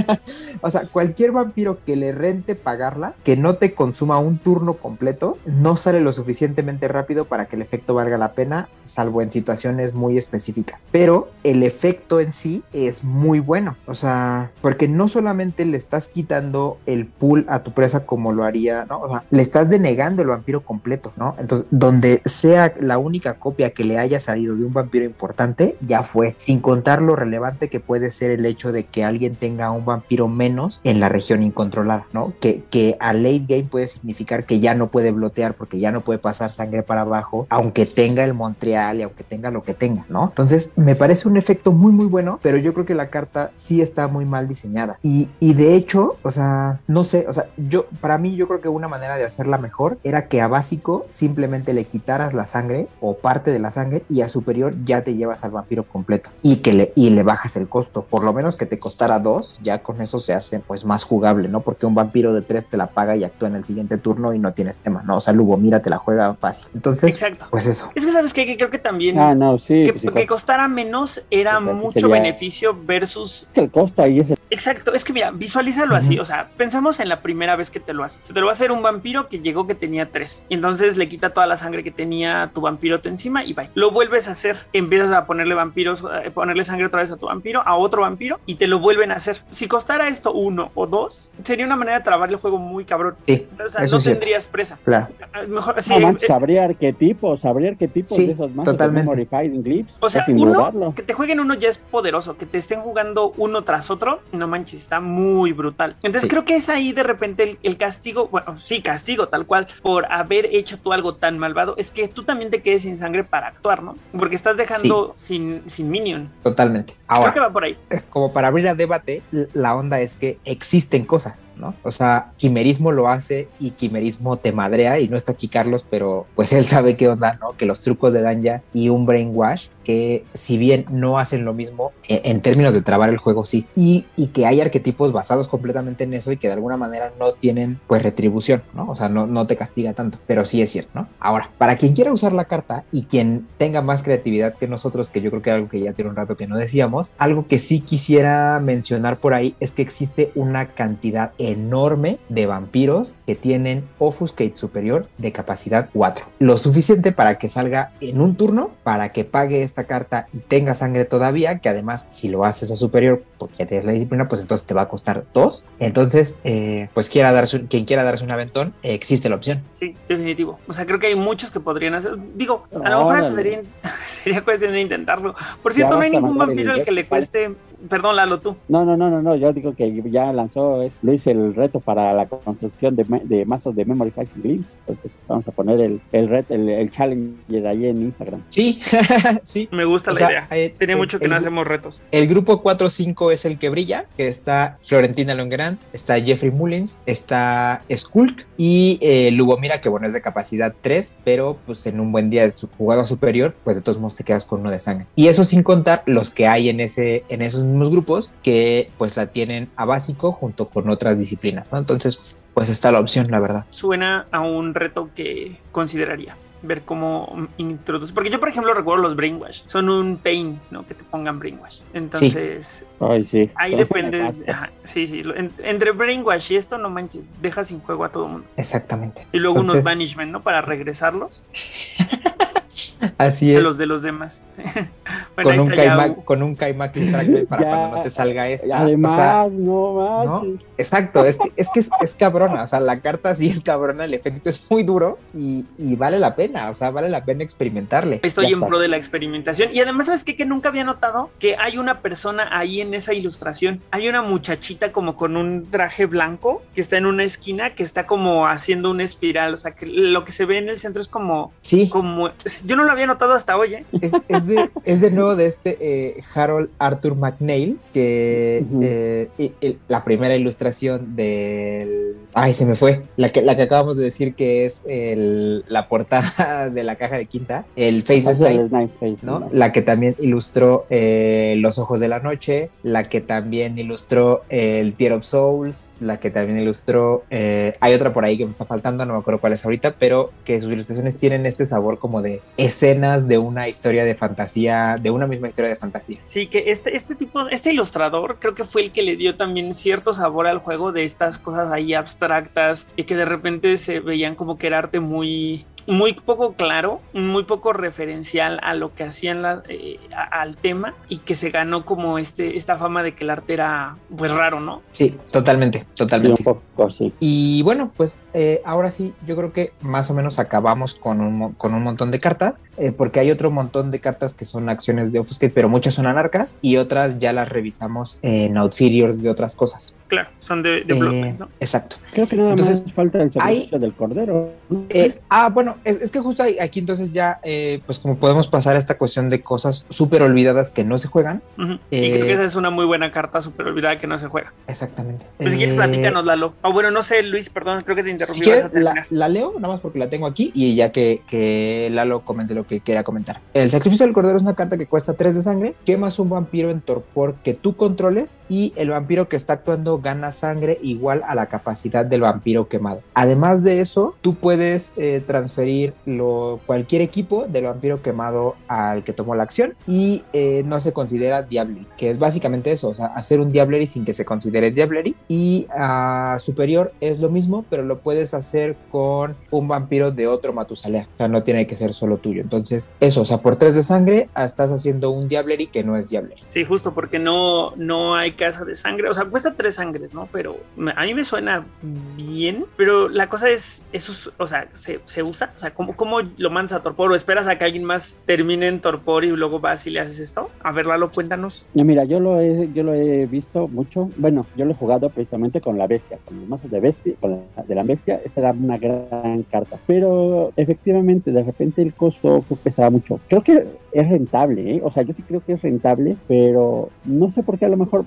o sea, cualquier vampiro que le rente pagarla, que no te consuma un turno completo, no sale lo suficientemente rápido para que el efecto valga la pena, salvo en situaciones muy específicas. Pero el efecto en sí es muy bueno. O sea, porque no solamente le estás quitando el pool a tu presa como lo haría, ¿no? O sea, le estás denegando el vampiro completo, ¿no? Entonces, donde sea la única copia que le haya salido de un vampiro importante, ya fue, sin contar lo relevante que puede ser el hecho de que alguien tenga un vampiro menos en la región incontrolada, ¿no? Que, que a late game puede significar que ya no puede blotear porque ya no puede pasar sangre para abajo, aunque tenga el Montreal y aunque tenga lo que tenga, ¿no? Entonces, me parece un efecto muy, muy bueno, pero yo creo que la carta sí está muy mal diseñada. Y, y de hecho, o sea, no sé, o sea, yo, para mí, yo creo que una manera de hacerla mejor era que a básico simplemente le quitaras la sangre o parte de la sangre y a superior ya te llevas al vampiro completo y que le, y le bajas el costo por lo menos que te costara dos, ya con eso se hace pues más jugable, ¿no? Porque un vampiro de tres te la paga y actúa en el siguiente turno y no tienes tema, ¿no? O sea, Lugo, mira, te la juega fácil. Entonces, pues eso. Es que sabes que creo que también ah, no, sí, que, pues costara menos era mucho beneficio versus el costo ahí es Exacto, es que mira, visualízalo así, o sea, pensamos en la primera vez que te lo hace. Se te lo va a hacer un vampiro que llegó que tenía tres, y entonces le quita toda la sangre que tenía tu vampiro encima y va. Lo vuelves a hacer, empiezas a ponerle vampiros, eh, ponerle sangre otra vez a tu vampiro, a otro vampiro, y te lo vuelven a hacer. Si costara esto uno o dos, sería una manera de trabar el juego muy cabrón. Sí, o sea, no tendrías presa. Claro. Mejor, sí, no, manches, habría arquetipos, habría arquetipos de esos más. Totalmente. O sea, uno, que te jueguen uno ya es poderoso, que te estén jugando uno tras otro, no manches, está muy brutal. Entonces creo que es ahí de repente el, castigo, bueno, sí, castigo tal cual, por haber hecho tú algo tan malvado, es que tú también te quedes sin sangre para actuar, ¿no? Porque estás dejando sin, sin minion. Totalmente. Ahora, creo que va por ahí. Como para abrir a debate, la onda es que existen cosas, ¿no? O sea, quimerismo lo hace y quimerismo te madrea y no está aquí Carlos, pero pues él sabe qué onda, ¿no? Que los trucos de Danja y un brainwash, que si bien no hacen lo mismo, en, en términos de trabar el juego, sí. Y, y que hay arquetipos basados completamente en eso y que de alguna manera no tienen pues retribución, ¿no? O sea, no, no te castiga tanto, pero sí es cierto, ¿no? Ahora, para quien quiera usar la carta y quien tenga más creatividad que nosotros, que yo creo que algo que ya tiene un rato que no decíamos, algo que sí quisiera mencionar por ahí es que existe una cantidad enorme de vampiros que tienen Offuscate superior de capacidad 4. Lo suficiente para que salga en un turno, para que pague esta carta y tenga sangre todavía, que además si lo haces a superior, porque ya tienes la disciplina, pues entonces te va a costar dos. Entonces, eh, pues quiera darse, quien quiera darse un aventón, existe la opción. Sí, definitivo. O sea, creo que hay muchos que podrían hacer. Digo, a lo mejor sería, sería cuestión de intentarlo. Por cierto, no hay ningún vampiro al que le cueste perdón, Lalo, tú. No, no, no, no, no, yo digo que ya lanzó es, Luis el reto para la construcción de, de mazos de Memory Fights Glimpse. Entonces vamos a poner el, el reto, el, el challenge ahí en Instagram. Sí, sí. Me gusta O la sea, idea. eh, Tiene el- mucho que el no hacemos retos. El grupo 4-5 es el que brilla, que está Florentina Longrand, está Jeffrey Mullins, está Skulk y eh, Lubomira, que bueno, es de capacidad 3, pero pues en un buen día de su jugador superior, pues de todos modos te quedas con uno de sangre. Y eso sin contar los que hay en, ese, en esos mismos grupos que pues la tienen a básico junto con otras disciplinas, ¿no? Entonces, pues está la opción, la verdad. Suena a un reto que consideraría ver cómo introduce. Porque yo, por ejemplo, recuerdo los brainwash. Son un pain, ¿no? Que te pongan brainwash. Entonces, Ay, sí. ahí dependes. ajá, sí, sí. lo- en- entre brainwash y esto, no manches, deja sin juego a todo el mundo. Exactamente. Y luego unos banishment, ¿no? Para regresarlos Así a es. los de los demás. Bueno, Con un, Kaimak, con un Kaimak Fragment para Ya. cuando no te salga esta. Además, O sea, no ¿no? Exacto, es que, es que es, es cabrona, o sea, la carta sí es cabrona, el efecto es muy duro y, y vale la pena, o sea, vale la pena experimentarle. Estoy Ya en está. pro de la experimentación. Y además, ¿sabes qué? Que nunca había notado que hay una persona ahí en esa ilustración. Hay una muchachita como con un traje blanco que está en una esquina que está como haciendo una espiral. O sea, que lo que se ve en el centro es como. Sí, como yo no lo había notado hasta hoy, ¿eh? es, es de, es de nuevo de este eh, Harold Arthur McNeil, que eh, y- y la primera ilustración del... Ay, se me fue, la que, la que acabamos de decir que es el- la portada de la caja de quinta, el Faceless Ese es Night. ¿no? La que también ilustró eh, Los Ojos de la Noche, la que también ilustró el Tear of Souls, la que también ilustró, eh, hay otra por ahí que me está faltando, no me acuerdo cuál es ahorita, pero que sus ilustraciones tienen este sabor como de escenas de una historia de fantasía, de una misma historia de fantasía. Sí, que este, este tipo, este ilustrador creo que fue el que le dio también cierto sabor al juego de estas cosas ahí abstractas y que de repente se veían como que era arte muy, muy poco claro, muy poco referencial a lo que hacían la- eh, a- al tema y que se ganó como este, esta fama de que el arte era pues raro, ¿no? Sí, totalmente, Sí, totalmente. un poco, sí. Y bueno, pues eh, ahora sí, yo creo que más o menos acabamos con un, con un montón de cartas, eh, porque hay otro montón de cartas que son acciones de Offuscate, pero muchas son anarcas y otras ya las revisamos en Outferiors de otras cosas. Claro, son de, de Eh, ¿no? Exacto. Creo que nada Entonces, más falta el hay- servicio del cordero. Eh, ah, bueno, es, es que justo ahí- aquí entonces ya, eh, pues como podemos pasar a esta cuestión de cosas súper olvidadas que no se juegan. Eh, y creo que esa es una muy buena carta súper olvidada que no se juega. Exactamente. Pues si quieres Eh, platícanos, Lalo. O bueno, no sé, Luis, perdón, creo que te Si interrumpí. quieres, terminar. la, la leo, nada más porque la tengo aquí y ya que, que Lalo comente lo que quiera comentar. El sacrificio del cordero es una carta que cuesta 3 de sangre, quemas un vampiro en torpor que tú controles y el vampiro que está actuando gana sangre igual a la capacidad del vampiro quemado. Además de eso, tú puedes eh, transferir cualquier equipo del vampiro quemado al que tomó la acción y eh, no se considera Diablery, que es básicamente eso, o sea, hacer un Diablery sin que se considere Diablery y a superior es lo mismo, pero lo puedes hacer con un vampiro de otro Matusalea, o sea, no tiene que ser solo tuyo. Entonces, eso, o sea, por 3 de sangre ah, estás haciendo un Diablery que no es Diablery. Sí, justo porque no, no hay casa de sangre. O sea, cuesta tres sangres, ¿no? Pero me- a mí me suena bien. Pero la cosa es, eso, es- o sea, ¿se, se usa? O sea, ¿cómo, ¿cómo lo mandas a torpor? ¿O esperas a que alguien más termine en torpor y luego vas y le haces esto? A ver, Lalo, cuéntanos. No, mira, yo lo he, yo lo he visto mucho. Bueno, yo lo he jugado precisamente con la bestia, con los mazos de bestia, con la, de la bestia. Esta era una gran carta. Pero efectivamente, de repente el costo pesaba mucho. Creo que es rentable, ¿eh? O sea, yo sí creo que es rentable, pero no sé por qué a lo mejor,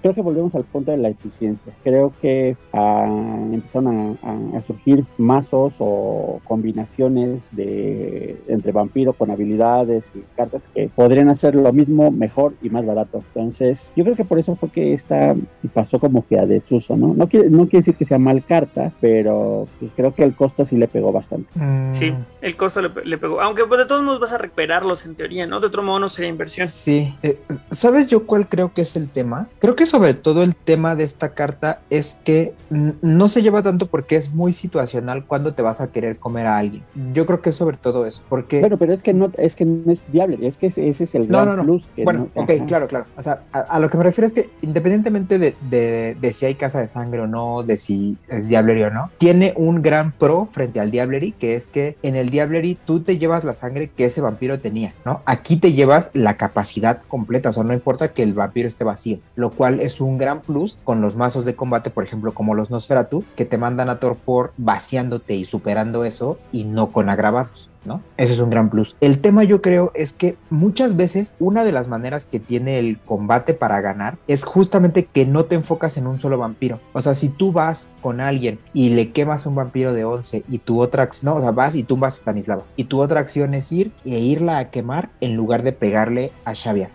creo que volvemos al punto de la eficiencia. Creo que ah, empezaron a, a- a surgir mazos o combinaciones de entre vampiro con habilidades y cartas que podrían hacer lo mismo mejor y más barato. Entonces, yo creo que por eso fue que esta pasó como que a desuso, ¿no? No quiere, no quiere decir que sea mal carta, pero pues creo que el costo sí le pegó bastante. Sí, Mm, el costo le, le pegó. Aunque pues, de todos modos vas a recuperarlos en teoría, ¿no? De otro modo no sería inversión. Sí. Eh, ¿Sabes yo cuál creo que es el tema? Creo que sobre todo el tema de esta carta es que no se lleva tanto porque es muy situacional cuando te vas a querer comer a alguien. Yo creo que es sobre todo eso, porque... Bueno, pero es que no, es que no es viable, es que ese, ese es el No, gran no, no. plus. que Bueno, no- ok, ajá. claro, claro. O sea, a, a lo que me refiero es que independientemente de, de- de si hay casa de sangre o no, de si es Diablery o no, tiene un gran pro frente al Diablery, que es que en el Diablery tú te llevas la sangre que ese vampiro tenía, ¿no? Aquí te llevas la capacidad completa, o sea, no importa que el vampiro esté vacío, lo cual es un gran plus con los mazos de combate, por ejemplo, como los Nosferatu, que te mandan a torpor vaciándote y superando eso y no con agravados. ¿No? Ese es un gran plus. El tema yo creo es que muchas veces una de las maneras que tiene el combate para ganar es justamente que no te enfocas en un solo vampiro. O sea, si tú vas con alguien y le quemas un vampiro de 11 y tu otra acción, no, o sea, vas y tumbas a Stanislava y tu otra acción es ir e irla a quemar en lugar de pegarle a Xavier.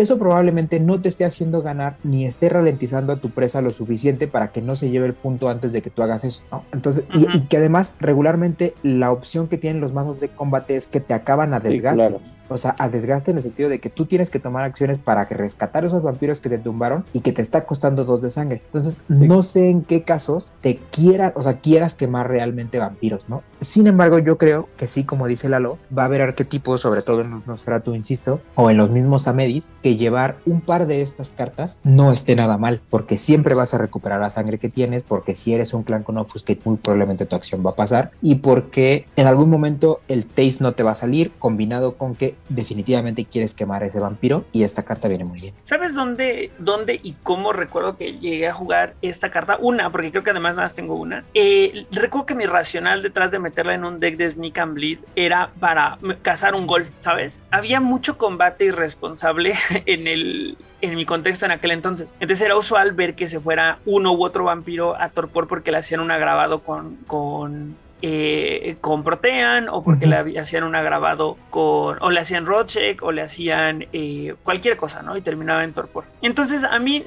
Eso probablemente no te esté haciendo ganar ni esté ralentizando a tu presa lo suficiente para que no se lleve el punto antes de que tú hagas eso, ¿no? Entonces, y, que además regularmente la opción que tienen los mazos de combate es que te acaban a desgaste o sea, a desgaste en el sentido de que tú tienes que tomar acciones para que rescatar esos vampiros que te tumbaron y que te está costando dos de sangre. Entonces, no sé en qué casos te quieras, o sea, quieras quemar realmente vampiros, ¿no? Sin embargo, yo creo que sí, como dice Lalo, va a haber arquetipos, sobre todo en los Nosferatu, insisto, o en los mismos Amedis, que llevar un par de estas cartas no esté nada mal, porque siempre vas a recuperar la sangre que tienes, porque si eres un clan con Offuscate, muy probablemente tu acción va a pasar, y porque en algún momento el taste no te va a salir, combinado con que definitivamente quieres quemar a ese vampiro y esta carta viene muy bien. ¿Sabes dónde, dónde y cómo recuerdo que llegué a jugar esta carta? Una, porque creo que además más tengo una. Eh, recuerdo que mi racional detrás de meterla en un deck de Sneak and Bleed era para cazar un gol, ¿sabes? Había mucho combate irresponsable en el en mi contexto en aquel entonces. Entonces era usual ver que se fuera uno u otro vampiro a torpor porque le hacían un agravado con, con eh, con Protean o porque le hacían un agravado con o le hacían road check o le hacían eh, cualquier cosa, ¿no? Y terminaba en torpor. Entonces a mí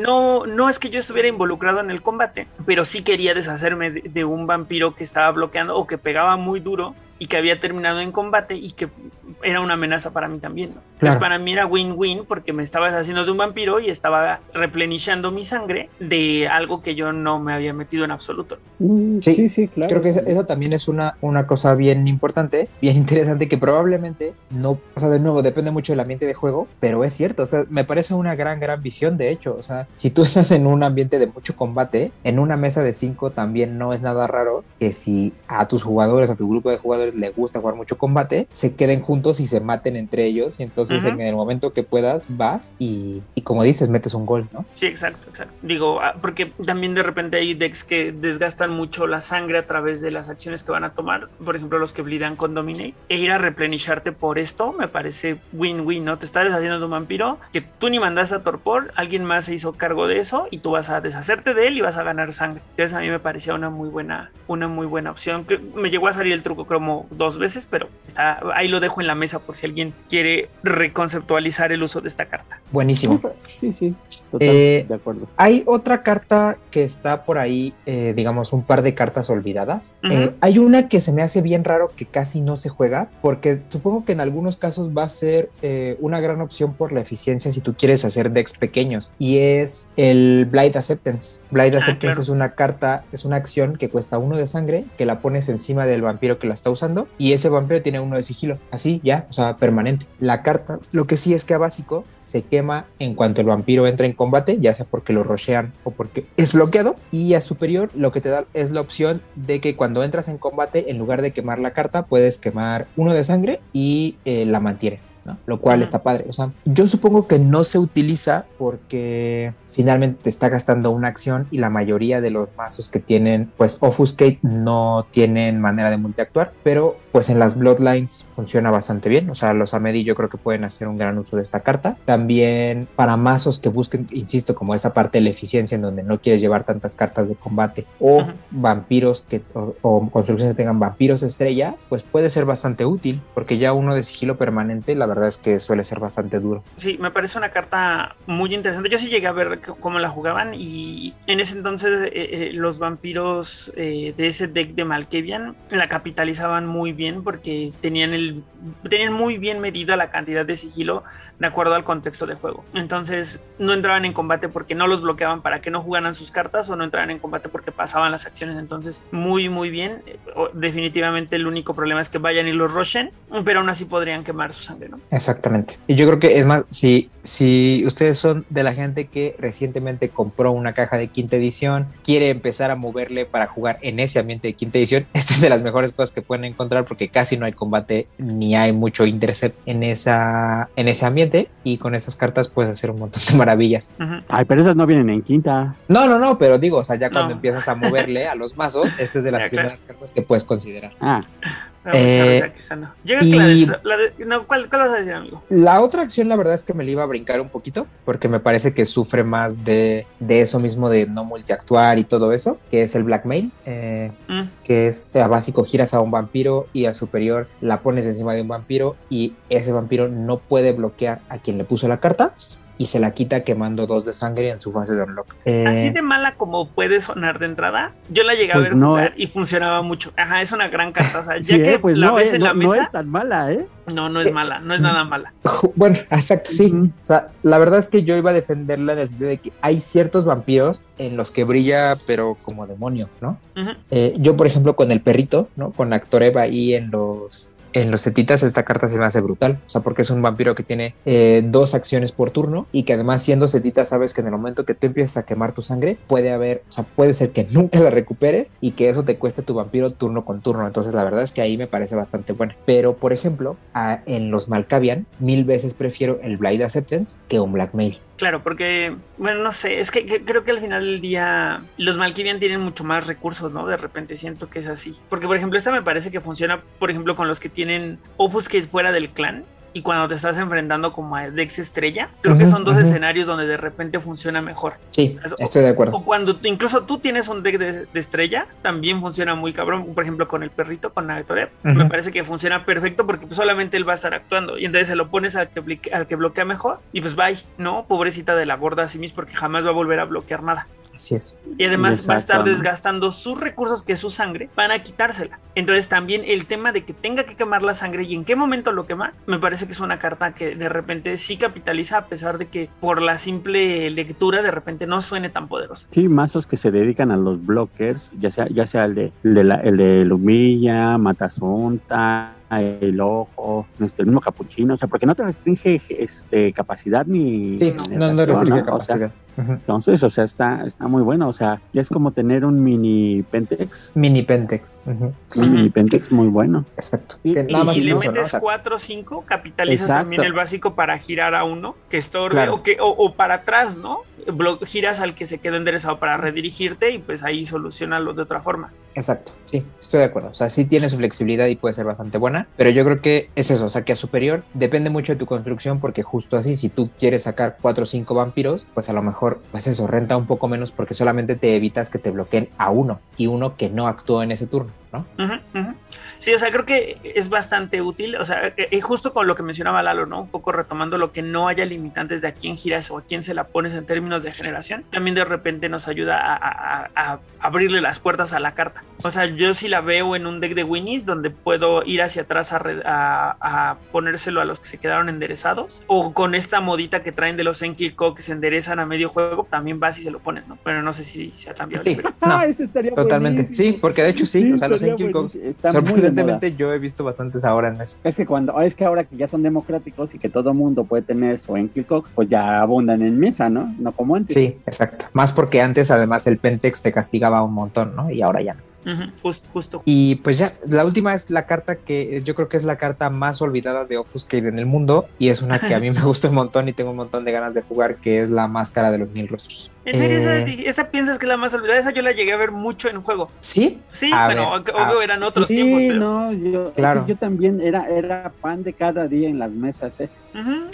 no, no es que yo estuviera involucrado en el combate, pero sí quería deshacerme de un vampiro que estaba bloqueando o que pegaba muy duro y que había terminado en combate y que era una amenaza para mí también. Entonces para mí era win-win porque me estabas haciendo de un vampiro y estaba replenishando mi sangre de algo que yo no me había metido en absoluto. Mm, sí, sí, claro. Creo que eso, también es una, una cosa bien importante, bien interesante que probablemente no, o sea, de nuevo, depende mucho del ambiente de juego, pero es cierto, o sea, me parece una gran, gran visión de hecho, o sea, si tú estás en un ambiente de mucho combate, en una mesa de cinco también no es nada raro que si a tus jugadores, a tu grupo de jugadores le gusta jugar mucho combate, se queden juntos y se maten entre ellos. Y entonces en el momento que puedas, vas y, y, como dices, metes un gol, ¿no? Sí, exacto, exacto. Digo, ah, porque también de repente hay decks que desgastan mucho la sangre a través de las acciones que van a tomar. Por ejemplo, los que blidan con Dominate. E ir a replenisharte por esto me parece win-win, ¿no? Te estás deshaciendo de un vampiro que tú ni mandas a torpor, alguien más se hizo cargo de eso y tú vas a deshacerte de él y vas a ganar sangre. Entonces a mí me parecía una muy buena, una muy buena opción. Que me llegó a salir el truco como dos veces, pero está, ahí lo dejo en la mesa por si alguien quiere reconceptualizar el uso de esta carta. Buenísimo. Sí, sí, eh, de acuerdo. Hay otra carta que está por ahí, eh, digamos, un par de cartas olvidadas. Eh, hay una que se me hace bien raro que casi no se juega, porque supongo que en algunos casos va a ser una gran opción por la eficiencia si tú quieres hacer decks pequeños, y es el Blight Acceptance. Blight ah, Acceptance es una carta, es una acción que cuesta uno de sangre, que la pones encima del vampiro que la está usando y ese vampiro tiene uno de sigilo, así ya, o sea, permanente. La carta, lo que sí es que a básico se quema en cuanto el vampiro entra en combate, ya sea porque lo rochean o porque es bloqueado, y a superior lo que te da es la opción de que cuando entras en combate, en lugar de quemar la carta, puedes quemar uno de sangre y eh, la mantienes, ¿no? Lo cual está padre, o sea, yo supongo que no se utiliza porque finalmente te está gastando una acción y la mayoría de los mazos que tienen pues Offuscate no tienen manera de multiactuar, pero pues en las Bloodlines funciona bastante bien, o sea, los Amedi yo creo que pueden hacer un gran uso de esta carta. También para mazos que busquen, insisto, como esta parte de la eficiencia en donde no quieres llevar tantas cartas de combate o vampiros que o, construcciones que tengan vampiros estrella, pues puede ser bastante útil, porque ya uno de sigilo permanente la verdad es que suele ser bastante duro. Sí, me parece una carta muy interesante. Yo sí llegué a ver cómo la jugaban y en ese entonces eh, eh, los vampiros eh, de ese deck de Malkavian la capitalizaban muy bien porque tenían el tenían muy bien medida la cantidad de sigilo de acuerdo al contexto de juego. Entonces no entraban en combate porque no los bloqueaban para que no jugaran sus cartas o no entraban en combate porque pasaban las acciones. Entonces muy muy bien. Eh, definitivamente el único problema es que vayan y los rushen, pero aún así podrían quemar su sangre, ¿no? Exactamente. Y yo creo que es más, si, si ustedes son de la gente que recientemente compró una caja de quinta edición, quiere empezar a moverle para jugar en ese ambiente de quinta edición, esta es de las mejores cosas que pueden encontrar porque casi no hay combate ni hay mucho interés en, esa, en ese ambiente y con estas cartas puedes hacer un montón de maravillas. Ay, pero esas no vienen en quinta. No, no, no, pero digo, o sea, ya cuando empiezas a moverle a los mazos, esta es de las primeras cartas que puedes considerar. Ah. Eh, no. ¿cuál, vas a decir, amigo? La otra acción, la verdad es que me la iba a brincar un poquito, porque me parece que sufre más de, eso mismo de no multiactuar y todo eso, que es el blackmail, eh, mm. que es a básico giras a un vampiro y a superior la pones encima de un vampiro y ese vampiro no puede bloquear a quien le puso la carta y se la quita quemando dos de sangre en su fase de unlock. Eh, Así de mala como puede sonar de entrada, yo la llegué a pues ver jugar eh. y funcionaba mucho. Ajá, es una gran carta. O sea, ya que pues la ves en la mesa. No es tan mala, ¿eh? No, no es eh, mala, no es nada mala. Bueno, exacto, sí. O sea, la verdad es que yo iba a defenderla en el sentido de que hay ciertos vampiros en los que brilla, pero como demonio, ¿no? yo, por ejemplo, con el perrito, ¿no? Con Actor Eva ahí en los en los setitas esta carta se me hace brutal, o sea, porque es un vampiro que tiene eh, dos acciones por turno y que además siendo setita sabes que en el momento que tú empiezas a quemar tu sangre puede haber, o sea, puede ser que nunca la recupere y que eso te cueste tu vampiro turno con turno, entonces la verdad es que ahí me parece bastante bueno. Pero por ejemplo, en los Malkavian mil veces prefiero el Blind Acceptance que un Blackmail. Claro, porque, bueno, no sé, es que, creo que al final del día los Malkivian tienen mucho más recursos, ¿no? De repente siento que es así. Porque, por ejemplo, esta me parece que funciona, por ejemplo, con los que tienen Opus que es fuera del clan y cuando te estás enfrentando como a Dex Estrella, creo que son dos escenarios donde de repente funciona mejor. Sí, estoy de acuerdo. O cuando incluso tú tienes un deck de, estrella, también funciona muy cabrón. Por ejemplo, con el perrito, con Nagatorep, me parece que funciona perfecto porque pues, solamente él va a estar actuando y entonces se lo pones al que, al que bloquea mejor y pues bye, ¿no? Pobrecita de la gorda mismo porque jamás va a volver a bloquear nada. Así es. Y además va a estar desgastando sus recursos, que es su sangre, para quitársela. Entonces también el tema de que tenga que quemar la sangre y en qué momento lo quema, me parece que es una carta que de repente sí capitaliza a pesar de que por la simple lectura de repente no suene tan poderosa. Sí, mazos que se dedican a los blockers, ya sea, ya sea el de, el de, la, el de Lumilla, Matazonta, el ojo, este, el mismo capuchino, o sea, porque no te restringe este, capacidad ni... Sí, no, no restringe capacidad. Entonces, o sea, está, está muy bueno, o sea, ya es como tener un mini Pentex. Mini Pentex. Un mini Pentex muy bueno. Exacto. Y, le metes 4 o 5, capitalizas también el básico para girar a uno, que estorbe, o, que, o, para atrás, ¿no? giras al que se quedó enderezado para redirigirte y pues ahí solucionalo de otra forma. Exacto, sí, estoy de acuerdo. O sea, sí tiene su flexibilidad y puede ser bastante buena, pero yo creo que es eso, o sea, que a superior depende mucho de tu construcción porque justo así, si tú quieres sacar 4 o 5 vampiros, pues a lo mejor, pues eso, renta un poco menos porque solamente te evitas que te bloqueen a uno y uno que no actuó en ese turno, ¿no? Sí, o sea, creo que es bastante útil, o sea, eh, eh, justo con lo que mencionaba Lalo, ¿no? Un poco retomando lo que no haya limitantes de a quién giras o a quién se la pones en términos de generación, también de repente nos ayuda a, abrirle las puertas a la carta. O sea, yo sí la veo en un deck de Winnies donde puedo ir hacia atrás a, ponérselo a los que se quedaron enderezados, o con esta modita que traen de los Enkilco que se enderezan a medio juego, también vas y se lo pones, ¿no? Pero no sé si se ha cambiado. Sí, no, eso estaría totalmente. Sí, porque de hecho sí, o sea, los Enkilco Evidentemente yo he visto bastantes ahora en eso. Es que cuando, es que ahora que ya son democráticos y que todo mundo puede tener su Enkilcock, pues ya abundan en mesa, ¿no? No como antes. Sí, exacto. Más porque antes además el Pentex te castigaba un montón, ¿no? Y ahora ya no justo. Y pues ya, la última es la carta que yo creo que es la carta más olvidada de Offuscade en el mundo y es una que a mí me gusta un montón y tengo un montón de ganas de jugar, que es la máscara de los mil rostros. ¿En serio? Eh, ¿Esa, piensas que es la más olvidada? Esa yo la llegué a ver mucho en juego. ¿Sí? Sí, pero obvio eran otros tiempos. Pero... no, yo, claro. yo también era, era pan de cada día en las mesas, ¿eh?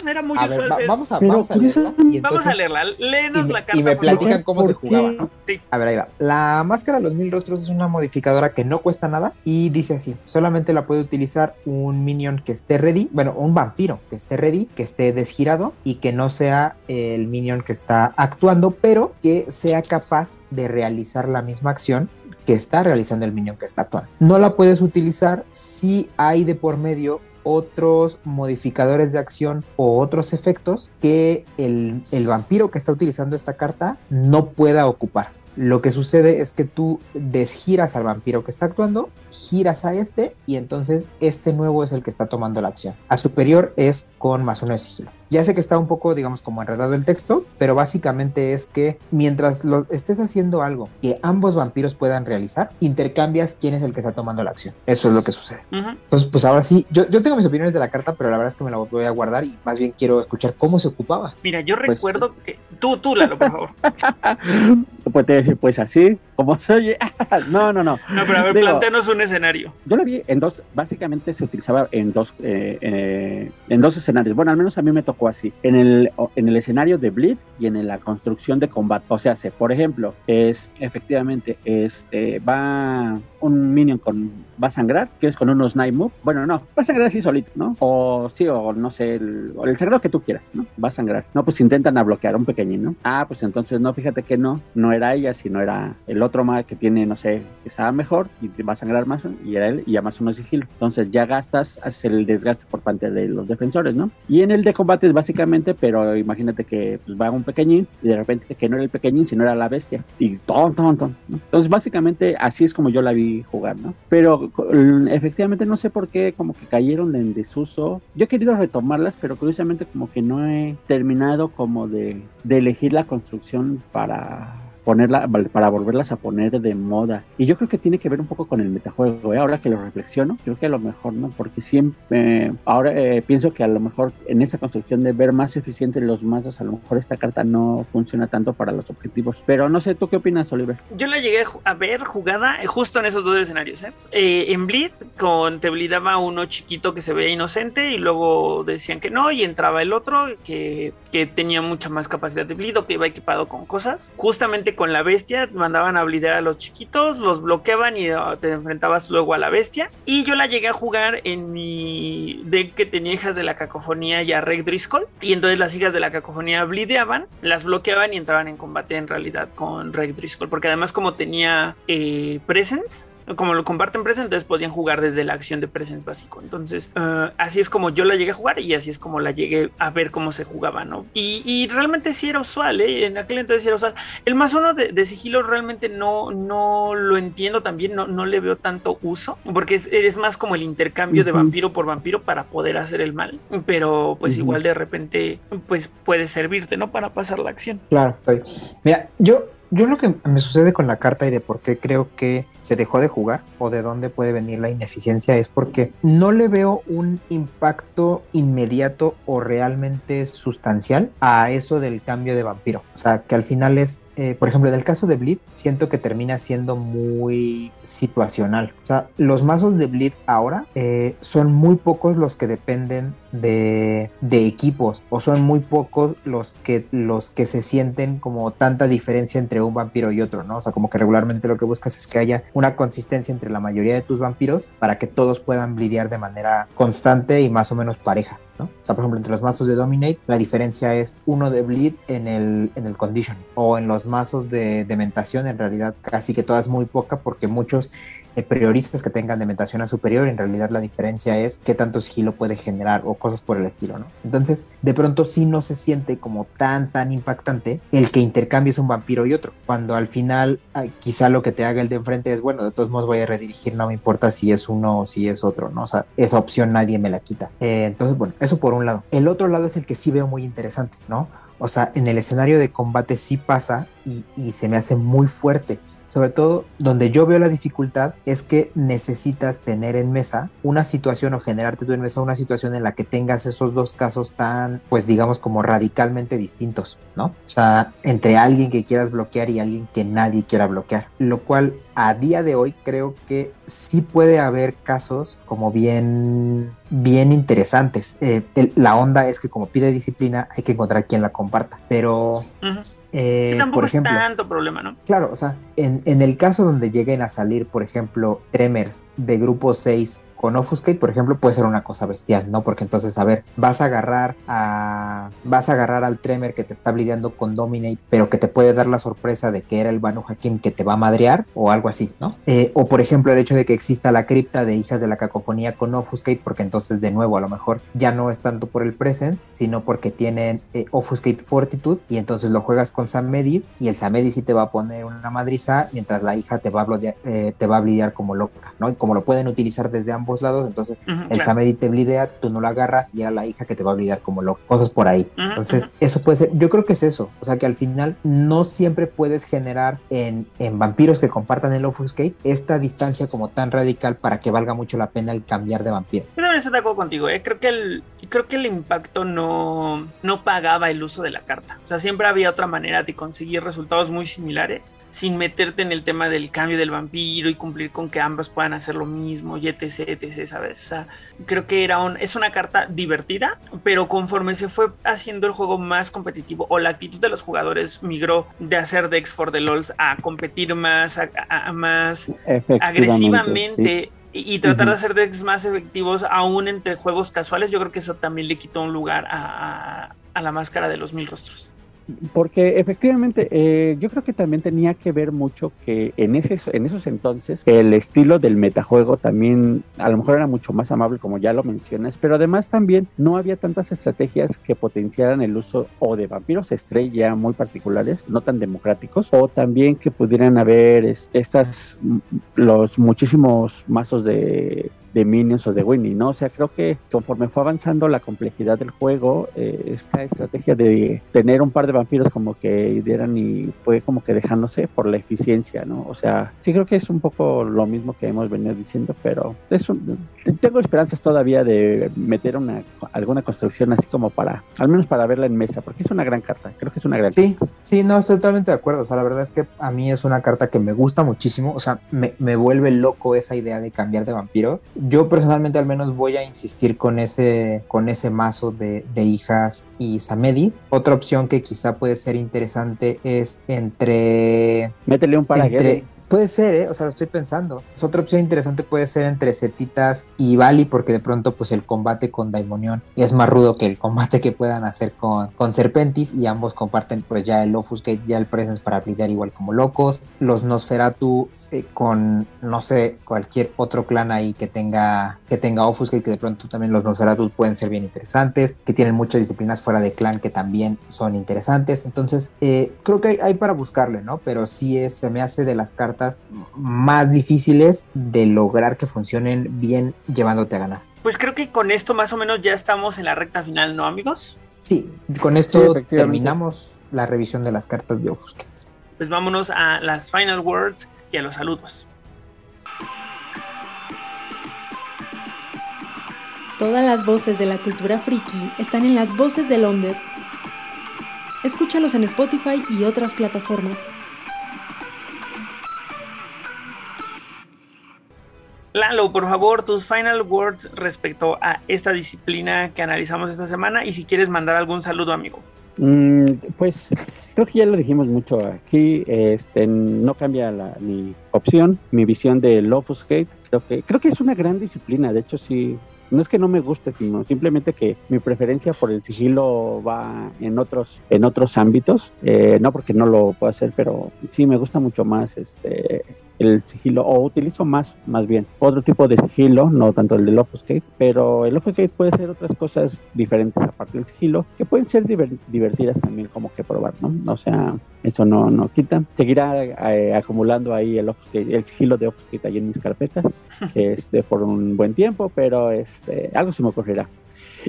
Era muy usual. vamos, a, vamos a leerla. Y vamos a leerla. Léenos la carta. Y me platican cómo se jugaba. A ver, ahí va. La máscara de los mil rostros es una modificadora que no cuesta nada y dice así: solamente la puede utilizar un minion que esté ready, bueno, un vampiro que esté ready, que esté desgirado y que no sea el minion que está actuando, pero que sea capaz de realizar la misma acción que está realizando el minion que está actuando. No la puedes utilizar si hay de por medio otros modificadores de acción o otros efectos que el, vampiro que está utilizando esta carta no pueda ocupar. Lo que sucede es que tú desgiras al vampiro que está actuando, giras a este y entonces este nuevo es el que está tomando la acción. A superior es con más uno de sigilo. Ya sé que está un poco, digamos, como enredado el texto, pero básicamente es que mientras lo estés haciendo algo que ambos vampiros puedan realizar, intercambias quién es el que está tomando la acción. Eso es lo que sucede. Entonces, pues ahora sí, yo, yo tengo mis opiniones de la carta, pero la verdad es que me la voy a guardar y más bien quiero escuchar cómo se ocupaba. Mira, yo pues, recuerdo que... Tú, tú, Lalo, por favor. pues te decir, pues así, como soy. no, no, no. No, pero a ver, planteanos un escenario. Yo lo vi en dos, básicamente se utilizaba en dos, eh, eh, en dos escenarios. Bueno, al menos a mí me tocó En el, en el escenario de Bleed y en la construcción de combate. O sea, por ejemplo, es efectivamente, este, va un minion con va a sangrar, que es con unos Night. Bueno, no, va a sangrar así solito, ¿no? O sí, o no sé, el, o el sangrado que tú quieras, ¿no? Va a sangrar. No, pues intentan a bloquear un pequeñín, ¿no? Ah, pues entonces no, fíjate que no, no era ella, sino era el otro más que tiene, no sé, que estaba mejor y va a sangrar más, y era él, y además uno sigilo. Entonces ya gastas, haces el desgaste por parte de los defensores, ¿no? Y en el de combate es básicamente, pero imagínate que pues, va un pequeñín y de repente que no era el pequeñín, sino era la bestia. Y ton, ton, ton. ¿no? Entonces básicamente así es como yo la vi jugar, ¿no? Pero efectivamente no sé por qué como que cayeron en desuso. Yo he querido retomarlas, pero curiosamente como que no he terminado como de, de elegir la construcción para ponerla, para volverlas a poner de moda. Y yo creo que tiene que ver un poco con el metajuego. ¿eh? Ahora que lo reflexiono, creo que a lo mejor no, porque siempre, ahora eh, pienso que a lo mejor en esa construcción de ver más eficiente los mazos, a lo mejor esta carta no funciona tanto para los objetivos. Pero no sé, ¿tú qué opinas, Oliver? Yo la llegué a ver jugada justo en esos dos escenarios. ¿eh? eh en Bleed, con te blidaba uno chiquito que se veía inocente y luego decían que no, y entraba el otro que, que tenía mucha más capacidad de bleed o que iba equipado con cosas. Justamente con la bestia, mandaban a blidear a los chiquitos, los bloqueaban y ah, te enfrentabas luego a la bestia. Y yo la llegué a jugar en mi deck que tenía hijas de la cacofonía y a Reg Driscoll. Y entonces las hijas de la cacofonía blideaban, las bloqueaban y entraban en combate en realidad con Reg Driscoll. Porque además como tenía eh, presence, como lo comparten Presence, entonces podían jugar desde la acción de Presence básico. Entonces, ah, así es como yo la llegué a jugar y así es como la llegué a ver cómo se jugaba, ¿no? Y, realmente sí era usual, ¿eh? En aquel entonces sí era usual. El más uno de, sigilo realmente no, no lo entiendo también, no, no le veo tanto uso, porque es, más como el intercambio de vampiro por vampiro para poder hacer el mal, pero pues igual de repente, pues puede servirte, ¿no? Para pasar la acción. Claro, estoy. Mira, yo yo lo que me sucede con la carta y de por qué creo que se dejó de jugar o de dónde puede venir la ineficiencia es porque no le veo un impacto inmediato o realmente sustancial a eso del cambio de vampiro. O sea, que al final es, eh, por ejemplo, en el caso de Bleed, siento que termina siendo muy situacional. O sea, los mazos de Bleed ahora eh, son muy pocos los que dependen de, de, equipos o son muy pocos los que los que se sienten como tanta diferencia entre un vampiro y otro, ¿no? O sea, como que regularmente lo que buscas es que haya una consistencia entre la mayoría de tus vampiros para que todos puedan lidiar de manera constante y más o menos pareja, O sea, por ejemplo, entre los mazos de Dominate, la diferencia es uno de bleed en el, en el condition o en los mazos de dementación, en realidad casi que todas muy poca porque muchos prioristas que tengan dementación a superior, en realidad la diferencia es qué tanto sigilo puede generar o cosas por el estilo, ¿no? Entonces, de pronto sí no se siente como tan, tan impactante el que intercambies un vampiro y otro, cuando al final quizá lo que te haga el de enfrente es, bueno, de todos modos voy a redirigir, no me importa si es uno o si es otro, ¿no? O esa opción nadie me la quita. Eh, entonces, bueno, eso por un lado. El otro lado es el que sí veo muy interesante, ¿no? O sea, en el escenario de combate sí pasa y se me hace muy fuerte sobre todo, donde yo veo la dificultad es que necesitas tener en mesa una situación o generarte tú en mesa una situación en la que tengas esos dos casos tan, pues digamos, como radicalmente distintos, ¿no? O sea, entre alguien que quieras bloquear y alguien que nadie quiera bloquear. Lo cual a día de hoy creo que sí puede haber casos como bien, bien interesantes. Eh, la onda es que como pide disciplina hay que encontrar quien la comparta. Pero, eh, por ejemplo, es tanto problema, ¿no? Claro, o sea, en, en, el caso donde lleguen a salir, por ejemplo, Tremers de grupo 6 con Offuscate, por ejemplo, puede ser una cosa bestial, ¿no? Porque entonces, a ver, vas a agarrar a vas a agarrar al Tremer que te está lidiando con Dominate, pero que te puede dar la sorpresa de que era el Banu Hakim que te va a madrear o algo así, ¿no? Eh, o por ejemplo, el hecho de que exista la cripta de hijas de la cacofonía con Offuscate, porque entonces de nuevo a lo mejor ya no es tanto por el presence, sino porque tienen eh, Offuscate Fortitude y entonces lo juegas con Samedis y el Samedis sí te va a poner una madriza mientras la hija te va a, eh, te va a blidear como loca, ¿no? Y como lo pueden utilizar desde ambos lados, entonces el Samedi te blidea, tú no lo agarras y era la hija que te va a blidear como loca, cosas por ahí. entonces, eso puede ser, yo creo que es eso, o sea que al final no siempre puedes generar en, en vampiros que compartan el Offuscate esta distancia como tan radical para que valga mucho la pena el cambiar de vampiro. Yo también estoy de acuerdo contigo, ¿eh? creo que el creo que el impacto no, no pagaba el uso de la carta. O sea, siempre había otra manera de conseguir resultados muy similares sin meterte en el tema del cambio del vampiro y cumplir con que ambos puedan hacer lo mismo y etc, etc, ¿sabes? O sea, creo que era un, es una carta divertida, pero conforme se fue haciendo el juego más competitivo o la actitud de los jugadores migró de hacer decks for the LOLs a competir más, a, más agresivamente y, tratar de hacer decks más efectivos aún entre juegos casuales, yo creo que eso también le quitó un lugar a, a la máscara de los mil rostros. Porque efectivamente, eh, yo creo que también tenía que ver mucho que en, ese, en esos entonces el estilo del metajuego también a lo mejor era mucho más amable, como ya lo mencionas, pero además también no había tantas estrategias que potenciaran el uso o de vampiros estrella muy particulares, no tan democráticos, o también que pudieran haber estas, los muchísimos mazos de de Minions o de Winnie, ¿no? O sea, creo que conforme fue avanzando la complejidad del juego, eh, esta estrategia de tener un par de vampiros como que dieran y fue como que dejándose por la eficiencia, ¿no? O sea, sí creo que es un poco lo mismo que hemos venido diciendo, pero es tengo esperanzas todavía de meter una alguna construcción así como para, al menos para verla en mesa, porque es una gran carta, creo que es una gran sí, carta. Sí, no, estoy totalmente de acuerdo, o sea, la verdad es que a mí es una carta que me gusta muchísimo, o sea, me, me vuelve loco esa idea de cambiar de vampiro yo personalmente al menos voy a insistir con ese, con ese mazo de, hijas y Samedis. Otra opción que quizá puede ser interesante es entre... Métele un paraguay. Puede ser, ¿eh? o sea, lo estoy pensando. Es otra opción interesante puede ser entre Cetitas y Bali, porque de pronto, pues el combate con Daimonion es más rudo que el combate que puedan hacer con, con Serpentis, y ambos comparten, pues ya el Offuscate, ya el Presence para brillar igual como locos. Los Nosferatu eh, con, no sé, cualquier otro clan ahí que tenga, que tenga Offuscate, que de pronto también los Nosferatu pueden ser bien interesantes, que tienen muchas disciplinas fuera de clan que también son interesantes. Entonces, eh, creo que hay, hay, para buscarle, ¿no? Pero sí es, se me hace de las cartas más difíciles de lograr que funcionen bien llevándote a ganar. Pues creo que con esto más o menos ya estamos en la recta final, ¿no, amigos? Sí, con esto terminamos la revisión de las cartas de Offuscate. Pues vámonos a las final words y a los saludos. Todas las voces de la cultura friki están en las voces de Londres. Escúchalos en Spotify y otras plataformas. Lalo, por favor, tus final words respecto a esta disciplina que analizamos esta semana y si quieres mandar algún saludo, amigo. Mm, pues creo que ya lo dijimos mucho aquí, este, no cambia la, mi opción, mi visión de Lofus Hate, creo que, creo que es una gran disciplina, de hecho sí, no es que no me guste, sino simplemente que mi preferencia por el sigilo va en otros, en otros ámbitos, eh, no porque no lo pueda hacer, pero sí me gusta mucho más este el sigilo, o utilizo más, más bien, otro tipo de sigilo, no tanto el del Offuscate, pero el Offuscate puede ser otras cosas diferentes aparte del sigilo, que pueden ser divertidas también como que probar, ¿no? O sea, eso no, no quita. Seguirá eh, acumulando ahí el, el sigilo de Offuscate ahí en mis carpetas, este, por un buen tiempo, pero este, algo se me ocurrirá.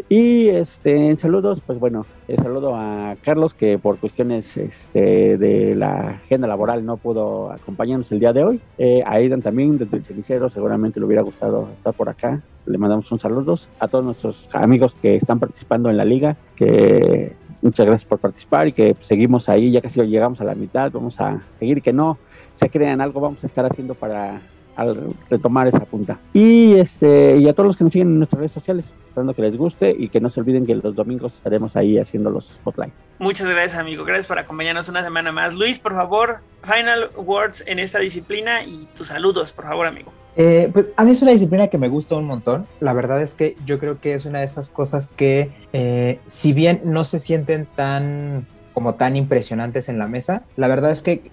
Y este, en saludos, pues bueno, el saludo a Carlos que por cuestiones este, de la agenda laboral no pudo acompañarnos el día de hoy. Eh, a Aidan también, desde el cenicero, seguramente le hubiera gustado estar por acá. Le mandamos un saludo a todos nuestros amigos que están participando en la liga, que muchas gracias por participar y que seguimos ahí, ya casi llegamos a la mitad, vamos a seguir, que no se crean algo, vamos a estar haciendo para al retomar esa punta. Y este y a todos los que nos siguen en nuestras redes sociales, esperando que les guste y que no se olviden que los domingos estaremos ahí haciendo los spotlights. Muchas gracias, amigo. Gracias por acompañarnos una semana más. Luis, por favor, final words en esta disciplina y tus saludos, por favor, amigo. Eh, pues a mí es una disciplina que me gusta un montón. La verdad es que yo creo que es una de esas cosas que, eh, si bien no se sienten tan como tan impresionantes en la mesa, la verdad es que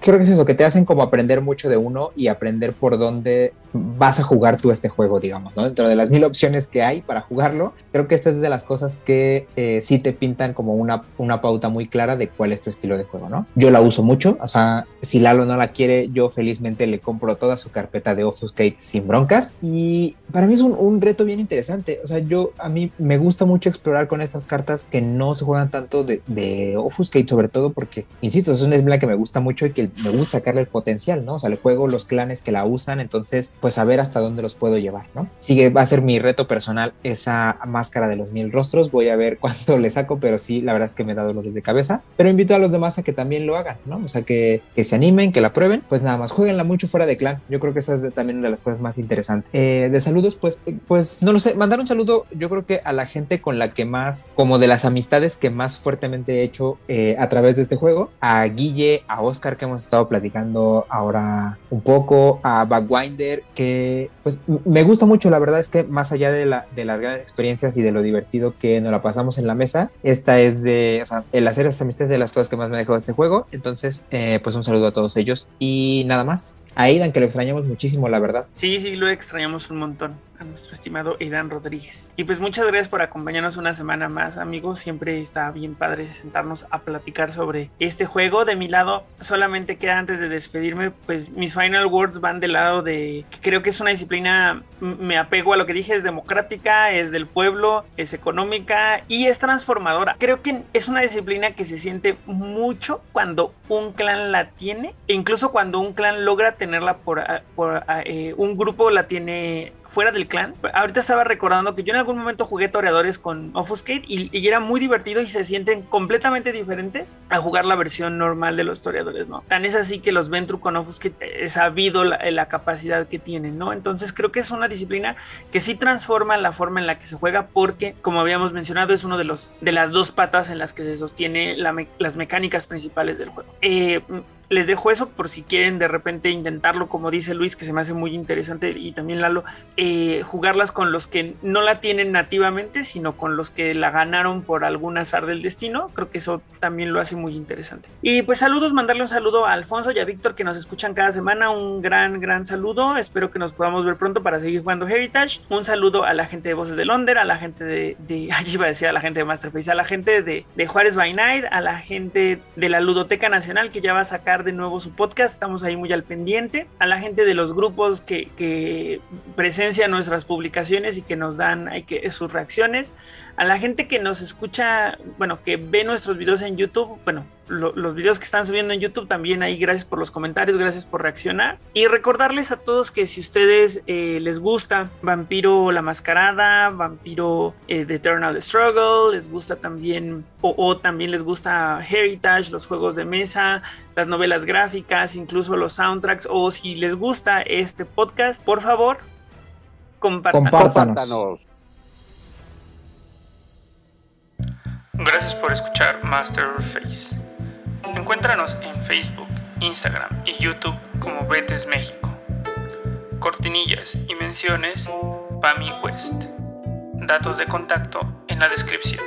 creo que es eso, que te hacen como aprender mucho de uno y aprender por dónde vas a jugar tú este juego, digamos, ¿no? Dentro de las mil opciones que hay para jugarlo, creo que esta es de las cosas que eh, sí te pintan como una, una pauta muy clara de cuál es tu estilo de juego, ¿no? Yo la uso mucho, o sea, si Lalo no la quiere, yo felizmente le compro toda su carpeta de Offuscate sin broncas y para mí es un, un reto bien interesante, o sea, yo a mí me gusta mucho explorar con estas cartas que no se juegan tanto de, de Offuscate, sobre todo porque, insisto, es una disciplina que me gusta mucho y que me gusta sacarle el potencial, ¿no? O sea, le juego los clanes que la usan, entonces, pues a ver hasta dónde los puedo llevar, ¿no? Sigue, va a ser mi reto personal esa máscara de los mil rostros, voy a ver cuánto le saco, pero sí, la verdad es que me da dolores de cabeza, pero invito a los demás a que también lo hagan, ¿no? O sea, que, que se animen, que la prueben, pues nada más, jueguenla mucho fuera de clan, yo creo que esa es también una de las cosas más interesantes. Eh, de saludos, pues, eh, pues, no lo sé, mandar un saludo, yo creo que a la gente con la que más, como de las amistades que más fuertemente he hecho eh, a través de este juego, a Guille, a Oscar, que hemos estado platicando ahora un poco, a Backwinder, que pues me gusta mucho, la verdad es que más allá de, la, de las grandes experiencias y de lo divertido que nos la pasamos en la mesa, esta es de, o sea, el hacer estas amistades de las cosas que más me ha dejado este juego, entonces eh, pues un saludo a todos ellos y nada más. A Aidan, que lo extrañamos muchísimo, la verdad. Sí, sí, lo extrañamos un montón a nuestro estimado Aidan Rodríguez. Y pues muchas gracias por acompañarnos una semana más, amigos. Siempre está bien padre sentarnos a platicar sobre este juego. De mi lado, solamente queda antes de despedirme, pues mis final words van del lado de que creo que es una disciplina, me apego a lo que dije, es democrática, es del pueblo, es económica y es transformadora. Creo que es una disciplina que se siente mucho cuando un clan la tiene e incluso cuando un clan logra tenerla por, por eh, un grupo la tiene fuera del clan. Ahorita estaba recordando que yo en algún momento jugué toreadores con Offuscate y, era muy divertido y se sienten completamente diferentes a jugar la versión normal de los toreadores, ¿no? Tan es así que los Ventru con Offuscate he sabido la, la, capacidad que tienen, ¿no? Entonces creo que es una disciplina que sí transforma la forma en la que se juega porque, como habíamos mencionado, es uno de los de las dos patas en las que se sostiene las mecánicas principales del juego. Eh, les dejo eso por si quieren de repente intentarlo, como dice Luis, que se me hace muy interesante y también Lalo, eh, jugarlas con los que no la tienen nativamente, sino con los que la ganaron por algún azar del destino. Creo que eso también lo hace muy interesante. Y pues saludos, mandarle un saludo a Alfonso y a Víctor que nos escuchan cada semana. Un gran, gran saludo. Espero que nos podamos ver pronto para seguir jugando Heritage. Un saludo a la gente de Voces de Londres, a la gente de, allí iba a decir a la gente de Masterface, a la gente de, de Juárez by Night, a la gente de la Ludoteca Nacional que ya va a sacar de nuevo su podcast, estamos ahí muy al pendiente, a la gente de los grupos que, que presencian nuestras publicaciones y que nos dan hay que, sus reacciones, a la gente que nos escucha, bueno, que ve nuestros videos en YouTube, bueno, lo, los videos que están subiendo en YouTube también ahí, gracias por los comentarios, gracias por reaccionar. Y recordarles a todos que si ustedes eh, les gusta Vampiro la Mascarada, Vampiro eh, The Eternal Struggle, les gusta también, o, o, también les gusta Heritage, los juegos de mesa, las novelas gráficas, incluso los soundtracks, o si les gusta este podcast, por favor, compártanos. compártanos. Gracias por escuchar Masterface. Encuéntranos en Facebook, Instagram y YouTube como Betes México. Cortinillas y menciones Pami West. Datos de contacto en la descripción.